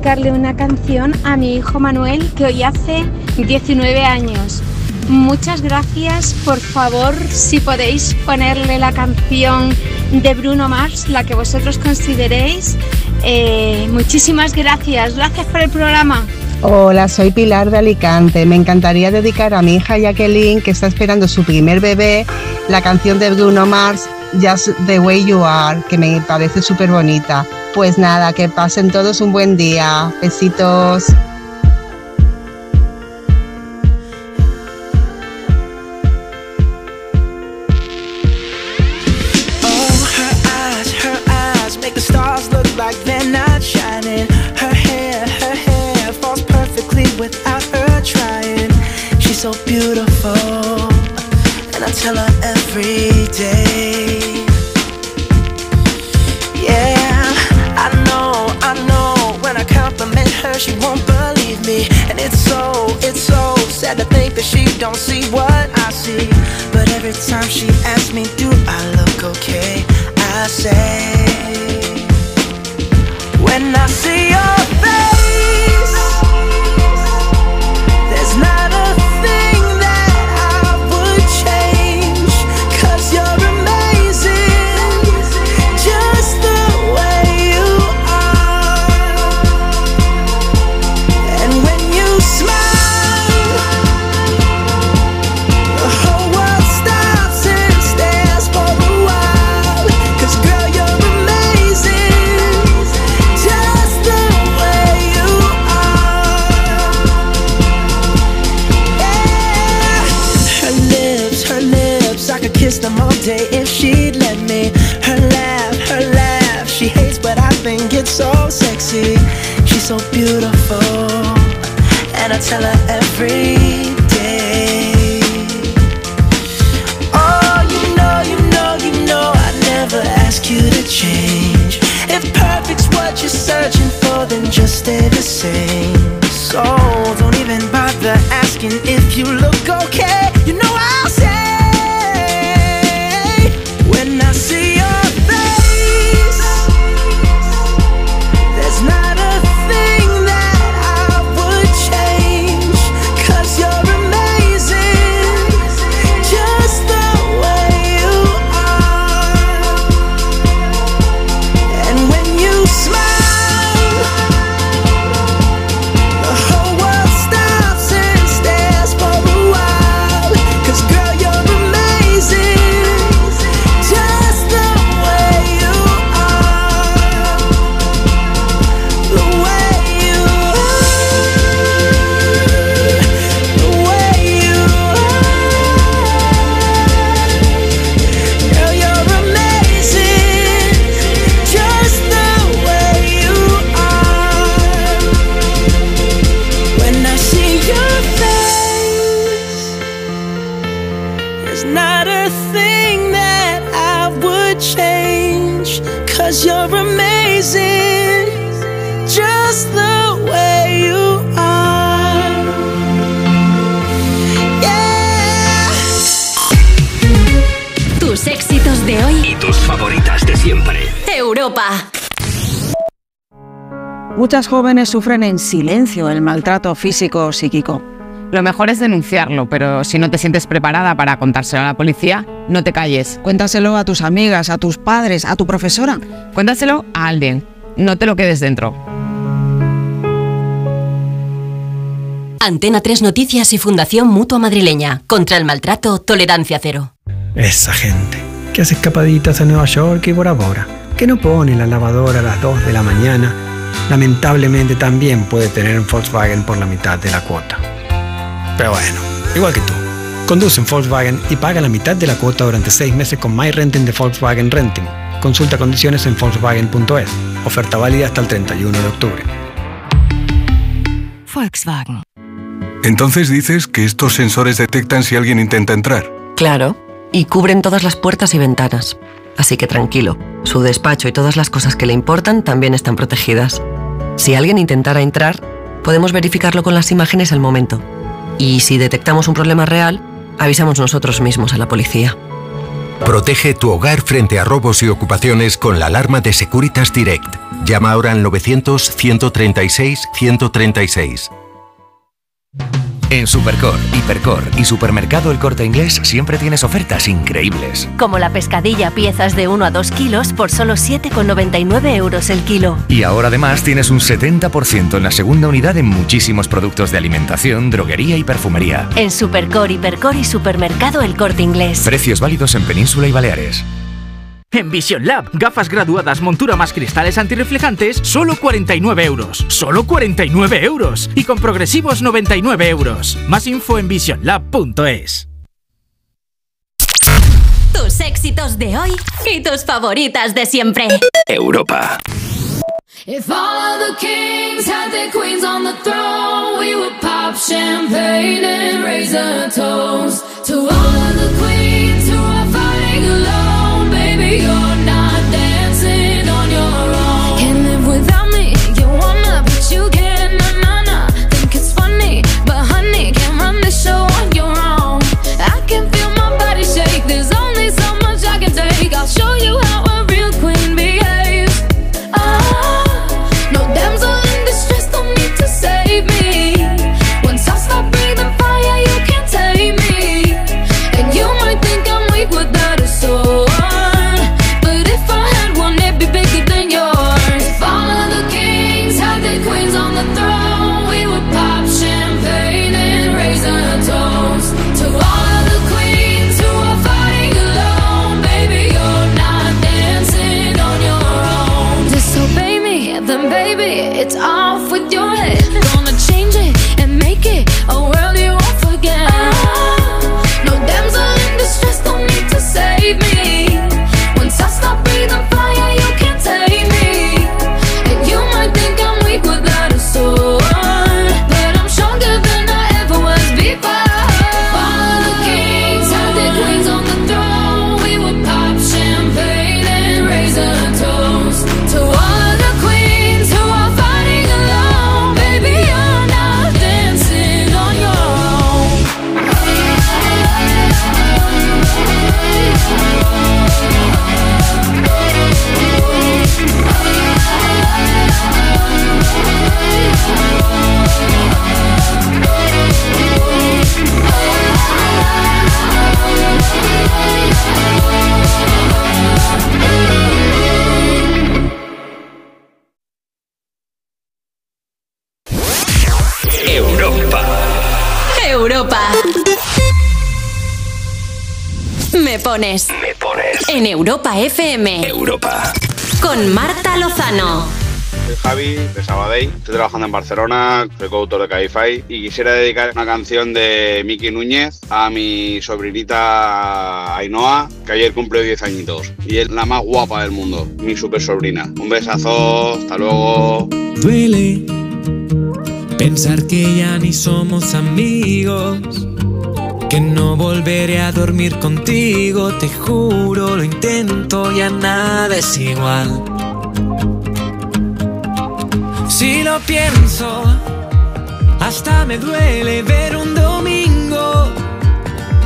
dedicarle una canción a mi hijo Manuel que hoy hace 19 años. Muchas gracias. Por favor, si podéis ponerle la canción de Bruno Mars, la que vosotros consideréis. Eh, muchísimas gracias. Gracias por el programa. Hola, soy Pilar de Alicante. Me encantaría dedicar a mi hija Jacqueline, que está esperando su primer bebé, la canción de Bruno Mars, Just the Way You Are, que me parece súper bonita. Pues nada, que pasen todos un buen día. Besitos. Muchas jóvenes sufren en silencio el maltrato físico o psíquico. Lo mejor es denunciarlo, pero si no te sientes preparada para contárselo a la policía, no te calles. Cuéntaselo a tus amigas, a tus padres, a tu profesora. Cuéntaselo a alguien. No te lo quedes dentro. Antena 3 Noticias y Fundación Mutua Madrileña. Contra el maltrato, tolerancia cero. Esa gente que hace escapaditas a Nueva York y Bora Bora, que no pone la lavadora a las 2 de la mañana, lamentablemente también puede tener un Volkswagen por la mitad de la cuota. Pero bueno, igual que tú. Conduce un Volkswagen y paga la mitad de la cuota durante 6 meses con My Renting de Volkswagen Renting. Consulta condiciones en Volkswagen.es. Oferta válida hasta el 31 de octubre. Volkswagen. Entonces dices que estos sensores detectan si alguien intenta entrar. Claro, y cubren todas las puertas y ventanas. Así que tranquilo, su despacho y todas las cosas que le importan también están protegidas. Si alguien intentara entrar, podemos verificarlo con las imágenes al momento. Y si detectamos un problema real, avisamos nosotros mismos a la policía. Protege tu hogar frente a robos y ocupaciones con la alarma de Securitas Direct. Llama ahora al 900-136-136. En Supercor, Hipercor y Supermercado El Corte Inglés siempre tienes ofertas increíbles. Como la pescadilla piezas de 1 a 2 kilos por solo 7,99 euros el kilo. Y ahora además tienes un 70% en la segunda unidad en muchísimos productos de alimentación, droguería y perfumería. En Supercor, Hipercor y Supermercado El Corte Inglés. Precios válidos en Península y Baleares. En Vision Lab, gafas graduadas, montura más cristales antirreflejantes, solo 49 euros. Solo 49 euros. Y con progresivos 99 euros. Más info en visionlab.es. Tus éxitos de hoy y tus favoritas de siempre. Europa. If all of the kings had their queens on the throne, we would pop champagne and raise a toast to all of the queens who are fighting alone. Baby, you're not dancing Me pones. Me pones. En Europa FM. Europa. Con Marta Lozano. Soy Javi de Sabadell, estoy trabajando en Barcelona, soy coautor de Cabify y quisiera dedicar una canción de Miki Núñez a mi sobrinita Ainhoa, que ayer cumple 10 añitos y es la más guapa del mundo, mi super sobrina. Un besazo, hasta luego. Duele pensar que ya ni somos amigos, no volveré a dormir contigo, te juro, lo intento, ya nada es igual. Si lo pienso, hasta me duele ver un domingo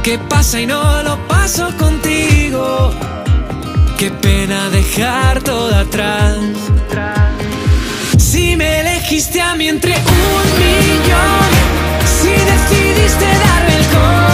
que pasa y no lo paso contigo. Qué pena dejar todo atrás. Si me elegiste a mí entre un millón, si decidiste darme el corazón,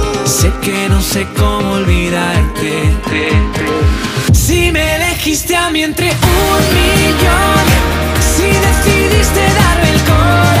Sé que no sé cómo olvidarte. Si me elegiste a mí entre un millón, si decidiste darme el corazón,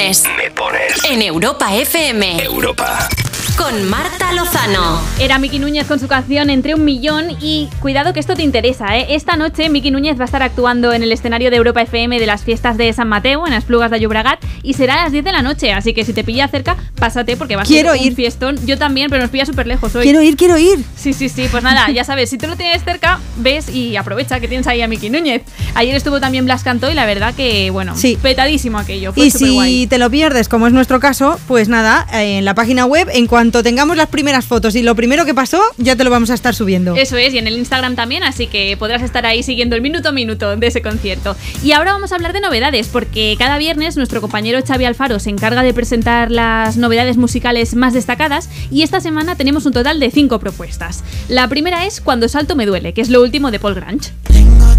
pones. Me pones. En Europa FM. Europa. Con Marta Lozano. Era Miki Núñez con su canción Entre un Millón y cuidado que esto te interesa, ¿eh? Esta noche Miki Núñez va a estar actuando en el escenario de Europa FM de las fiestas de San Mateo en las Plugas de Llobregat y será a las 10 de la noche, así que si te pilla cerca, pásate porque va a Quiero ser un ir. fiestón. Yo también, pero nos pilla súper lejos hoy. Quiero ir, quiero ir. Sí, sí, sí, pues nada, ya sabes, si tú lo tienes cerca, ves y aprovecha que tienes ahí a Miki Núñez. Ayer estuvo también Blas Cantó y la verdad que, bueno, Sí. petadísimo aquello, fue Y si guay. te lo pierdes, como es nuestro caso, pues nada, en la página web, en cuanto tengamos las primeras fotos y lo primero que pasó, ya te lo vamos a estar subiendo. Eso es, y en el Instagram también, así que podrás estar ahí siguiendo el minuto a minuto de ese concierto. Y ahora vamos a hablar de novedades, porque cada viernes nuestro compañero Xavi Alfaro se encarga de presentar las novedades musicales más destacadas y esta semana tenemos un total de cinco propuestas. La primera es Cuando salto me duele, que es lo último de Paul Grange.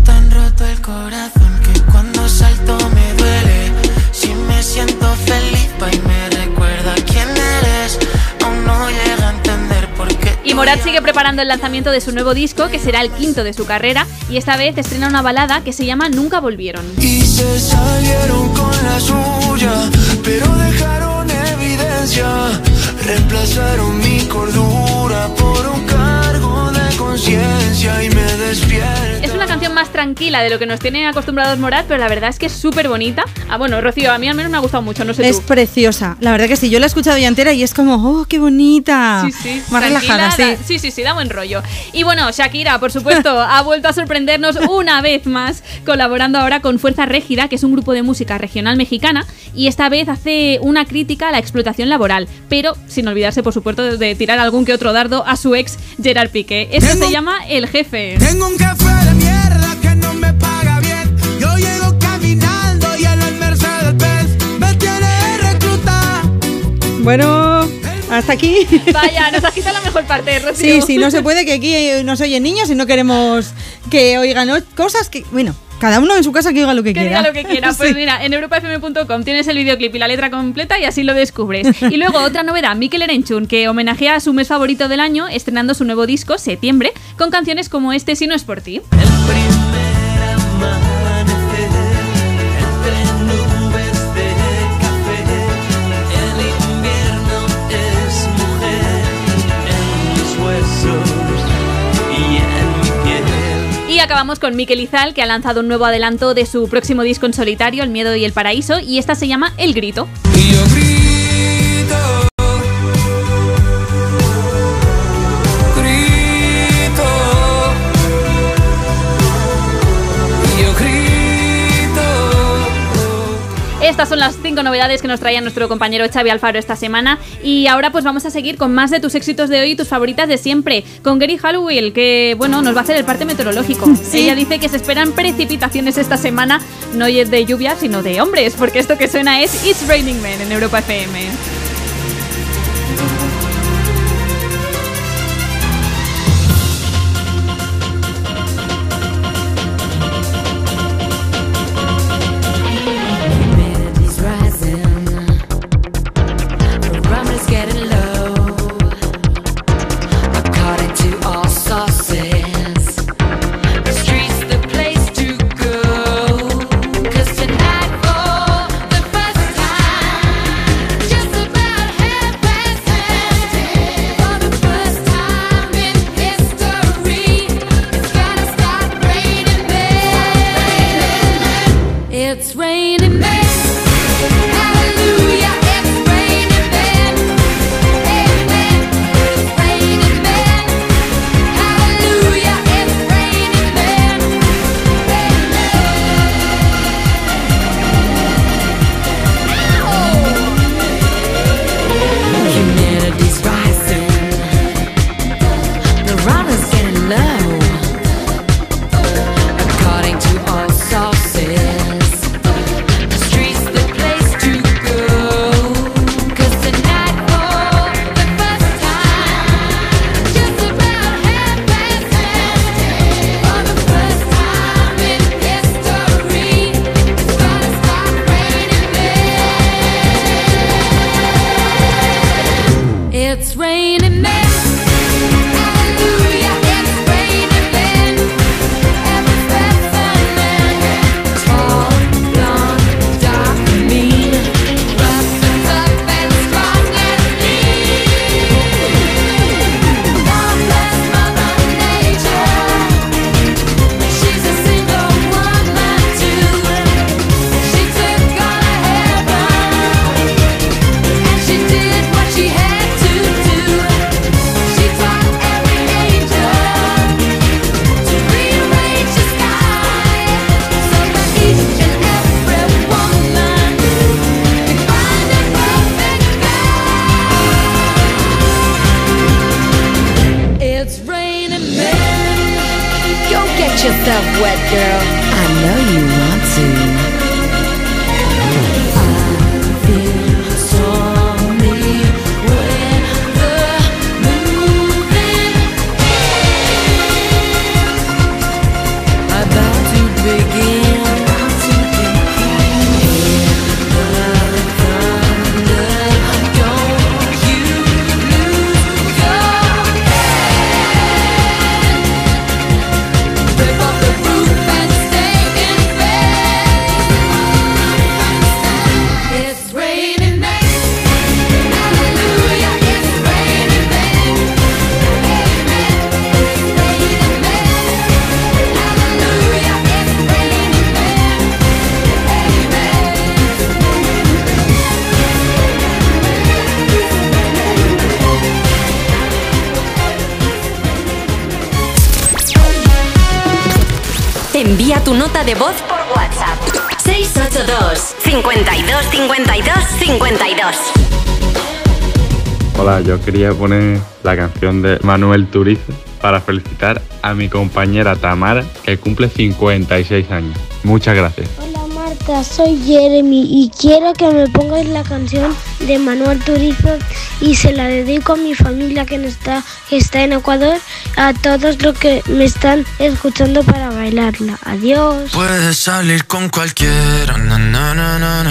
tan roto el corazón que cuando salto me duele. Si me siento feliz, pa' y me recuerda. Aún no llega a entender por qué. Y Morat sigue preparando el lanzamiento de su nuevo disco, que será el quinto de su carrera, y esta vez estrena una balada que se llama Nunca Volvieron. Y se salieron con la suya, pero dejaron evidencia. Reemplazaron mi cordura por un cargo de conciencia y me despierta. Más tranquila de lo que nos tiene acostumbrados Morat, pero la verdad es que es súper bonita. Ah, bueno, Rocío, a mí al menos me ha gustado mucho, no sé Es tú. preciosa. La verdad que sí, yo la he escuchado ya entera y es como, oh, qué bonita. Sí, sí, Más tranquila, relajada, sí. da- sí, sí, sí, da buen rollo. Y bueno, Shakira, por supuesto, ha vuelto a sorprendernos una vez más, colaborando ahora con Fuerza Régida, que es un grupo de música regional mexicana, y esta vez hace una crítica a la explotación laboral, pero sin olvidarse, por supuesto, de- de tirar algún que otro dardo a su ex Gerard Piqué. Esto se llama El Jefe. Tengo un jefe de mierda que no me paga bien. Yo llego caminando y él en Mercedes Benz me tiene recluta. Bueno, hasta aquí. Vaya, nos has quitado la mejor parte, Rocío. Sí, sí, no se puede que aquí eh, nos oyen niños y no queremos que oigan cosas que, bueno, cada uno en su casa que oiga lo que Que quiera. diga lo que quiera. Pues Sí. mira, en europafm.com tienes el videoclip y la letra completa y así lo descubres. Y luego otra novedad, Mikel Erenchun, que homenajea a su mes favorito del año estrenando su nuevo disco, Septiembre, con canciones como este Si no es por ti. El acabamos con Mikel Izal, que ha lanzado un nuevo adelanto de su próximo disco en solitario, El miedo y el paraíso, y esta se llama El grito. Grito, Estas son las cinco novedades que nos traía nuestro compañero Xavi Alfaro esta semana. Y ahora pues vamos a seguir con más de tus éxitos de hoy y tus favoritas de siempre. Con Gary Hallowell, que bueno, nos va a hacer el parte meteorológico. Ella dice que se esperan precipitaciones esta semana, no de lluvia, sino de hombres, porque esto que suena es It's Raining Men en Europa FM. Quería poner la canción de Manuel Turizo para felicitar a mi compañera Tamara, que cumple 56 años. Muchas gracias. Hola Marta, soy Jeremy y quiero que me pongas la canción de Manuel Turizo y se la dedico a mi familia que, no está, que está en Ecuador, a todos los que me están escuchando para bailarla. Adiós. Puedes salir con cualquiera, na, na, na, na, na.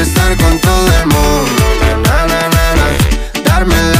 Estar con todo el mundo, na, na, na, darme las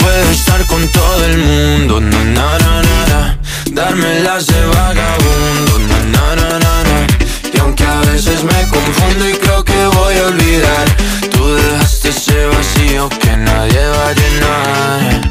Puedo estar con todo el mundo na, na, na, na, na. Dármelas de vagabundo na, na, na, na, na. Y aunque a veces me confundo y creo que voy a olvidar Tú dejaste ese vacío que nadie va a llenar.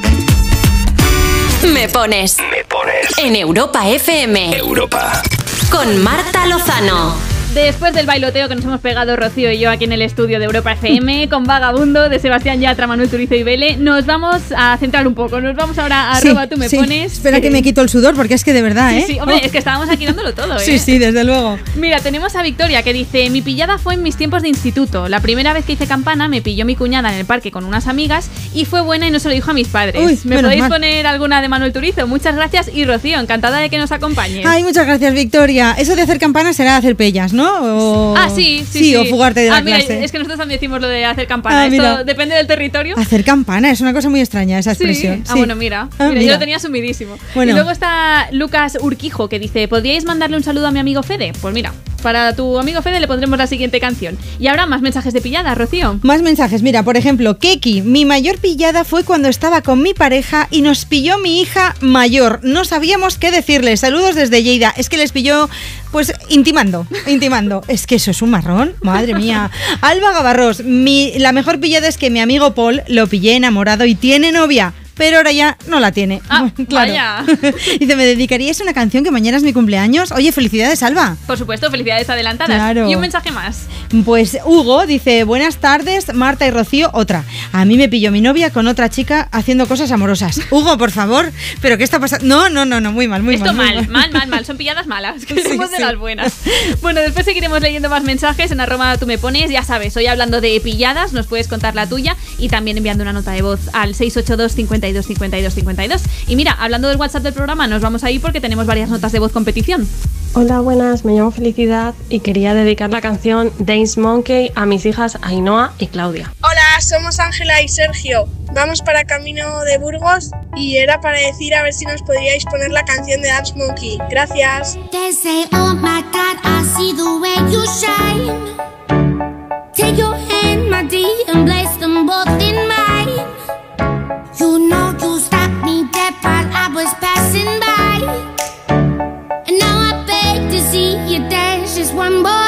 Me pones Me pones En Europa FM Europa. Con Marta Lozano. Después del bailoteo que nos hemos pegado Rocío y yo aquí en el estudio de Europa FM con Vagabundo de Sebastián Yatra, Manuel Turizo y Vele, nos vamos a centrar un poco. Nos vamos ahora a Sí, arroba tú me sí. pones. Espera que me quito el sudor porque es que de verdad, Sí, ¿eh? sí, hombre, Oh. es que estábamos aquí dándolo todo, ¿eh? Sí, sí, desde luego. Mira, tenemos a Victoria que dice: Mi pillada fue en mis tiempos de instituto. La primera vez que hice campana me pilló mi cuñada en el parque con unas amigas y fue buena y no se lo dijo a mis padres. Uy, ¿Me podéis mal. poner alguna de Manuel Turizo? Muchas gracias y Rocío, encantada de que nos acompañes. Ay, muchas gracias, Victoria. Eso de hacer campanas será hacer pellas, ¿no? O- Ah, sí, sí, sí. o fugarte de la ah, mira, clase. es que nosotros también decimos lo de hacer campana. Ah, Esto mira. depende del territorio. Hacer campana es una cosa muy extraña esa Sí. expresión. Ah, sí. bueno, mira. Ah, mira, Yo mira. lo tenía sumidísimo. Bueno. Y luego está Lucas Urquijo que dice: ¿Podríais mandarle un saludo a mi amigo Fede? Pues mira, para tu amigo Fede le pondremos la siguiente canción. Y ahora más mensajes de pillada, Rocío. Más mensajes, mira, por ejemplo, Keki, mi mayor pillada fue cuando estaba con mi pareja y nos pilló mi hija mayor. No sabíamos qué decirle. Saludos desde Lleida. Es que les pilló, pues, intimando, intimando. Es que eso es un marrón, madre mía. Alba Gavarros, mi, la mejor pillada es que mi amigo Paul lo pillé enamorado y tiene novia. Pero ahora ya no la tiene. Ah, claro. vaya. Dice, ¿me dedicarías a una canción que mañana es mi cumpleaños? Oye, felicidades, Alba. Por supuesto, felicidades adelantadas. Claro. Y un mensaje más. Pues Hugo dice, buenas tardes, Marta y Rocío, otra. A mí me pilló mi novia con otra chica haciendo cosas amorosas. Hugo, por favor, ¿pero qué está pasando? No, no, no, no, muy mal, muy Esto mal. muy mal, mal, mal, mal. Son pilladas malas. Que Sí, somos de sí. las buenas. Bueno, después seguiremos leyendo más mensajes en arroba tú me pones. Ya sabes, hoy hablando de pilladas, nos puedes contar la tuya y también enviando una nota de voz al 682 52 52 52. Y mira, hablando del WhatsApp del programa, nos vamos ahí porque tenemos varias notas de voz competición. Hola, buenas, me llamo Felicidad y quería dedicar la canción Dance Monkey a mis hijas Ainhoa y Claudia. Hola, somos Ángela y Sergio. Vamos para camino de Burgos y era para decir a ver si nos podríais poner la canción de Dance Monkey. Gracias. They say, oh my God, I see the way you shine. Take your hand, my dear, and place them both in mine. Know you stopped me dead while I was passing by. And now I beg to see you dance just one more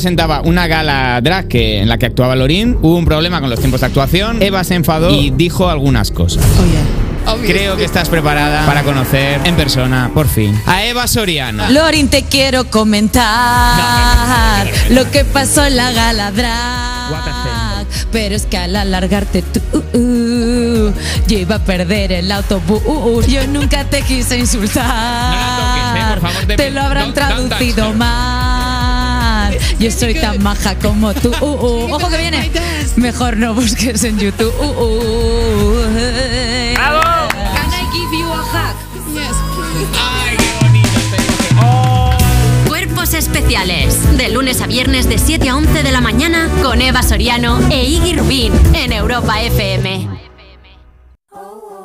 presentaba una gala drag que, en la que actuaba Lorin. Hubo un problema con los tiempos de actuación. Eva se enfadó y dijo algunas cosas. Creo que estás preparada para conocer en persona, por fin, a Eva Soriano. Lorin, te quiero comentar lo que pasó en la gala drag. Pero es que al alargarte tú, uh, yo iba a perder el autobús. Yo nunca te quise insultar. te lo habrán traducido mal. Yo soy tan maja como tú. Uh, uh. Ojo que viene. Mejor no busques en YouTube. Uh, uh. Can I give you a hug? Cuerpos especiales. De lunes a viernes de 7 a 11 de la mañana con Eva Soriano e Iggy Rubín en Europa FM.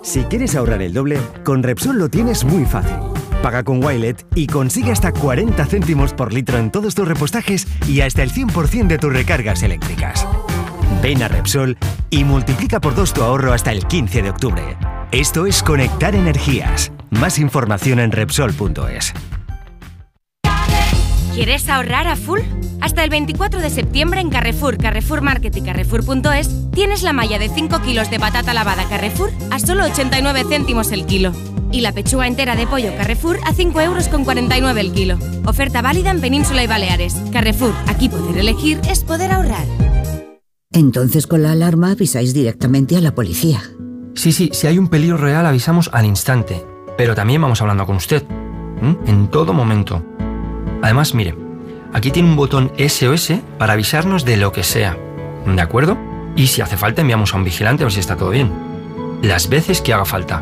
Si quieres ahorrar el doble, con Repsol lo tienes muy fácil. Paga con Wilet y consigue hasta 40 céntimos por litro en todos tus repostajes y hasta el 100% de tus recargas eléctricas. Ven a Repsol y multiplica por dos tu ahorro hasta el 15 de octubre. Esto es conectar energías. Más información en Repsol.es. ¿Quieres ahorrar a full? Hasta el 24 de septiembre en Carrefour, Carrefour Market y Carrefour.es tienes la malla de 5 kilos de patata lavada Carrefour a solo 89 céntimos el kilo. Y la pechuga entera de pollo Carrefour a 5 euros con 49 el kilo. Oferta válida en Península y Baleares. Carrefour, aquí poder elegir es poder ahorrar. Entonces con la alarma avisáis directamente a la policía. Sí, sí, si hay un peligro real avisamos al instante. Pero también vamos hablando con usted. En todo momento. Además, mire, aquí tiene un botón SOS para avisarnos de lo que sea. ¿De acuerdo? Y si hace falta enviamos a un vigilante a ver si está todo bien. Las veces que haga falta.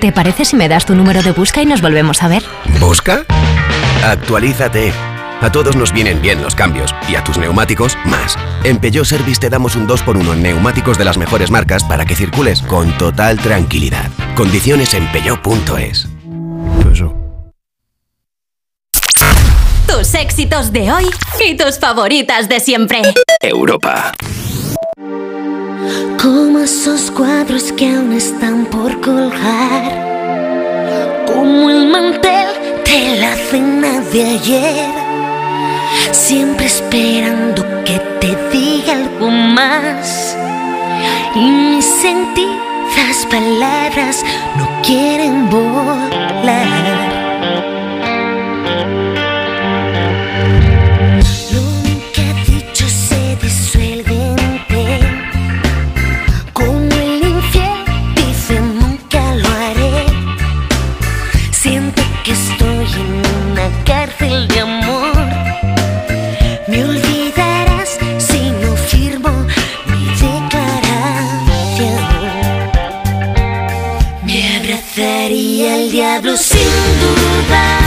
¿Te parece si me das tu número de busca y nos volvemos a ver? ¿Busca? Actualízate. A todos nos vienen bien los cambios y a tus neumáticos más. En Peugeot Service te damos un 2x1 en neumáticos de las mejores marcas para que circules con total tranquilidad. Condiciones en peugeot.es. Tus éxitos de hoy y tus favoritas de siempre. Europa. Como esos cuadros que aún están por colgar. Como el mantel de la cena de ayer. Siempre esperando que te diga algo más. Y mis sentidas palabras no quieren volar. Sin dudar.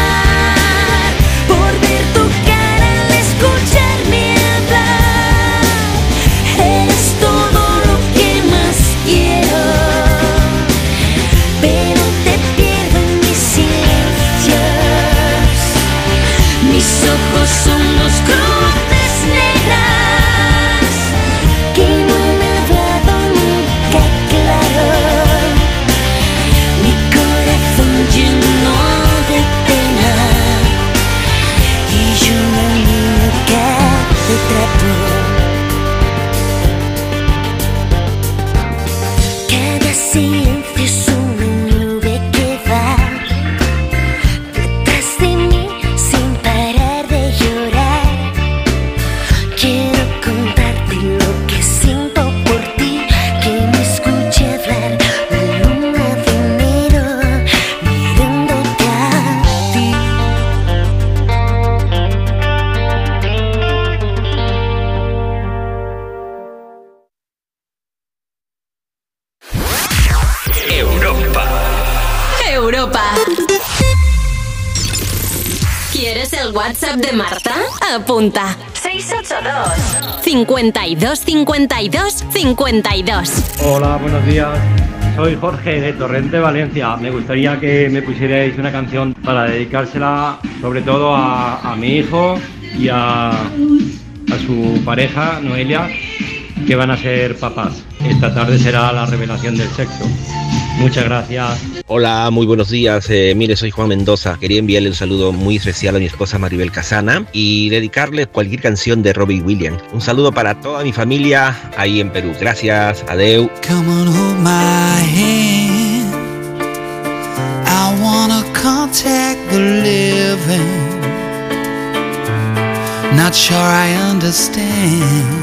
WhatsApp de Marta? Apunta. 682 52 52 52. Hola, buenos días. Soy Jorge de Torrente, Valencia. Me gustaría que me pusierais una canción para dedicársela sobre todo a, mi hijo y a, a su pareja, Noelia, que van a ser papás. Esta tarde será la revelación del sexo. Muchas gracias. Hola, muy buenos días. Eh, mire, soy Juan Mendoza. Quería enviarle un saludo muy especial a mi esposa Maribel Casana y dedicarle cualquier canción de Robbie Williams. Un saludo para toda mi familia ahí en Perú. Gracias. Adeu. Come on, hold my hand. I wanna contact the living. Not sure I understand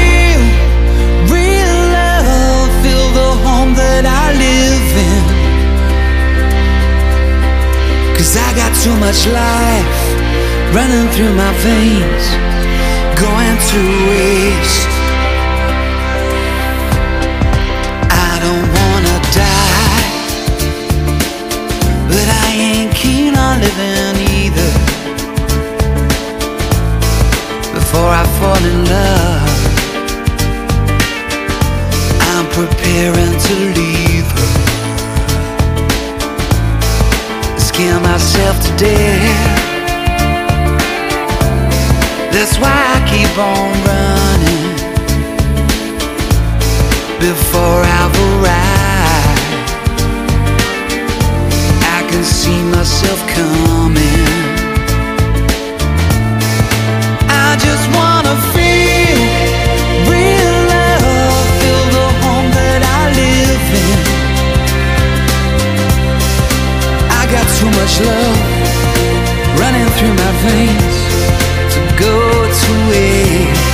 that I live in. Cause I got too much life running through my veins, going to waste. I don't wanna die, but I ain't keen on living either. Before I fall in love, preparing to leave her. Scare myself to death. That's why I keep on running before I've arrived. I can see myself coming. I just wanna feel real too much love running through my veins to go to waste.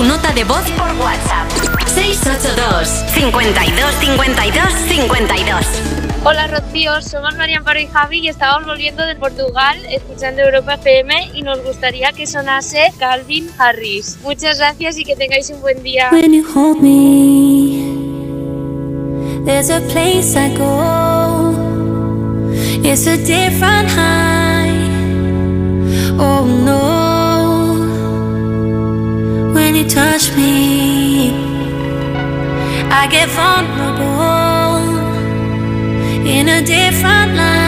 Tu nota de voz por WhatsApp. 682 52 52 52. Hola Rocío, somos María Amparo y Javi y estábamos volviendo de Portugal escuchando Europa FM y nos gustaría que sonase Calvin Harris. Muchas gracias y que tengáis un buen día. When you hold me, there's a place I go. It's a different high. I get vulnerable in a different light.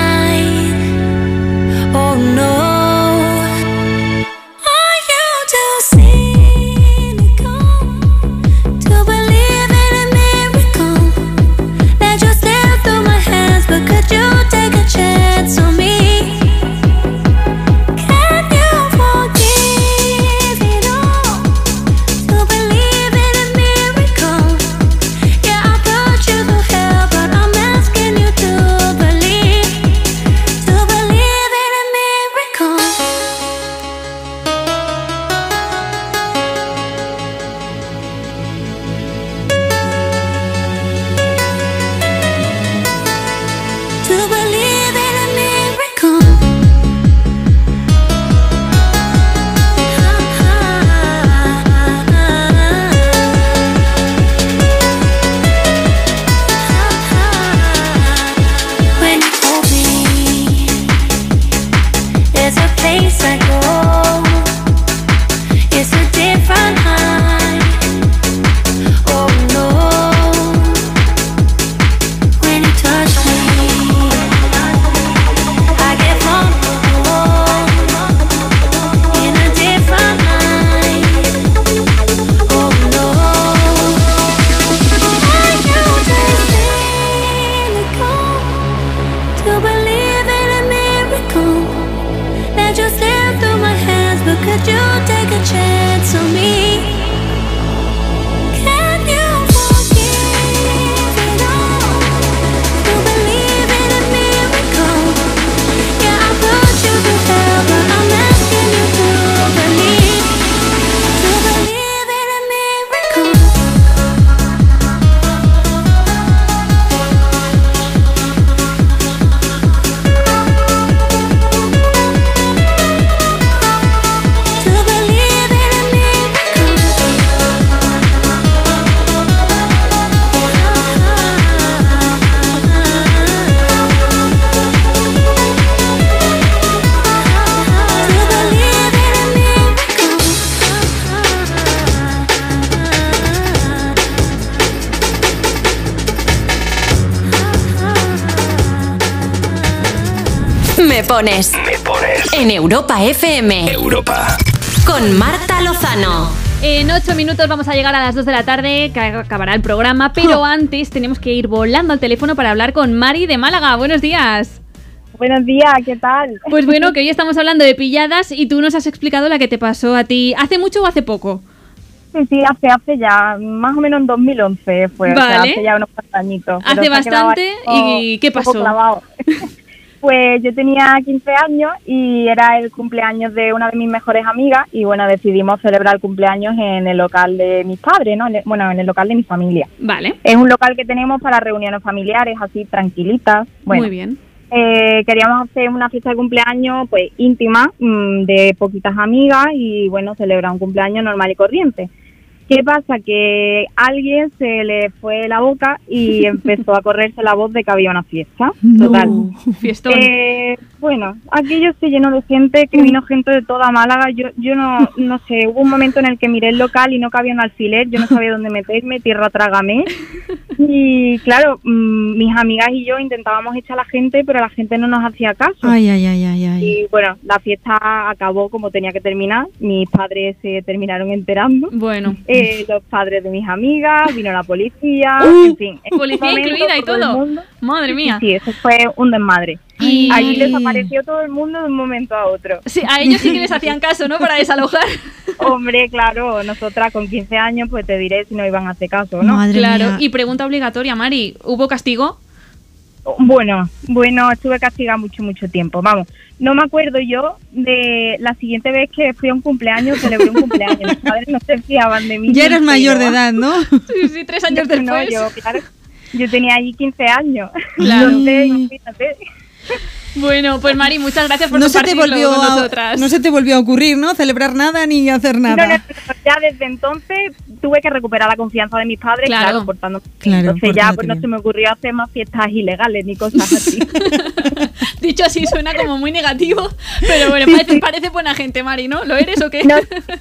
FM. Europa. Con Marta Lozano. En ocho minutos vamos a llegar a las 2 de la tarde, que acabará el programa, pero antes tenemos que ir volando al teléfono para hablar con Mari de Málaga. Buenos días. Buenos días, ¿qué tal? Pues bueno, que hoy estamos hablando de pilladas y tú nos has explicado la que te pasó a ti. ¿Hace mucho o hace poco? Sí, sí, hace, hace ya, más o menos en 2011 fue, o sea, Vale. hace ya unos cuantos añitos. Hace bastante, ¿y qué un poco pasó? Pues yo tenía 15 años y era el cumpleaños de una de mis mejores amigas y bueno, decidimos celebrar el cumpleaños en el local de mis padres, ¿no? Bueno, en el local de mi familia. Vale. Es un local que tenemos para reuniones familiares, así tranquilitas. Bueno, Muy bien. eh, queríamos hacer una fiesta de cumpleaños pues íntima mm, de poquitas amigas y bueno celebrar un cumpleaños normal y corriente ¿Qué pasa? Que alguien se le fue la boca y empezó a correrse la voz de que había una fiesta. Total. Fiestón. Eh, bueno, aquello se llenó de gente, que vino gente de toda Málaga. Yo, yo no, no sé, hubo un momento en el que miré el local y no cabía un alfiler, yo no sabía dónde meterme, tierra trágame. Y claro, mm, mis amigas y yo intentábamos echar a la gente, pero la gente no nos hacía caso. Ay, ay, ay, ay, ay. Y bueno, la fiesta acabó como tenía que terminar. Mis padres se terminaron enterando. Bueno. Eh, los padres de mis amigas, vino la policía, Uh, en fin. en policía momento, incluida y todo el todo. mundo- Madre mía. Sí, sí, eso fue un desmadre. Y- Allí desapareció todo el mundo de un momento a otro. Sí, a ellos sí que les hacían caso, ¿no? Para desalojar. Hombre, claro, nosotras con 15 años, pues te diré si no iban a hacer caso, ¿no? claro. Y pregunta obligatoria, Mari, ¿hubo castigo? Bueno, bueno, estuve castigada mucho, mucho tiempo. Vamos, no me acuerdo yo de la siguiente vez que fui a un cumpleaños, celebré un cumpleaños. Mis padres no se fiaban de mí. Ya eras pero- mayor de edad, ¿no? Sí, sí, tres años No, después. yo, claro, yo tenía allí 15 años. Claro. Entonces, imagínate. Bueno, pues Mari, muchas gracias por No se, te compartirlo volvió con a, nosotras. no se te volvió a ocurrir, ¿no? Celebrar nada ni hacer no, nada. no, ya desde entonces tuve que recuperar la confianza de mis padres, Claro. claro. Claro, Entonces ya pues no se me ocurrió hacer más fiestas ilegales ni cosas así. Dicho así suena como muy negativo, pero bueno, parece, parece buena gente, Mari, ¿no? ¿Lo eres o qué? No,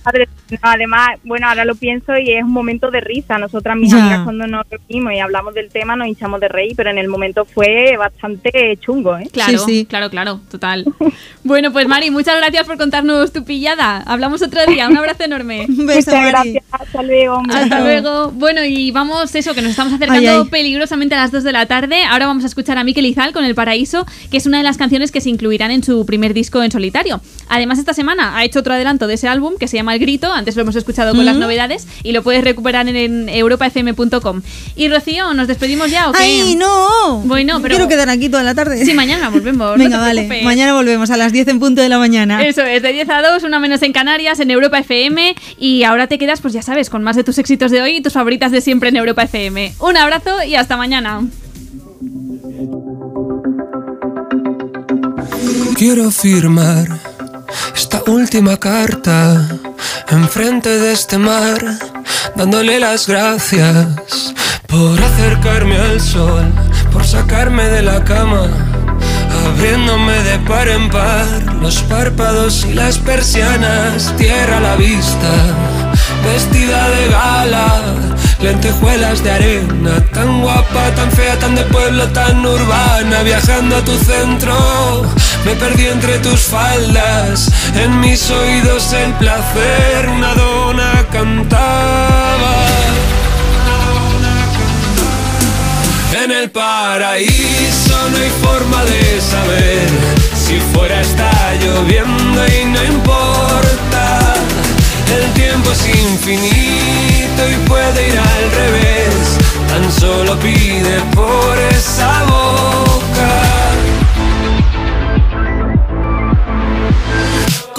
padre, no, además, bueno, ahora lo pienso y es un momento de risa. Nosotras, mis Ya. amigas, cuando nos reunimos y hablamos del tema, nos hinchamos de reír, pero en el momento fue bastante chungo, ¿eh? Claro, claro, claro, total. Bueno, pues Mari, muchas gracias por contarnos tu pillada. Hablamos otro día, un abrazo enorme. Un beso, Muchas Mari. gracias, hasta luego. hombre. Hasta luego. Bueno, y vamos, eso, que nos estamos acercando Ay, ay. peligrosamente a las 2 de la tarde. Ahora vamos a escuchar a Mikel Izal con El Paraíso, que es una de las canciones que se incluirán en su primer disco en solitario. Además, esta semana ha hecho otro adelanto de ese álbum que se llama El Grito. Antes lo hemos escuchado con las novedades y lo puedes recuperar en, europafm.com. Y Rocío, ¿nos despedimos ya o? ¡Ay, no! Bueno, pero. Quiero quedar aquí toda la tarde. Sí, mañana volvemos. Venga, vale. preocupes. Mañana volvemos a las 10 en punto de la mañana. Eso es, de 10 a 2, una menos en Canarias, en Europa FM. Y ahora te quedas, pues ya sabes, con más de tus éxitos de hoy y tus favoritas de siempre en Europa FM. Un abrazo y hasta mañana. Quiero firmar esta última carta enfrente de este mar, dándole las gracias por acercarme al sol, por sacarme de la cama, abriéndome de par en par los párpados y las persianas, tierra a la vista, vestida de gala, lentejuelas de arena, tan guapa, tan fea, tan de pueblo, tan urbana, viajando a tu centro, me perdí entre tus faldas, en mis oídos el placer, una dona cantaba. En el paraíso no hay forma de saber si fuera está lloviendo y no importa. El tiempo es infinito y puede ir al revés. Tan solo pide por esa boca.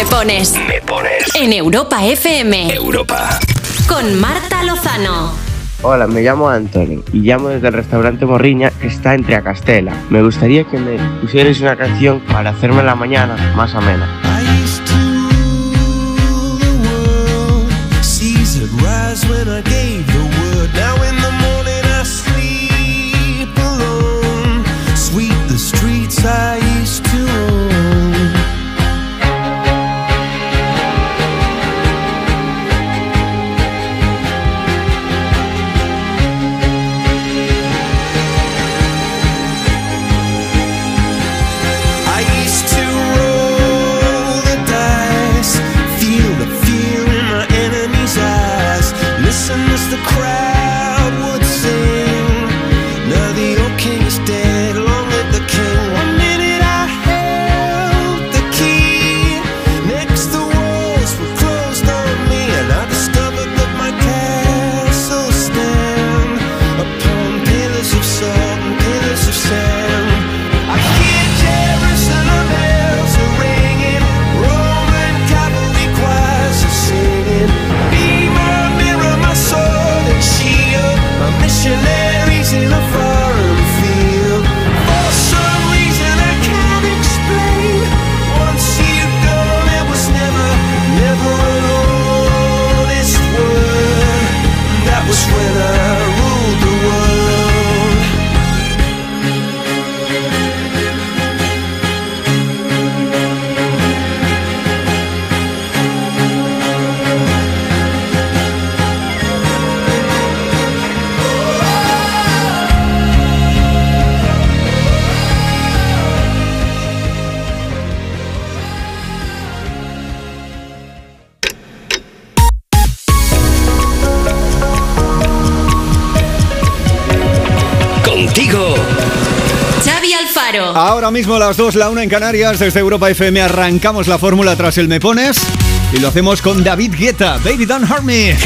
Me pones. Me pones. En Europa FM. Europa. Con Marta Lozano. Hola, me llamo Anthony y llamo desde el restaurante Morriña que está entre a Castela. Me gustaría que me pusierais una canción para hacerme la mañana más amena. When I gave Ahora mismo las 2, la 1 en Canarias, desde Europa FM arrancamos la fórmula tras el Me Pones y lo hacemos con David Guetta, Baby Don't Hurt Me.